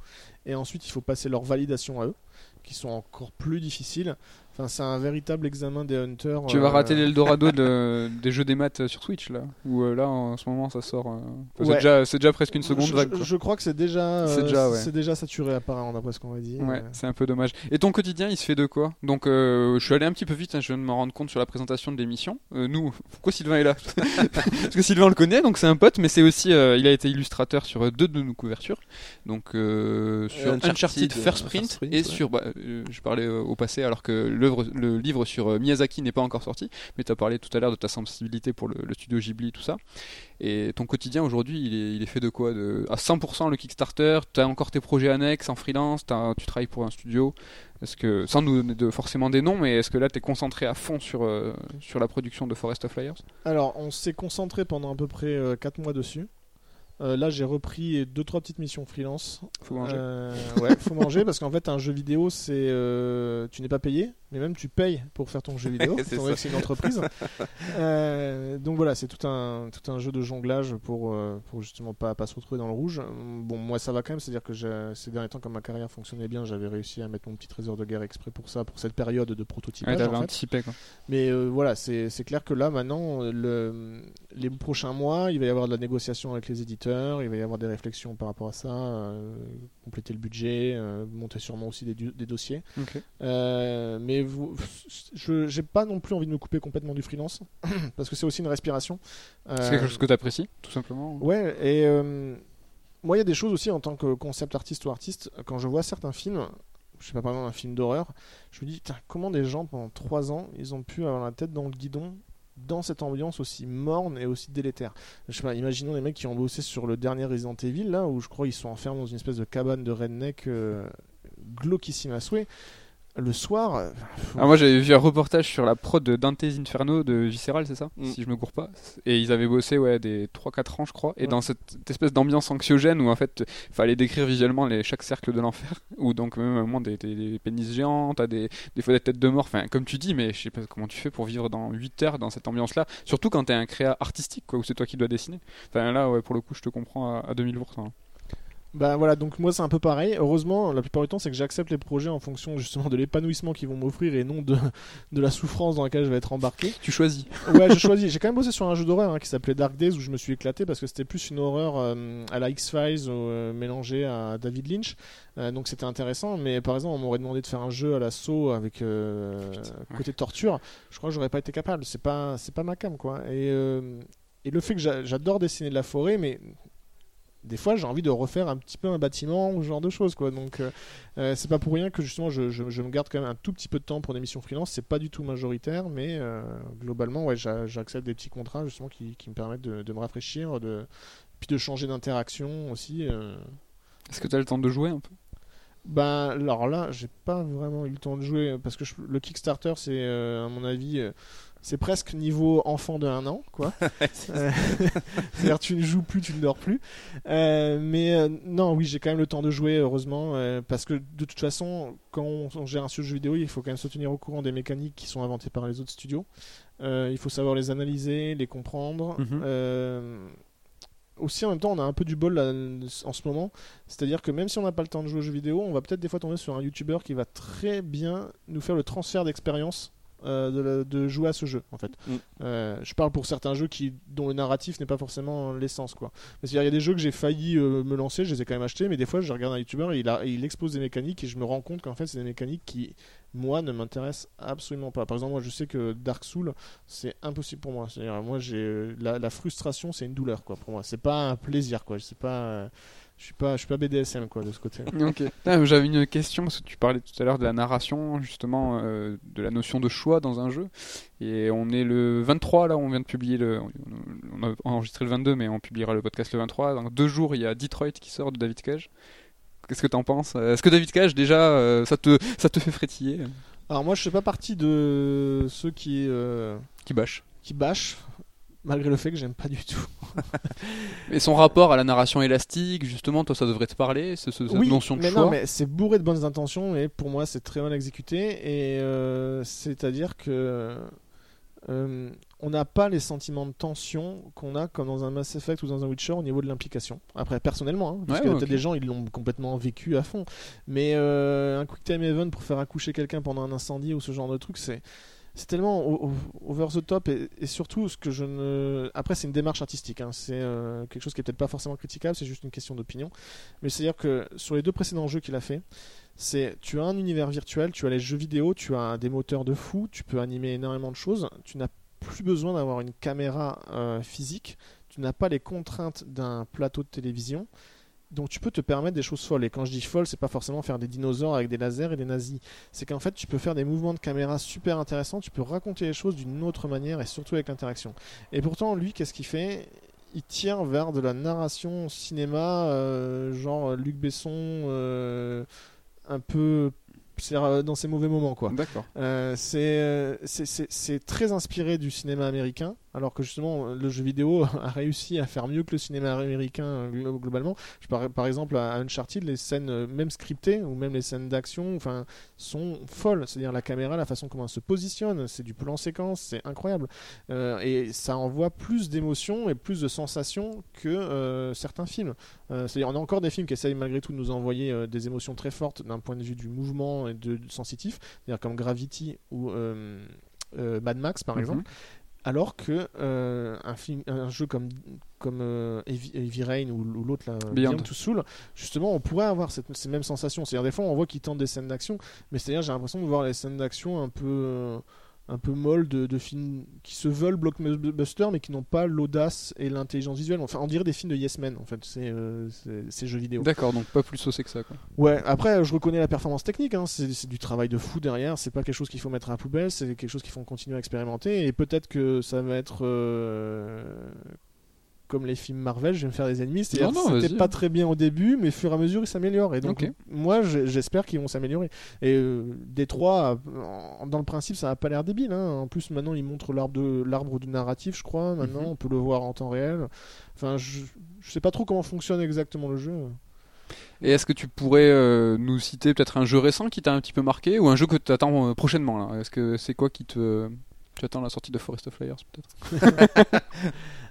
et ensuite il faut passer leur validation à eux, qui sont encore plus difficiles. Enfin, c'est un véritable examen des hunters. Tu vas euh, rater l'Eldorado de- des jeux des maths sur Switch là Ou euh, là en ce moment ça sort. euh, enfin, c'est Ouais. déjà, c'est déjà presque une seconde je, vague. je- quoi. je crois que c'est déjà, C'est euh, déjà, ouais. c'est déjà saturé apparemment d'après ce qu'on. Ouais, Euh, c'est un peu dommage. Et ton quotidien, il se fait de quoi? Donc, euh, je suis allé un petit peu vite, hein, je viens de me rendre compte sur la présentation de l'émission. Euh, nous, pourquoi Sylvain est là? Parce que Sylvain on le connaît, donc c'est un pote, mais c'est aussi, euh, il a été illustrateur sur euh, deux de nos couvertures. Donc, euh, sur Uncharted, Uncharted, euh, First Print, First Print, et ouais. sur, bah, euh, je parlais euh, au passé alors que le livre sur euh, Miyazaki n'est pas encore sorti, mais tu as parlé tout à l'heure de ta sensibilité pour le, le studio Ghibli, tout ça. Et ton quotidien aujourd'hui, il est, il est fait de quoi? De, À 100% le Kickstarter, tu as encore tes projets annexes en freelance, t'as- tu travailles pour un studio? Est-ce que, sans nous donner de, forcément des noms, mais est-ce que là tu es concentré à fond sur, euh, sur la production de Forest of Liars Alors, on s'est concentré pendant à peu près 4 mois dessus. Euh, là, j'ai repris deux trois petites missions freelance. Faut manger. Euh, ouais, faut manger parce qu'en fait, un jeu vidéo, c'est euh, tu n'es pas payé, mais même tu payes pour faire ton jeu vidéo. C'est ça. que c'est une entreprise. Euh, donc voilà, c'est tout un tout un jeu de jonglage pour euh, pour justement pas pas se retrouver dans le rouge. Bon, moi ça va quand même, c'est-à-dire que ces derniers temps, comme ma carrière fonctionnait bien, j'avais réussi à mettre mon petit trésor de guerre exprès pour ça, pour cette période de Ouais, prototypage. en fait. anticipé quoi. Mais euh, voilà, c'est c'est clair que là, maintenant, le, les prochains mois, il va y avoir de la négociation avec les éditeurs, il va y avoir des réflexions par rapport à ça, euh, compléter le budget, euh, monter sûrement aussi des, dossiers. Ok. Euh, mais vous, je j'ai pas non plus envie de me couper complètement du freelance, parce que c'est aussi une respiration. C'est Euh, quelque chose que tu apprécies, tout simplement Ouais, et euh, moi, il y a des choses aussi en tant que concept artiste ou artiste, quand je vois certains films, je sais pas, par exemple un film d'horreur, je me dis, comment des gens pendant 3 ans, ils ont pu avoir la tête dans le guidon dans cette ambiance aussi morne et aussi délétère? Je sais pas, imaginons les mecs qui ont bossé sur le dernier Resident Evil, là, où je crois ils sont enfermés dans une espèce de cabane de redneck euh, glauquissime à souhait. Le soir, euh, Ah, moi j'avais vu un reportage sur la prod de Dante's Inferno de Visceral, c'est ça Mm. Si je me cours pas. Et ils avaient bossé ouais, des 3-4 ans, je crois. Et Ouais. dans cette, cette espèce d'ambiance anxiogène où en fait fallait décrire visuellement les, chaque cercle de l'enfer. Ou donc même à un moment des, des, des pénis géants, t'as des, des fois des têtes de mort. Enfin, comme tu dis, mais je sais pas comment tu fais pour vivre dans 8 heures dans cette ambiance-là. Surtout quand t'es un créa artistique, quoi, où c'est toi qui dois dessiner. Enfin là, ouais, pour le coup, je te comprends à, à 2000%. hein. Bah voilà, donc moi c'est un peu pareil. Heureusement, la plupart du temps, c'est que j'accepte les projets en fonction justement de l'épanouissement qu'ils vont m'offrir et non de, de la souffrance dans laquelle je vais être embarqué. Tu choisis. Ouais, je choisis. J'ai quand même bossé sur un jeu d'horreur hein, qui s'appelait Dark Days où je me suis éclaté parce que c'était plus une horreur euh, à la X-Files euh, mélangée à David Lynch. Euh, donc c'était intéressant. Mais par exemple, on m'aurait demandé de faire un jeu à la saut avec euh, côté torture. Je crois que j'aurais pas été capable. C'est pas, c'est pas ma cam quoi. Et, et le fait que j'a- j'adore dessiner de la forêt, mais des fois j'ai envie de refaire un petit peu un bâtiment ou ce genre de choses quoi. Donc euh, euh, c'est pas pour rien que justement je, je- je me garde quand même un tout petit peu de temps pour des missions freelance. C'est pas du tout majoritaire mais euh, globalement ouais j'a- j'accepte des petits contrats justement qui, qui me permettent de, de me rafraîchir de puis de changer d'interaction aussi euh. Est-ce que t'as le temps de jouer un peu? Ben alors là, j'ai pas vraiment eu le temps de jouer parce que je- le Kickstarter, c'est à mon avis, c'est presque niveau enfant de 1 an, quoi. Euh, C'est-à-dire tu ne joues plus, tu ne dors plus. Euh, mais euh, non, oui, j'ai quand même le temps de jouer, heureusement, euh, parce que de toute façon, quand on, on gère un jeu vidéo, il faut quand même se tenir au courant des mécaniques qui sont inventées par les autres studios. Il faut savoir les analyser, les comprendre. Mhm. Aussi en même temps on a un peu du bol là, en ce moment c'est-à-dire que même si on n'a pas le temps de jouer aux jeux vidéo on va peut-être des fois tomber sur un youtubeur qui va très bien nous faire le transfert d'expérience euh, de, jouer à ce jeu en fait Mm. Euh, je parle pour certains jeux qui dont le narratif n'est pas forcément l'essence quoi c'est-à-dire il y a des jeux que j'ai failli euh, me lancer je les ai quand même achetés mais des fois je regarde un youtubeur et il, a, et il expose des mécaniques et je me rends compte qu'en fait c'est des mécaniques qui moi ne m'intéressent absolument pas par exemple moi je sais que Dark Souls c'est impossible pour moi. C'est-à-dire, moi, j'ai la, la frustration, c'est une douleur, quoi, pour moi. C'est pas un plaisir, quoi. C'est pas, je suis pas, je suis pas BDSM, quoi, de ce côté. Ok. Ah, J'avais une question parce que tu parlais tout à l'heure de la narration, justement, euh, de la notion de choix dans un jeu. Et on est le 23 là, on vient de publier le, on a enregistré le 22, mais on publiera le podcast le 23. Dans deux jours, il y a Detroit qui sort de David Cage. Qu'est-ce que t'en penses? Est-ce que David Cage déjà, euh, ça te, ça te fait frétiller? Alors moi, je fais pas partie de ceux qui, euh, Qui bâche qui bâchent, malgré le fait que j'aime pas du tout. Et son rapport à la narration élastique, justement, toi, ça devrait te parler, ce- ce- cette oui, notion de mais choix. non, mais c'est bourré de bonnes intentions, mais pour moi, c'est très mal exécuté. Et euh, c'est-à-dire que euh, on n'a pas les sentiments de tension qu'on a comme dans un Mass Effect ou dans un Witcher au niveau de l'implication. Après, personnellement, hein, parce Ouais, ouais, peut-être ok. des gens, ils l'ont complètement vécu à fond. Mais euh, un Quick Time Event pour faire accoucher quelqu'un pendant un incendie ou ce genre de truc, c'est. C'est tellement over the top et, et surtout ce que je ne. Après, c'est une démarche artistique. hein. C'est euh, quelque chose qui est peut-être pas forcément critiquable. C'est juste une question d'opinion. Mais c'est à dire que sur les deux précédents jeux qu'il a fait, c'est tu as un univers virtuel, tu as les jeux vidéo, tu as des moteurs de fou, tu peux animer énormément de choses. Tu n'as plus besoin d'avoir une caméra euh, physique. Tu n'as pas les contraintes d'un plateau de télévision. Donc tu peux te permettre des choses folles. Et quand je dis folle, c'est pas forcément faire des dinosaures avec des lasers et des nazis. C'est qu'en fait, tu peux faire des mouvements de caméra super intéressants. Tu peux raconter les choses d'une autre manière et surtout avec l'interaction. Et pourtant, lui, qu'est-ce qu'il fait? Il tire vers de la narration cinéma, euh, genre Luc Besson, euh, un peu euh, dans ses mauvais moments quoi. D'accord. Euh, c'est très inspiré du cinéma américain, alors que justement le jeu vidéo a réussi à faire mieux que le cinéma américain glo- globalement. Je par, par exemple à Uncharted, les scènes euh, même scriptées ou même les scènes d'action, enfin, sont folles. C'est-à-dire la caméra, la façon comment elle se positionne, c'est du plan séquence, c'est incroyable. Euh, et ça envoie plus d'émotions et plus de sensations que euh, certains films. Euh, C'est-à-dire on a encore des films qui essayent malgré tout de nous envoyer des émotions très fortes d'un point de vue du mouvement et de, de sensitif, c'est-à-dire comme Gravity ou Mad Max par Mhm. exemple. Alors que euh, un, film, un jeu comme, comme euh, Heavy, Heavy Rain ou, ou l'autre là, Beyond. Beyond Two Soul, justement, on pourrait avoir cette- ces mêmes sensations. C'est-à-dire des fois, on voit qu'ils tentent des scènes d'action, mais c'est-à-dire j'ai l'impression de voir les scènes d'action un peu euh, un peu molles de, de films qui se veulent blockbuster, mais qui n'ont pas l'audace et l'intelligence visuelle. Enfin, on dirait des films de Yes Men, en fait, c'est euh, ces jeux vidéo. D'accord, donc pas plus saucé que ça. Quoi. Ouais, après, je reconnais la performance technique, hein, c'est c'est du travail de fou derrière, c'est pas quelque chose qu'il faut mettre à la poubelle, c'est quelque chose qu'il faut continuer à expérimenter, et peut-être que ça va être. euh, comme les films Marvel, je vais me faire des ennemis. C'est-à-dire c'était pas très bien au début, mais au fur et à mesure, ils s'améliorent. Et donc, moi, je- j'espère qu'ils vont s'améliorer. Et euh, Détroit, dans le principe, ça n'a pas l'air débile. hein. En plus, maintenant, ils montrent l'arbre de l'arbre du narratif, je crois. Maintenant, Mhm. on peut le voir en temps réel. Enfin, je, je sais pas trop comment fonctionne exactement le jeu. Et est-ce que tu pourrais euh, nous citer peut-être un jeu récent qui t'a un petit peu marqué ou un jeu que tu attends euh, prochainement Est-ce que c'est quoi qui te. Tu attends la sortie de Forest of Flyers peut-être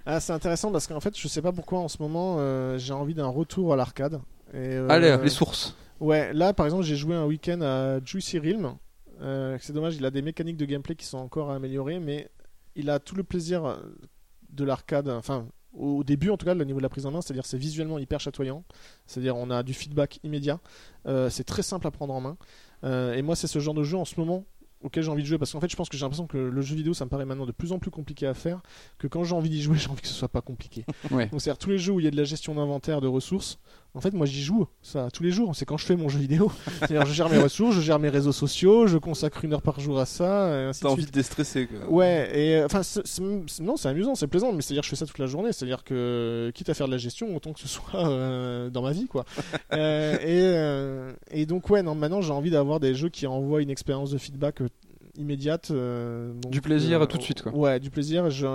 Ah, c'est intéressant parce qu'en fait, je sais pas pourquoi en ce moment, euh, j'ai envie d'un retour à l'arcade. Et, euh, Allez, les sources. Ouais, là par exemple, j'ai joué un week-end à Juicy Realm. Euh, c'est dommage, il a des mécaniques de gameplay qui sont encore à améliorer, mais il a tout le plaisir de l'arcade. Enfin, au début en tout cas, le niveau de la prise en main, c'est-à-dire c'est visuellement hyper chatoyant. C'est-à-dire on a du feedback immédiat. Euh, c'est très simple à prendre en main. Euh, et moi, c'est ce genre de jeu en ce moment auquel j'ai envie de jouer parce qu'en fait je pense que j'ai l'impression que le jeu vidéo ça me paraît maintenant de plus en plus compliqué à faire que quand j'ai envie d'y jouer j'ai envie que ce soit pas compliqué Ouais. donc c'est-à-dire tous les jeux où il y a de la gestion d'inventaire de ressources en fait moi j'y joue ça tous les jours c'est quand je fais mon jeu vidéo c'est-à-dire je gère mes ressources je gère mes réseaux sociaux je consacre une heure par jour à ça et ainsi T'as envie de déstresser. quoi. Ouais, et euh, enfin, c'est- c'est- c'est- non, c'est amusant, c'est plaisant, mais c'est-à-dire que je fais ça toute la journée, c'est-à-dire que quitte à faire de la gestion, autant que ce soit euh, dans ma vie, quoi. Euh, et, euh, et donc, ouais, non, maintenant j'ai envie d'avoir des jeux qui envoient une expérience de feedback immédiate. euh, donc, Du plaisir tout de suite, quoi. Ouais, du plaisir. J'ai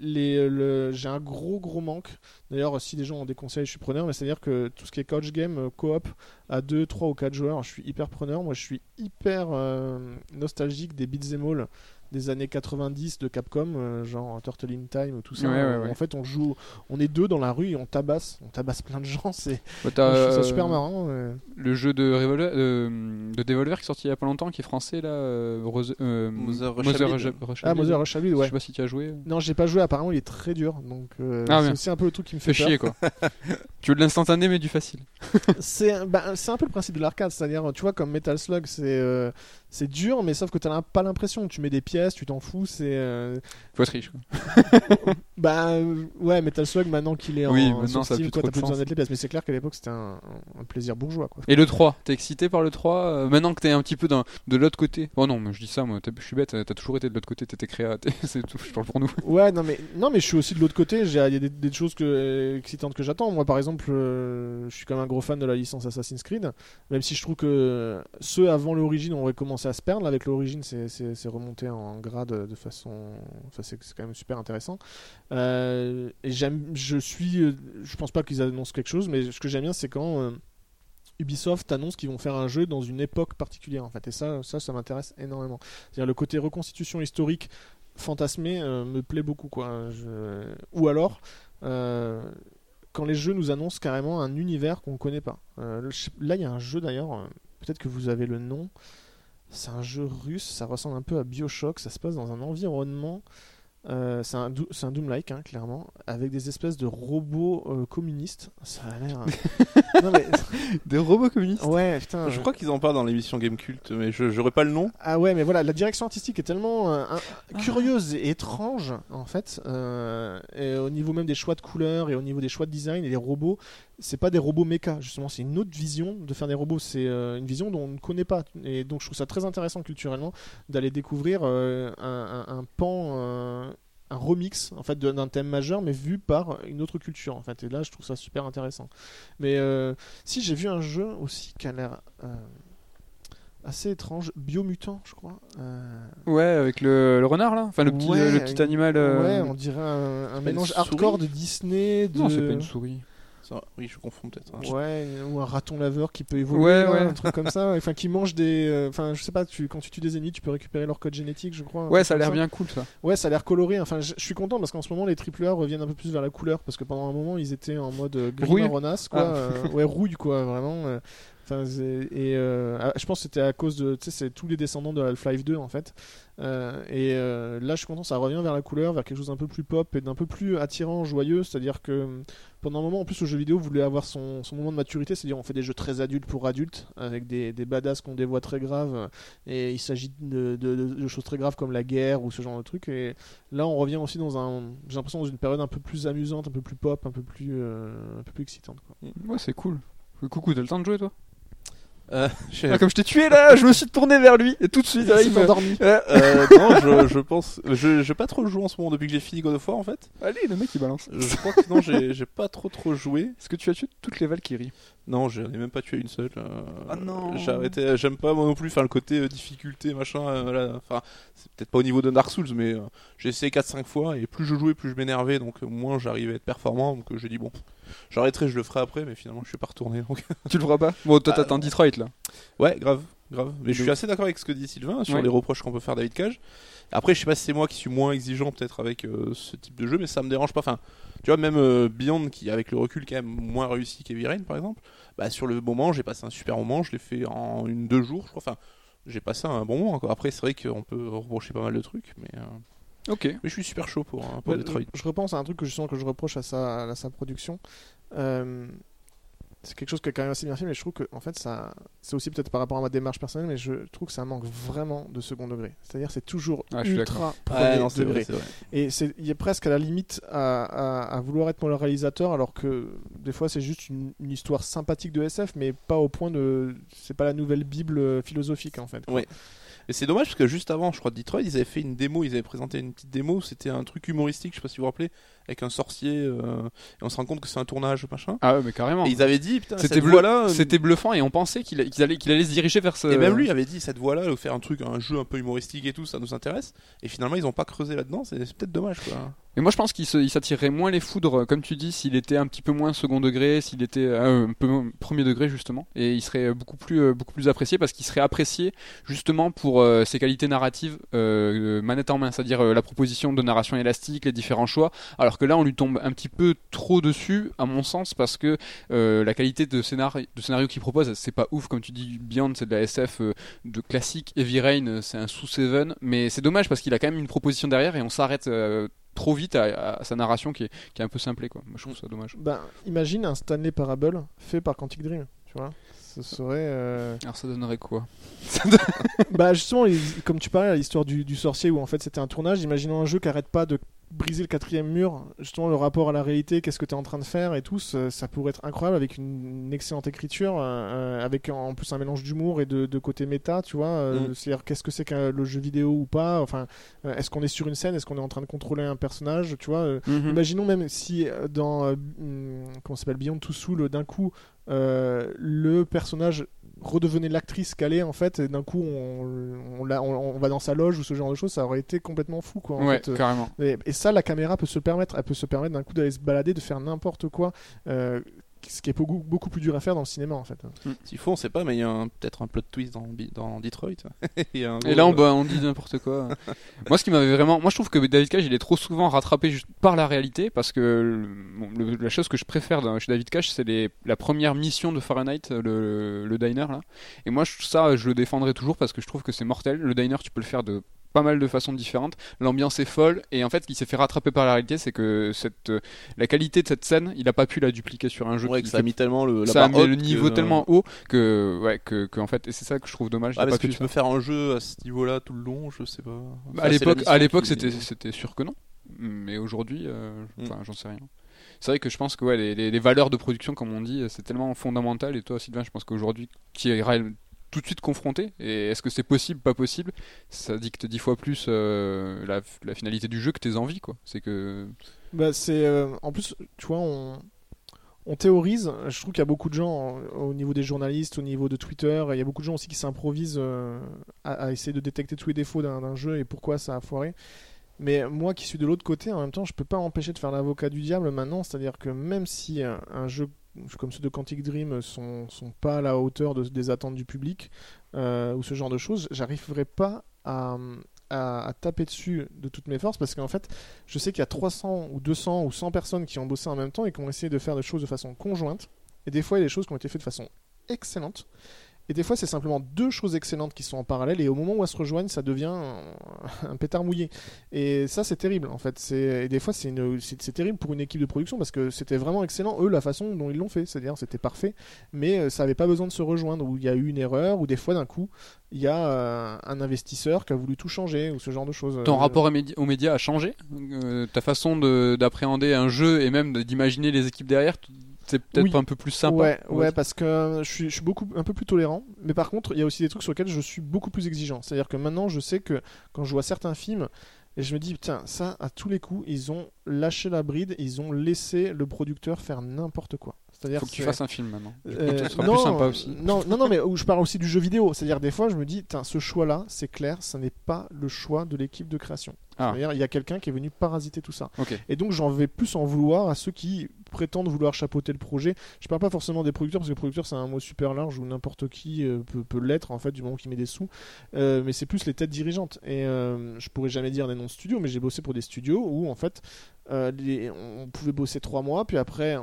le- un gros, gros manque. D'ailleurs, si des gens ont des conseils, je suis preneur, mais c'est-à-dire que tout ce qui est couch game, euh, coop, à 2, 3 ou 4 joueurs, je suis hyper preneur. Moi, je suis hyper euh, nostalgique des beat'em all des années 90 de Capcom, euh, genre Turtle in Time, tout ça. Ouais, ouais, ouais. En fait, on joue, on est deux dans la rue et on tabasse, on tabasse plein de gens. C'est, t'as, je trouve ça euh, super marrant. Le jeu de, Revolver, euh, de Devolver qui est sorti il y a pas longtemps, qui est français là. Euh, Rose- euh, Mother. Ah, Mother Blood, Je ouais. sais pas si tu as joué. Non, j'ai pas joué. Apparemment, il est très dur, donc euh, Ah, c'est aussi un peu le truc qui me Fait fait, peur. chier quoi. tu veux de l'instantané mais du facile. c'est bah, c'est un peu le principe de l'arcade, c'est-à-dire, tu vois, comme Metal Slug, c'est euh, c'est dur, mais sauf que t'as pas l'impression. Tu mets des pièces, tu t'en fous, c'est. euh, Faut être riche quoi. Bah euh, ouais, Metal Slug maintenant qu'il est Oui, en maintenant, ça a Steam, quoi, t'as plus besoin d'être les pièces. Mais c'est clair qu'à l'époque c'était un, un plaisir bourgeois, quoi. Et le 3, t'es excité par le 3 euh, Maintenant que t'es un petit peu dans, de l'autre côté? Oh non, mais je dis ça, moi, je suis bête, t'as toujours été de l'autre côté, t'étais créa, c'est tout, je parle pour nous. Ouais, non mais non mais je suis aussi de l'autre côté. j'ai- Il y a des, des choses que, excitantes que j'attends. Moi, par exemple, euh, je suis quand même un gros fan de la licence Assassin's Creed, même si je trouve que ceux avant l'origine ont commencé à se perdre. Avec l'origine, c'est- remonté en grade de façon, enfin c'est quand même super intéressant. Euh, et je suis, euh, je pense pas qu'ils annoncent quelque chose, mais ce que j'aime bien, c'est quand euh, Ubisoft annonce qu'ils vont faire un jeu dans une époque particulière en fait et ça ça ça m'intéresse énormément c'est-à-dire le côté reconstitution historique fantasmé euh, me plaît beaucoup quoi ou alors quand les jeux nous annoncent carrément un univers qu'on connaît pas là il y a un jeu d'ailleurs peut-être que vous avez le nom c'est un jeu russe ça ressemble un peu à Bioshock ça se passe dans un environnement euh, c'est un, Doom-like, hein, clairement, avec des espèces de robots euh, communistes. Ça a l'air. non, mais... Des robots communistes Ouais, putain. Je crois qu'ils en parlent dans l'émission Game Cult, mais je j'aurais pas le nom. Ah ouais, mais voilà, la direction artistique est tellement euh, un- curieuse et étrange, en fait. euh, et au niveau même des choix de couleurs et au niveau des choix de design et des robots, c'est pas des robots méca, justement, c'est une autre vision de faire des robots. C'est euh, une vision dont on ne connaît pas. Et donc je trouve ça très intéressant culturellement d'aller découvrir euh, un, un- un pan. euh, un remix en fait d'un thème majeur mais vu par une autre culture en fait et là je trouve ça super intéressant mais si j'ai vu un jeu aussi qui a l'air assez étrange, Biomutant, je crois. Euh, Ouais, avec le, le renard là Enfin, le petit, Ouais, le petit animal. euh, Ouais, on dirait un, mélange hardcore de Disney, de... Non, c'est pas une souris. Ça, oui, je confonds peut-être. hein. Ouais, ou un raton laveur qui peut évoluer, Ouais, là, ouais. un truc comme ça. Enfin, qui mange des. euh, Enfin, je sais pas, tu, quand tu tues des ennemis, tu peux récupérer leur code génétique, je crois. Ouais, ça a l'air bien cool ça. Ouais, ça a l'air coloré. Enfin, je suis content parce qu'en ce moment, les AAA reviennent un peu plus vers la couleur parce que pendant un moment, ils étaient en mode euh, gris Rouille marronasse, quoi. Ah. Euh, ouais, rouille, quoi, vraiment. Et euh, ah, je pense que c'était à cause de, c'est tous les descendants de Half-Life 2 en fait. Euh, et euh, là, je suis content, ça revient vers la couleur, vers quelque chose d'un peu plus pop et d'un peu plus attirant, joyeux. C'est-à-dire que euh, pendant un moment, en plus, le jeu vidéo voulait avoir son, son moment de maturité, c'est-à-dire on fait des jeux très adultes pour adultes avec des, des badass des voix très graves et il s'agit de, choses très graves comme la guerre ou ce genre de trucs. Et là, on revient aussi dans un, j'ai l'impression dans une période un peu plus amusante, un peu plus pop, un peu plus, un peu plus excitante. Quoi. Ouais, c'est cool. Coucou, t'as le temps de jouer toi? Euh, je- Ah, comme je t'ai tué là, je me suis tourné vers lui et tout de suite, là, il s'est m'a endormi. Euh, non, je, je pense. Je j'ai pas trop joué en ce moment depuis que j'ai fini God of War en fait. Allez, le mec il balance. Je crois que non, j'ai j'ai pas trop trop joué. Est-ce que tu as tué toutes les Valkyries? Non, j'en ai même pas tué une seule. euh, Ah non. J'ai arrêté. J'aime pas moi non plus. Enfin, le côté euh, difficulté, machin. euh, voilà. Enfin, c'est peut-être pas au niveau de Dark Souls, mais euh, j'ai essayé 4-5 fois et plus je jouais, plus je m'énervais. Donc moins j'arrivais à être performant. Donc euh, j'ai dit bon, j'arrêterai, je le ferai après. Mais finalement, je suis pas retourné. Donc Tu le feras pas? Bon, toi t'attends Detroit là. ouais, grave, grave. Mais je suis assez d'accord avec ce que dit Sylvain sur Ouais. les reproches qu'on peut faire à David Cage. Après, je sais pas si c'est moi qui suis moins exigeant peut-être avec euh, ce type de jeu, mais ça me dérange pas. Enfin, tu vois, même euh, Beyond, qui avec le recul quand même moins réussi qu'Heavy Rain par exemple, bah sur le moment, j'ai passé un super moment. Je l'ai fait en une deux jours, je crois. Enfin, j'ai passé un bon moment. Quoi. Après, c'est vrai qu'on peut reprocher pas mal de trucs, mais, euh, Ok. mais je suis super chaud pour, hein, pour Ouais, Detroit. Je repense à un truc que justement que je reproche à sa, à sa production. Euh, c'est quelque chose qui est quand même assez bien fait, mais je trouve que en fait ça, c'est aussi peut-être par rapport à ma démarche personnelle, mais je trouve que ça manque vraiment de second degré. C'est-à-dire c'est toujours Ah, je suis ultra premier Ouais, non, degré. vrai, c'est vrai. Et c'est, il est presque à la limite à, à- à vouloir être mon réalisateur, alors que des fois c'est juste une, une histoire sympathique de SF, mais pas au point de, c'est pas la nouvelle bible euh, philosophique en fait. quoi. Ouais. Et c'est dommage parce que juste avant, je crois, de Detroit, ils avaient fait une démo, ils avaient présenté une petite démo, c'était un truc humoristique, je sais pas si vous vous rappelez, avec un sorcier, euh, et on se rend compte que c'est un tournage, machin. Ah ouais, mais carrément. Et ils avaient dit, putain, C'était bleu- voix-là. euh, C'était bluffant et on pensait qu'il qu'il allait, qu'il allait se diriger vers ce. Et même lui avait dit, cette voix-là, faire un truc, un jeu un peu humoristique et tout, ça nous intéresse. Et finalement, ils ont pas creusé là-dedans, c'est c'est peut-être dommage, quoi. Mais moi je pense qu'il s'attirerait moins les foudres, comme tu dis, s'il était un petit peu moins second degré, s'il était euh, un peu premier degré justement, et il serait beaucoup plus euh, beaucoup plus apprécié parce qu'il serait apprécié justement pour euh, ses qualités narratives manette en main, c'est-à-dire la proposition de narration élastique, les différents choix. Alors que là on lui tombe un petit peu trop dessus, à mon sens, parce que euh, la qualité de scénario, de scénario qu'il propose, c'est pas ouf, comme tu dis, Beyond c'est de la SF euh, de classique, Heavy Rain euh, c'est un sous Seven, mais c'est dommage parce qu'il a quand même une proposition derrière et on s'arrête euh, trop vite à, à sa narration qui est, qui est un peu simplée quoi. Moi je trouve ça dommage. Ben, imagine un Stanley Parable fait par Quantic Dream, tu vois. Ce serait. euh, Alors ça donnerait quoi? bah justement, comme tu parlais, l'histoire du, du sorcier où en fait c'était un tournage. Imaginons un jeu qui arrête pas de briser le quatrième mur. Justement, le rapport à la réalité, qu'est-ce que tu es en train de faire et tout, ça, ça pourrait être incroyable avec une, une excellente écriture, euh, euh, avec en plus un mélange d'humour et de, de côté méta, tu vois. euh, Mm. C'est-à-dire qu'est-ce que c'est que le jeu vidéo ou pas. Enfin, euh, est-ce qu'on est sur une scène, est-ce qu'on est en train de contrôler un personnage, tu vois. Mhm. Imaginons même si dans hum, comment s'appelle Beyond Two Soul d'un coup euh, le personnage redevenait l'actrice qu'elle est en fait et d'un coup on, on, la- on- on va dans sa loge ou ce genre de choses ça aurait été complètement fou quoi en Ouais, fait. carrément. et, et ça la caméra peut se permettre elle peut se permettre d'un coup d'aller se balader de faire n'importe quoi euh, ce qui est beaucoup, beaucoup plus dur à faire dans le cinéma en fait S'il faut, on sait pas, mais il y a peut-être un plot twist dans, dans Detroit. Et là on, bah, on dit n'importe quoi. moi ce qui m'avait vraiment, moi je trouve que David Cage il est trop souvent rattrapé juste par la réalité parce que le- bon, le- la chose que je préfère dans- chez David Cage c'est les- la première mission de Fahrenheit, le, le diner là. Et moi ça je le défendrai toujours parce que je trouve que c'est mortel. Le diner tu peux le faire de pas mal de façons différentes. L'ambiance est folle et en fait ce qui s'est fait rattraper par la réalité c'est que cette euh, la qualité de cette scène il a pas pu la dupliquer sur un jeu Ouais, qui que ça a mis tellement le, ça a mis niveau que- tellement haut que ouais que, que en fait et c'est ça que je trouve dommage. Ah, parce que tu faire. peux faire un jeu à ce niveau-là tout le long, je sais pas. Bah, à l'époque, à l'époque, qui- c'était, c'était sûr que non. Mais aujourd'hui, euh, Mm. j'en sais rien. C'est vrai que je pense que ouais, les, les- les valeurs de production, comme on dit, c'est tellement fondamental. Et toi, Sylvain, je pense qu'aujourd'hui, qui est tout de suite confronté, et est-ce que c'est possible, pas possible, ça dicte dix fois plus euh, la, finalité du jeu que tes envies, quoi. C'est que Bah, c'est euh, en plus, tu vois, on, on théorise. Je trouve qu'il y a beaucoup de gens euh, au niveau des journalistes, au niveau de Twitter, il y a beaucoup de gens aussi qui s'improvisent à, à essayer de détecter tous les défauts d'un jeu et pourquoi ça a foiré. Mais moi qui suis de l'autre côté, en même temps, je peux pas m'empêcher de faire l'avocat du diable maintenant. C'est-à-dire que même si un jeu comme ceux de Quantic Dream sont, sont pas à la hauteur de- des attentes du public euh, ou ce genre de choses, j'arriverai pas à, à- à taper dessus de toutes mes forces parce qu'en fait, je sais qu'il y a 300 ou 200 ou 100 personnes qui ont bossé en même temps et qui ont essayé de faire des choses de façon conjointe. Et des fois, il y a des choses qui ont été faites de façon excellente. Et des fois, c'est simplement deux choses excellentes qui sont en parallèle, et au moment où elles se rejoignent, ça devient un, un pétard mouillé. Et ça, c'est terrible, en fait. Et des fois, c'est une- terrible pour une équipe de production, parce que c'était vraiment excellent, eux, la façon dont ils l'ont fait. C'est-à-dire, c'était parfait, mais euh, ça n'avait pas besoin de se rejoindre, où il y a eu une erreur, ou des fois, d'un coup, il y a euh, un investisseur qui a voulu tout changer, ou ce genre de choses. ton Euh, rapport aux médi- aux médias a changé? Euh, ta façon de- d'appréhender un jeu et même d'imaginer les équipes derrière. Tu- c'est peut-être Oui. un peu plus sympa. Ouais, ouais, parce que je suis, je suis beaucoup un peu plus tolérant, mais par contre, il y a aussi des trucs sur lesquels je suis beaucoup plus exigeant. C'est-à-dire que maintenant, je sais que quand je vois certains films, et je me dis, tiens, ça, à tous les coups, ils ont lâché la bride, ils ont laissé le producteur faire n'importe quoi. C'est-à-dire Faut que tu c'est- fasses un film maintenant. Euh, ce sera non, plus sympa aussi. Non, non, non, mais où je parle aussi du jeu vidéo. C'est-à-dire des fois, je me dis, ce choix-là, c'est clair, ça n'est pas le choix de l'équipe de création. Ah. C'est-à-dire, il y a quelqu'un qui est venu parasiter tout ça. Et donc, j'en vais plus en vouloir à ceux qui prétendent vouloir chapeauter le projet. Je parle pas forcément des producteurs, parce que producteur, c'est un mot super large où n'importe qui euh, peut, peut l'être, en fait, du moment qu'il met des sous. Euh, mais c'est plus les têtes dirigeantes. Et euh, je pourrais jamais dire des noms de studios, mais j'ai bossé pour des studios où, en fait, on pouvait bosser trois mois, puis après,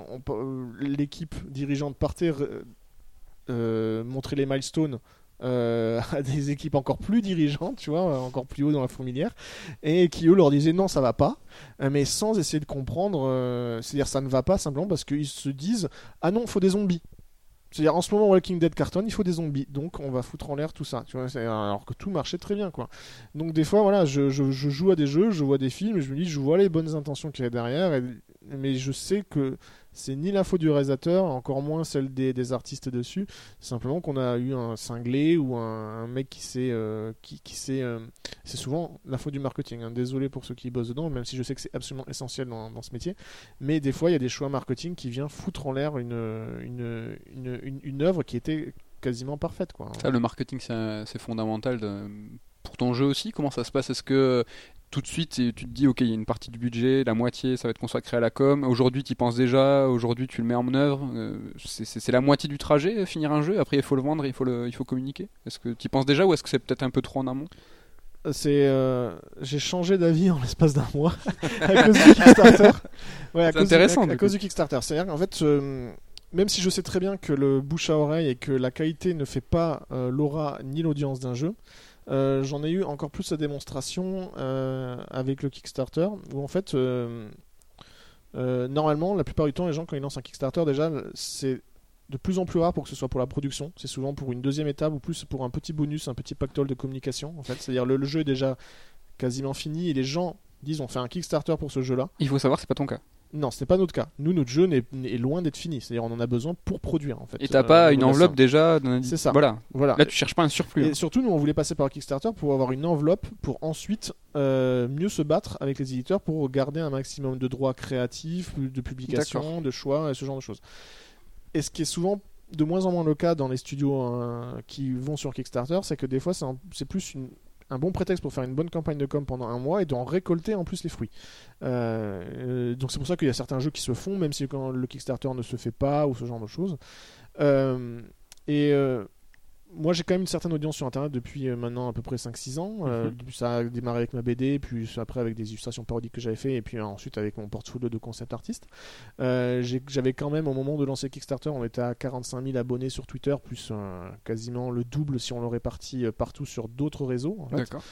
l'équipe dirigeante partait montrer les milestones euh, à des équipes encore plus dirigeantes, tu vois, encore plus haut dans la fourmilière, et qui eux leur disaient non, ça va pas, euh, mais sans essayer de comprendre, euh, c'est-à-dire ça ne va pas simplement parce qu'ils se disent ah non, faut des zombies. C'est-à-dire en ce moment Walking Dead carton, il faut des zombies, donc on va foutre en l'air tout ça, tu alors que tout marchait très bien quoi. Donc des fois voilà, je, je- joue à des jeux, je vois des films, je me dis je vois les bonnes intentions qu'il y a derrière, et- mais je sais que c'est ni faute du réalisateur, encore moins celle des, artistes dessus. Simplement qu'on a eu un cinglé ou un, mec qui s'est. euh, qui, qui euh, c'est souvent faute du marketing. hein. Désolé pour ceux qui bossent dedans, même si je sais que c'est absolument essentiel dans, dans ce métier. Mais des fois, il y a des choix marketing qui viennent foutre en l'air une, une, une, œuvre qui était quasiment parfaite. Ça, le marketing, c'est fondamental pour ton jeu aussi. Comment ça se passe? Est-ce que tout de suite, tu te dis, ok, il y a une partie du budget, la moitié, ça va être consacré à la com. Aujourd'hui, tu y penses déjà? Aujourd'hui, tu le mets en œuvre? Euh, c'est- la moitié du trajet, euh, finir un jeu? Après, il faut le vendre, il faut, le, il faut communiquer. Est-ce que tu y penses déjà ou est-ce que c'est peut-être un peu trop en amont? C'est, euh, j'ai changé d'avis en l'espace d'un mois à cause du Kickstarter. Ouais, C'est du- intéressant, à, cause du Kickstarter. C'est-à-dire qu'en fait, euh, même si je sais très bien que le bouche à oreille et que la qualité ne fait pas euh, l'aura ni l'audience d'un jeu, euh, j'en ai eu encore plus la démonstration euh, avec le Kickstarter, où en fait, euh, normalement, la plupart du temps, les gens quand ils lancent un Kickstarter, déjà, c'est de plus en plus rare pour que ce soit pour la production. C'est souvent pour une deuxième étape ou plus pour un petit bonus, un petit pactole de communication. En fait, c'est-à-dire le, le jeu est déjà quasiment fini et les gens disent on fait un Kickstarter pour ce jeu-là. Il faut savoir c'est pas ton cas. Non, ce n'est pas notre cas. Nous, notre jeu n'est- est loin d'être fini. C'est-à-dire on en a besoin pour produire en fait. Et t'as euh, pas au une enveloppe déjà d'un- C'est ça. Voilà. Voilà. Là, tu cherches pas un surplus. hein. Et surtout, nous, on voulait passer par Kickstarter pour avoir une enveloppe pour ensuite euh, mieux se battre avec les éditeurs pour garder un maximum de droits créatifs, de publication, de choix et ce genre de choses. Et ce qui est souvent de moins en moins le cas dans les studios euh, qui vont sur Kickstarter, c'est que des fois, c'est un- c'est plus une- un bon prétexte pour faire une bonne campagne de com pendant un mois et d'en récolter en plus les fruits. Euh, euh, donc c'est pour ça qu'il y a certains jeux qui se font, même si quand le Kickstarter ne se fait pas ou ce genre de choses. Euh, moi j'ai quand même une certaine audience sur internet depuis euh, maintenant à peu près 5-6 ans. Euh, Mhm. Ça a démarré avec ma BD, puis après avec des illustrations parodiques que j'avais fait, et puis ensuite avec mon portfolio de concept artiste. Euh, J'avais quand même au moment de lancer Kickstarter, on était à 45 000 abonnés sur Twitter, plus euh, quasiment le double si on le répartit euh, partout sur d'autres réseaux. en fait. D'accord.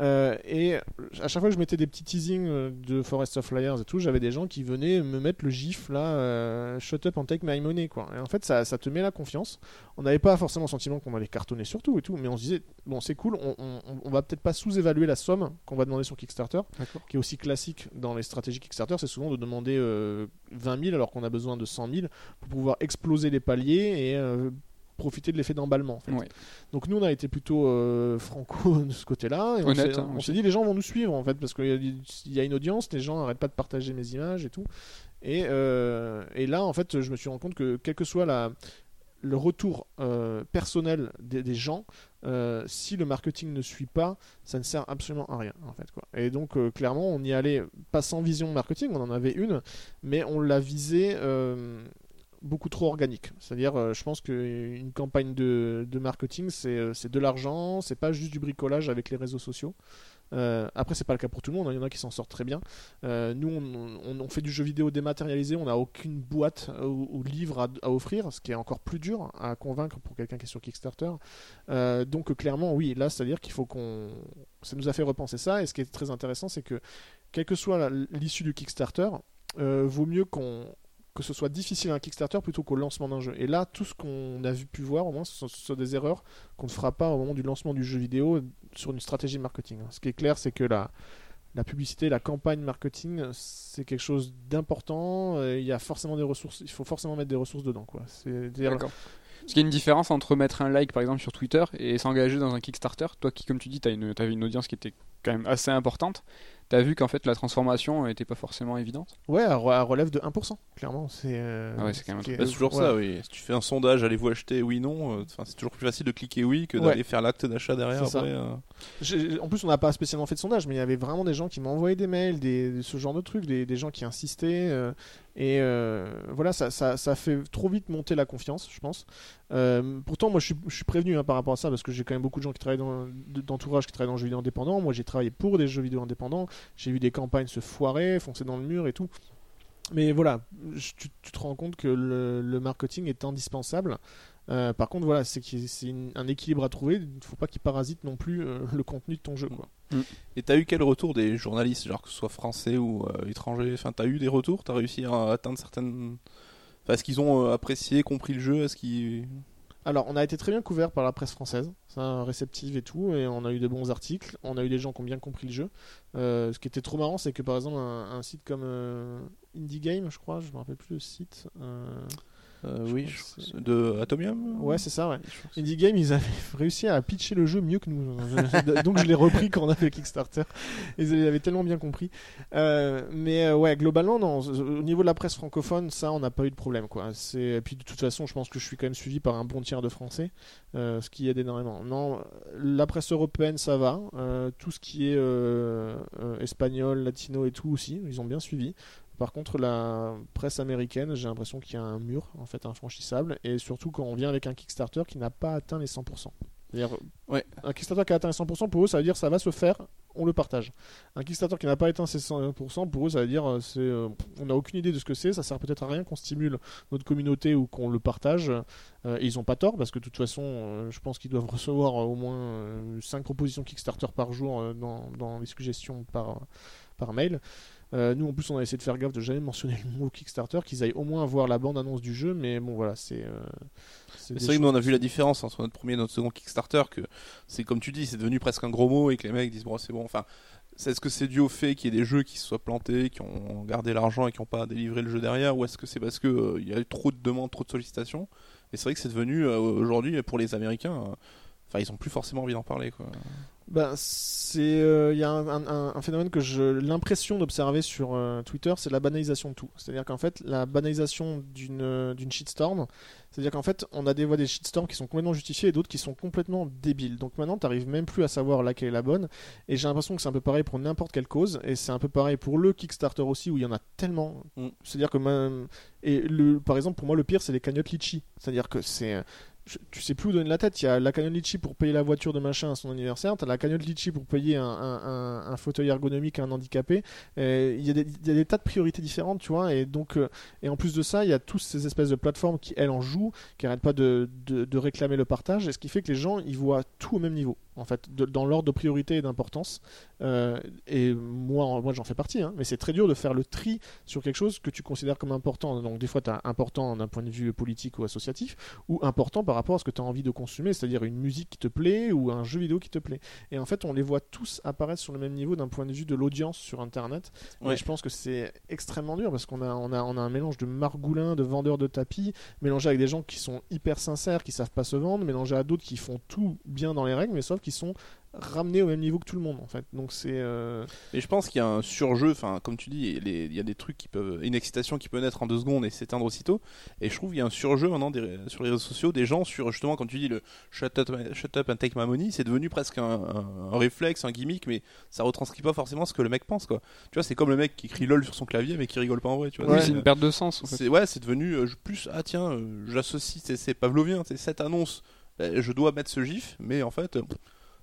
Euh, et à chaque fois que je mettais des petits teasings euh, de Forest of Liars et tout, j'avais des gens qui venaient me mettre le gif là, euh, shut up and take my money quoi. Et en fait, ça, ça te met la confiance. On n'avait pas forcément le sentiment qu'on allait cartonner sur tout et tout, mais on se disait bon, c'est cool, on, on, on va peut-être pas sous-évaluer la somme qu'on va demander sur Kickstarter, qui est aussi classique dans les stratégies Kickstarter, c'est souvent de demander euh, 20 000 alors qu'on a besoin de 100 000 pour pouvoir exploser les paliers et profiter de l'effet d'emballement. en fait. Ouais. Donc nous on a été plutôt euh, franco de ce côté-là. Et on s'est- hein, s'est dit les gens vont nous suivre en fait parce qu'il y, a- il y a une audience, les gens n'arrêtent pas de partager mes images et tout. Et, euh, et là en fait je me suis rendu compte que quel que soit la, le retour euh, personnel des, des gens, euh, si le marketing ne suit pas, ça ne sert absolument à rien en fait quoi. Et donc euh, clairement on y allait pas sans vision marketing, on en avait une, mais on l'a visé beaucoup trop organique. C'est-à-dire, euh, je pense qu'une campagne de, marketing, c'est euh, c'est de l'argent, c'est pas juste du bricolage avec les réseaux sociaux. Euh, après, c'est pas le cas pour tout le monde, hein, il y en a qui s'en sortent très bien. Euh, nous, on, on- fait du jeu vidéo dématérialisé, on n'a aucune boîte ou, livre à, offrir, ce qui est encore plus dur à convaincre pour quelqu'un qui est sur Kickstarter. Donc, clairement, oui, là, c'est-à-dire qu'il faut qu'on. Ça nous a fait repenser ça, et ce qui est très intéressant, c'est que, quelle que soit l'issue du Kickstarter, vaut mieux qu'on que ce soit difficile à un Kickstarter plutôt qu'au lancement d'un jeu. Et là, tout ce qu'on a vu pu voir, au moins, ce sont, ce sont des erreurs qu'on ne fera pas au moment du lancement du jeu vidéo sur une stratégie marketing. Ce qui est clair, c'est que la, la publicité, la campagne marketing, c'est quelque chose d'important. euh, Il y a forcément des ressources, il faut forcément mettre des ressources dedans, quoi. C'est-à-dire- D'accord. Parce qu'il y a une différence entre mettre un like par exemple sur Twitter et s'engager dans un Kickstarter. Toi qui, comme tu dis, tu avais une audience qui était quand même assez importante. Tu as vu qu'en fait la transformation n'était pas forcément évidente. Ouais, elle re- elle relève de 1%, clairement. C'est euh, Ah ouais, c'est quand même Bah, c'est toujours ça, oui. Si tu fais un sondage, allez-vous acheter oui, non, euh, enfin, c'est toujours plus facile de cliquer oui que Ouais. d'aller faire l'acte d'achat derrière après. euh. J'ai- En plus, on n'a pas spécialement fait de sondage, mais il y avait vraiment des gens qui m'envoyaient des mails, des, ce genre de trucs, des, des gens qui insistaient. Et euh, voilà, ça, ça, fait trop vite monter la confiance, je pense. Euh, pourtant, moi, je suis, prévenu hein, par rapport à ça, parce que j'ai quand même beaucoup de gens qui travaillent dans de- d'entourage qui travaillent dans le jeu vidéo indépendant. Moi, j'ai travaillé pour des jeux vidéo indépendants. J'ai vu des campagnes se foirer, foncer dans le mur et tout. Mais voilà, tu, te rends compte que le marketing est indispensable. Euh, par contre, voilà, c'est un équilibre à trouver. Il ne faut pas qu'il parasite non plus euh, le contenu de ton jeu. Quoi. Et t'as eu quel retour des journalistes, genre que ce soit français ou euh, étrangers Enfin, t'as eu des retours? T'as réussi à atteindre certaines. Enfin, est-ce qu'ils ont apprécié, compris le jeu? Est-ce qu'ils. Alors, on a été très bien couvert par la presse française, ça, réceptive et tout, et on a eu des bons articles. On a eu des gens qui ont bien compris le jeu. Euh, ce qui était trop marrant, c'est que par exemple, un, un site comme euh, Indie Game, je crois, je me rappelle plus le site. euh, Euh, oui, je- de Atomium Ouais, c'est ça, ouais. Indie Game, ils avaient réussi à pitcher le jeu mieux que nous. Donc je l'ai repris quand on a fait Kickstarter. Ils avaient tellement bien compris. Euh, mais euh, ouais, globalement, non. Au niveau de la presse francophone, ça, on n'a pas eu de problème. Quoi. Et puis de toute façon, je pense que je suis quand même suivi par un bon tiers de Français, euh, ce qui aide énormément. Non, la presse européenne, ça va. Euh, tout ce qui est euh, euh, espagnol, latino et tout aussi, ils ont bien suivi. Par contre, la presse américaine, j'ai l'impression qu'il y a un mur en fait infranchissable, et surtout quand on vient avec un Kickstarter qui n'a pas atteint les 100%. C'est-à-dire, Ouais. un Kickstarter qui a atteint les 100%, pour eux, ça veut dire ça va se faire, on le partage. Un Kickstarter qui n'a pas atteint ses 100%, pour eux, ça veut dire euh, c'est, euh, on n'a aucune idée de ce que c'est, ça sert peut-être à rien qu'on stimule notre communauté ou qu'on le partage. Euh, et ils ont pas tort parce que de toute façon, euh, je pense qu'ils doivent recevoir au moins 5 propositions Kickstarter par jour dans, dans les suggestions par, par mail. Euh, nous en plus on a essayé de faire gaffe de jamais mentionner le mot Kickstarter, qu'ils aillent au moins voir la bande annonce du jeu, mais bon voilà, c'est. euh, C'est vrai que nous on a vu la différence entre notre premier et notre second Kickstarter que c'est comme tu dis c'est devenu presque un gros mot et que les mecs disent bon c'est bon enfin est-ce que c'est dû au fait qu'il y ait des jeux qui se soient plantés qui ont gardé l'argent et qui n'ont pas délivré le jeu derrière ou est-ce que c'est parce que euh, y a eu trop de demandes trop de sollicitations? Et c'est vrai que c'est devenu euh, aujourd'hui pour les Américains enfin ils ont plus forcément envie d'en parler quoi Ben, c'est, euh, il y a un, un- un phénomène que j'ai l'impression d'observer sur euh, Twitter, c'est la banalisation de tout. C'est-à-dire qu'en fait, la banalisation d'une euh, d'une shitstorm, c'est-à-dire qu'en fait, on a des voix des shitstorms qui sont complètement justifiées et d'autres qui sont complètement débiles. Donc maintenant, t'arrives même plus à savoir laquelle est la bonne. Et j'ai l'impression que c'est un peu pareil pour n'importe quelle cause, et c'est un peu pareil pour le Kickstarter aussi, où il y en a tellement. Mm. C'est-à-dire que même, et le, par exemple, pour moi, le pire, c'est les cagnottes litchi. C'est-à-dire que c'est tu sais plus où donner la tête. Il y a la cagnotte Litchi pour payer la voiture de machin à son anniversaire. T'as la cagnotte Litchi pour payer un, un- fauteuil ergonomique à un handicapé. Il y, a des- tas de priorités différentes, tu vois. Et donc, euh, et en plus de ça, il y a toutes ces espèces de plateformes qui elles en jouent, qui arrêtent pas de, de- de réclamer le partage. Et ce qui fait que les gens ils voient tout au même niveau, en fait, de- dans l'ordre de priorité et d'importance. Euh, et moi, moi j'en fais partie. hein. mais c'est très dur de faire le tri sur quelque chose que tu considères comme important. Donc des fois, tu as important d'un point de vue politique ou associatif ou important par rapport à ce que tu as envie de consommer, c'est-à-dire une musique qui te plaît ou un jeu vidéo qui te plaît. Et en fait, on les voit tous apparaître sur le même niveau d'un point de vue de l'audience sur Internet. Ouais. Et je pense que c'est extrêmement dur parce qu'on a, on a, on a un mélange de margoulins, de vendeurs de tapis, mélangé avec des gens qui sont hyper sincères, qui savent pas se vendre, mélangé à d'autres qui font tout bien dans les règles, mais sauf qui sont ramenés au même niveau que tout le monde en fait. Donc c'est euh, Et je pense qu'il y a un surjeu, enfin comme tu dis, les- il y a des trucs qui peuvent, une excitation qui peut naître en deux secondes et s'éteindre aussitôt. Et je trouve qu'il y a un surjeu maintenant des- sur les réseaux sociaux des gens sur justement quand tu dis le shut up, shut up and take my money, c'est devenu presque un, un- un réflexe, un gimmick, mais ça retranscrit pas forcément ce que le mec pense quoi. Tu vois, c'est comme le mec qui crie lol sur son clavier mais qui rigole pas en vrai. Tu vois, Oui, C'est- une perte de sens en fait. c'est ouais, c'est devenu euh, plus ah tiens, euh, j'associe c'est c'est pavlovien, c'est cette annonce, euh, je dois mettre ce gif, mais en fait euh,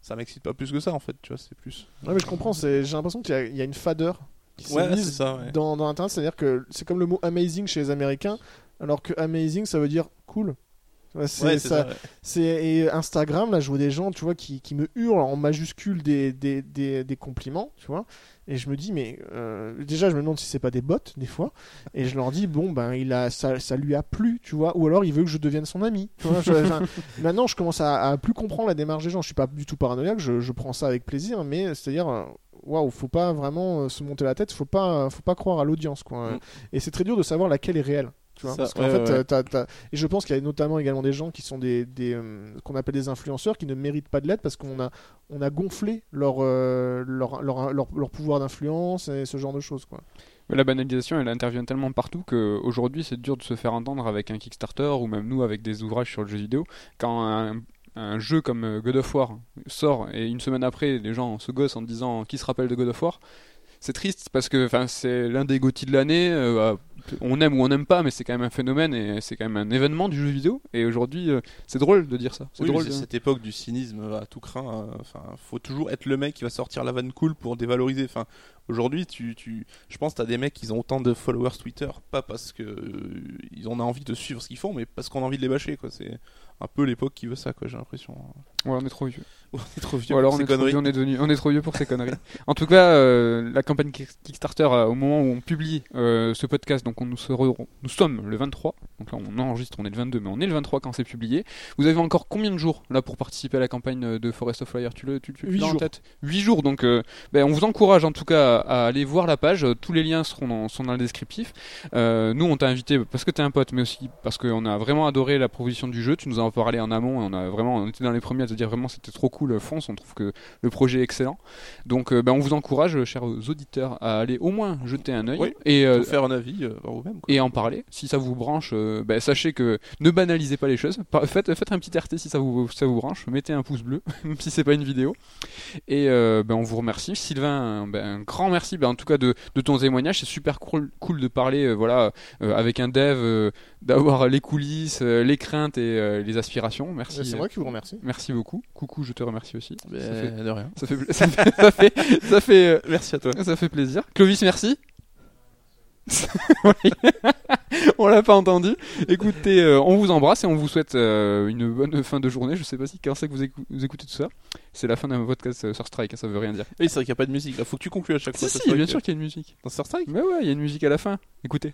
ça m'excite pas plus que ça en fait, tu vois, c'est plus. Ouais, mais je comprends. c'est- J'ai l'impression qu'il y, a- il y a une fadeur qui Ouais, mise ça, ouais. dans, dans Internet. C'est-à-dire que c'est comme le mot amazing chez les Américains, alors que amazing ça veut dire cool. Ouais, c'est Ouais, c'est ça- ça, ouais. c'est- et Instagram, là, je vois des gens, tu vois, qui, qui me hurlent en majuscule des, des, des, des compliments, tu vois. Et je me dis, mais euh, déjà, je me demande si c'est pas des bots, des fois. Et je leur dis, bon, ben, il a, ça, ça lui a plu, tu vois. Ou alors, il veut que je devienne son ami. Tu vois, Je- maintenant, je commence à, à plus comprendre la démarche des gens. Je suis pas du tout paranoïaque, je, je prends ça avec plaisir, mais c'est-à-dire, euh, waouh, faut pas vraiment euh, se monter la tête, faut pas, faut pas croire à l'audience, quoi. Mm. Et c'est très dur de savoir laquelle est réelle. Tu vois, Ça, parce qu'en ouais, fait, ouais, ouais. t'as- t'as- et je pense qu'il y a notamment également des gens qui sont des, des euh, qu'on appelle des influenceurs qui ne méritent pas de l'aide parce qu'on a, on a gonflé leur, euh, leur, leur, leur, leur pouvoir d'influence et ce genre de choses, quoi. La banalisation, elle intervient tellement partout qu'aujourd'hui, c'est dur de se faire entendre avec un Kickstarter ou même nous avec des ouvrages sur le jeu vidéo. Quand un, un jeu comme euh, God of War sort et une semaine après, les gens se gossent en disant qui se rappelle de God of War, c'est triste parce que enfin, c'est l'un des GOTY de l'année. euh, on aime ou on n'aime pas, mais c'est quand même un phénomène et c'est quand même un événement du jeu vidéo. Et aujourd'hui, euh, c'est drôle de dire ça. C'est Oui, drôle. de- cette époque du cynisme à tout craint. euh, Enfin, faut toujours être le mec qui va sortir la vanne cool pour dévaloriser. Enfin, aujourd'hui, tu, tu, je pense, que t'as des mecs qui ont autant de followers Twitter, pas parce que euh, ils ont envie de suivre ce qu'ils font, mais parce qu'on a envie de les bâcher. Quoi, c'est un peu l'époque qui veut ça. Quoi, j'ai l'impression. Ouais, on est trop vieux. On est trop vieux Ou alors pour on ces est, trop conneries. vieux, on, est devenu- on est trop vieux pour ces conneries. En tout cas, euh, la campagne Kick- Kickstarter, euh, au moment où on publie euh, ce podcast, donc on nous, serons- nous sommes le 23, donc là on enregistre, on est le 22, mais on est le 23 quand c'est publié. Vous avez encore combien de jours là pour participer à la campagne euh, de Forest of Fire? Tu le tu, tu, tu Huit l'as en jours. tête? 8 jours, donc euh, ben, on vous encourage en tout cas à, à aller voir la page. Euh, Tous les liens seront dans, sont dans le descriptif. Euh, nous, on t'a invité parce que t'es un pote, mais aussi parce qu'on a vraiment adoré la proposition du jeu. Tu nous en as parlé en amont et on a vraiment, on était dans les premiers à te dire vraiment c'était trop cool, fonce. On trouve que le projet est excellent. Donc, euh, ben, on vous encourage, euh, chers auditeurs, à aller au moins jeter un œil Oui. et euh, faire un avis euh, vous-même. et en parler. Si ça vous branche, euh, ben, sachez que ne banalisez pas les choses. Faites, faites un petit RT si ça vous, ça vous branche. Mettez un pouce bleu, même si c'est pas une vidéo. Et euh, ben, on vous remercie. Sylvain, un grand merci en tout cas de, de ton témoignage. C'est super cool, cool de parler euh, voilà, euh, avec un dev, euh, d'avoir les coulisses, euh, les craintes et euh, les aspirations. Merci. C'est euh, moi qui vous remercie. Merci beaucoup. Coucou, je te remercie aussi. Ça fait, de rien. ça fait, ça fait, ça fait, ça fait, euh, Merci à toi. ça fait plaisir. Clovis, merci. On l'a pas entendu. Écoutez, euh, on vous embrasse et on vous souhaite euh, une bonne fin de journée. Je sais pas si quand c'est que vous, écou- vous écoutez tout ça. C'est la fin d'un podcast euh, sur Strike, hein, ça veut rien dire. Oui, c'est vrai qu'il n'y a pas de musique. Là, faut que tu conclues à chaque Si, fois. si, bien sûr qu'il y a une musique. Dans Star Strike? Mais ouais, il y a une musique à la fin. Écoutez.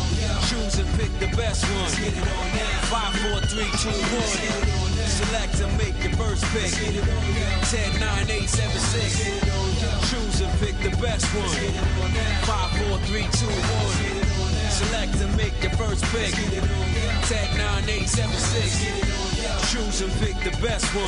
Choose and pick the best one. 5, 4, 3, 2, 1. Select and make your first pick. 10, 9, 8, 7, 6. Choose and pick the best one. Five, four, three, two, one. Select and make your first pick. 10, 9, 8, 7, 6. Choose and pick the best one.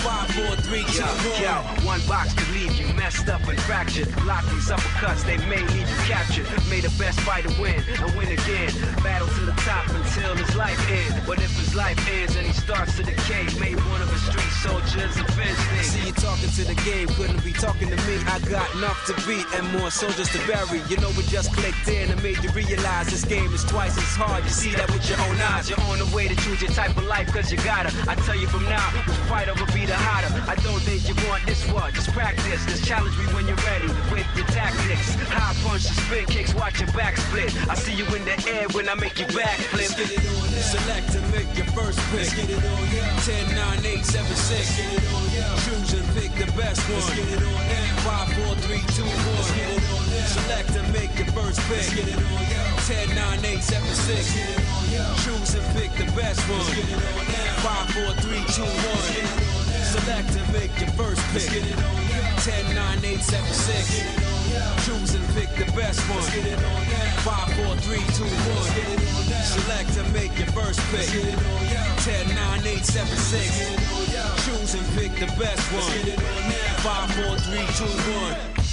Five, four, three, two, Yo, one. one box could leave you messed up and fractured. Lock these uppercuts, they may leave you captured. May the best fighter win and win again. Battle to the top until his life ends. But if his life ends and he starts to decay, may one of his street soldiers avenge things. See you talking to the game, couldn't be talking to me. I got enough to beat and more soldiers to bury. You know it just clicked in and made you realize this game is twice as hard. You see that with your own eyes. You're on the way to choose your type of life cause you gotta. I tell you from now, which fight over be the hotter. I don't think you want this one, just practice. Just challenge me when you're ready with your tactics. High punch and spin kicks, watch your back split. I see you in the air when I make you backflip. Get it on now. Select and make your first pick. Let's Get it on now. 10, 9, 8, 7, 6. Get it on now. Choose and pick the best one. Get it on now. 5, 4, 3, 2, 1. Get it on now. Select and make your first pick. Get it on now. 10, 9, 8, 7, 6. Get it on now. Choose and pick the best one. Get it on now. 5, 4, 3, 2, 1. Select and make your first pick. Get it on now. 10, 9, 8, 7, 6. Get it on. Choose and pick the best one. Get it on now. 5, 4, 3, 2, 1. Get it on. Select and make your first pick. Get it on now. 10, 9, 8, 7, 6. Get it on. Choose and pick the best one. Get it on now. 5, 4, 3, 2, 1.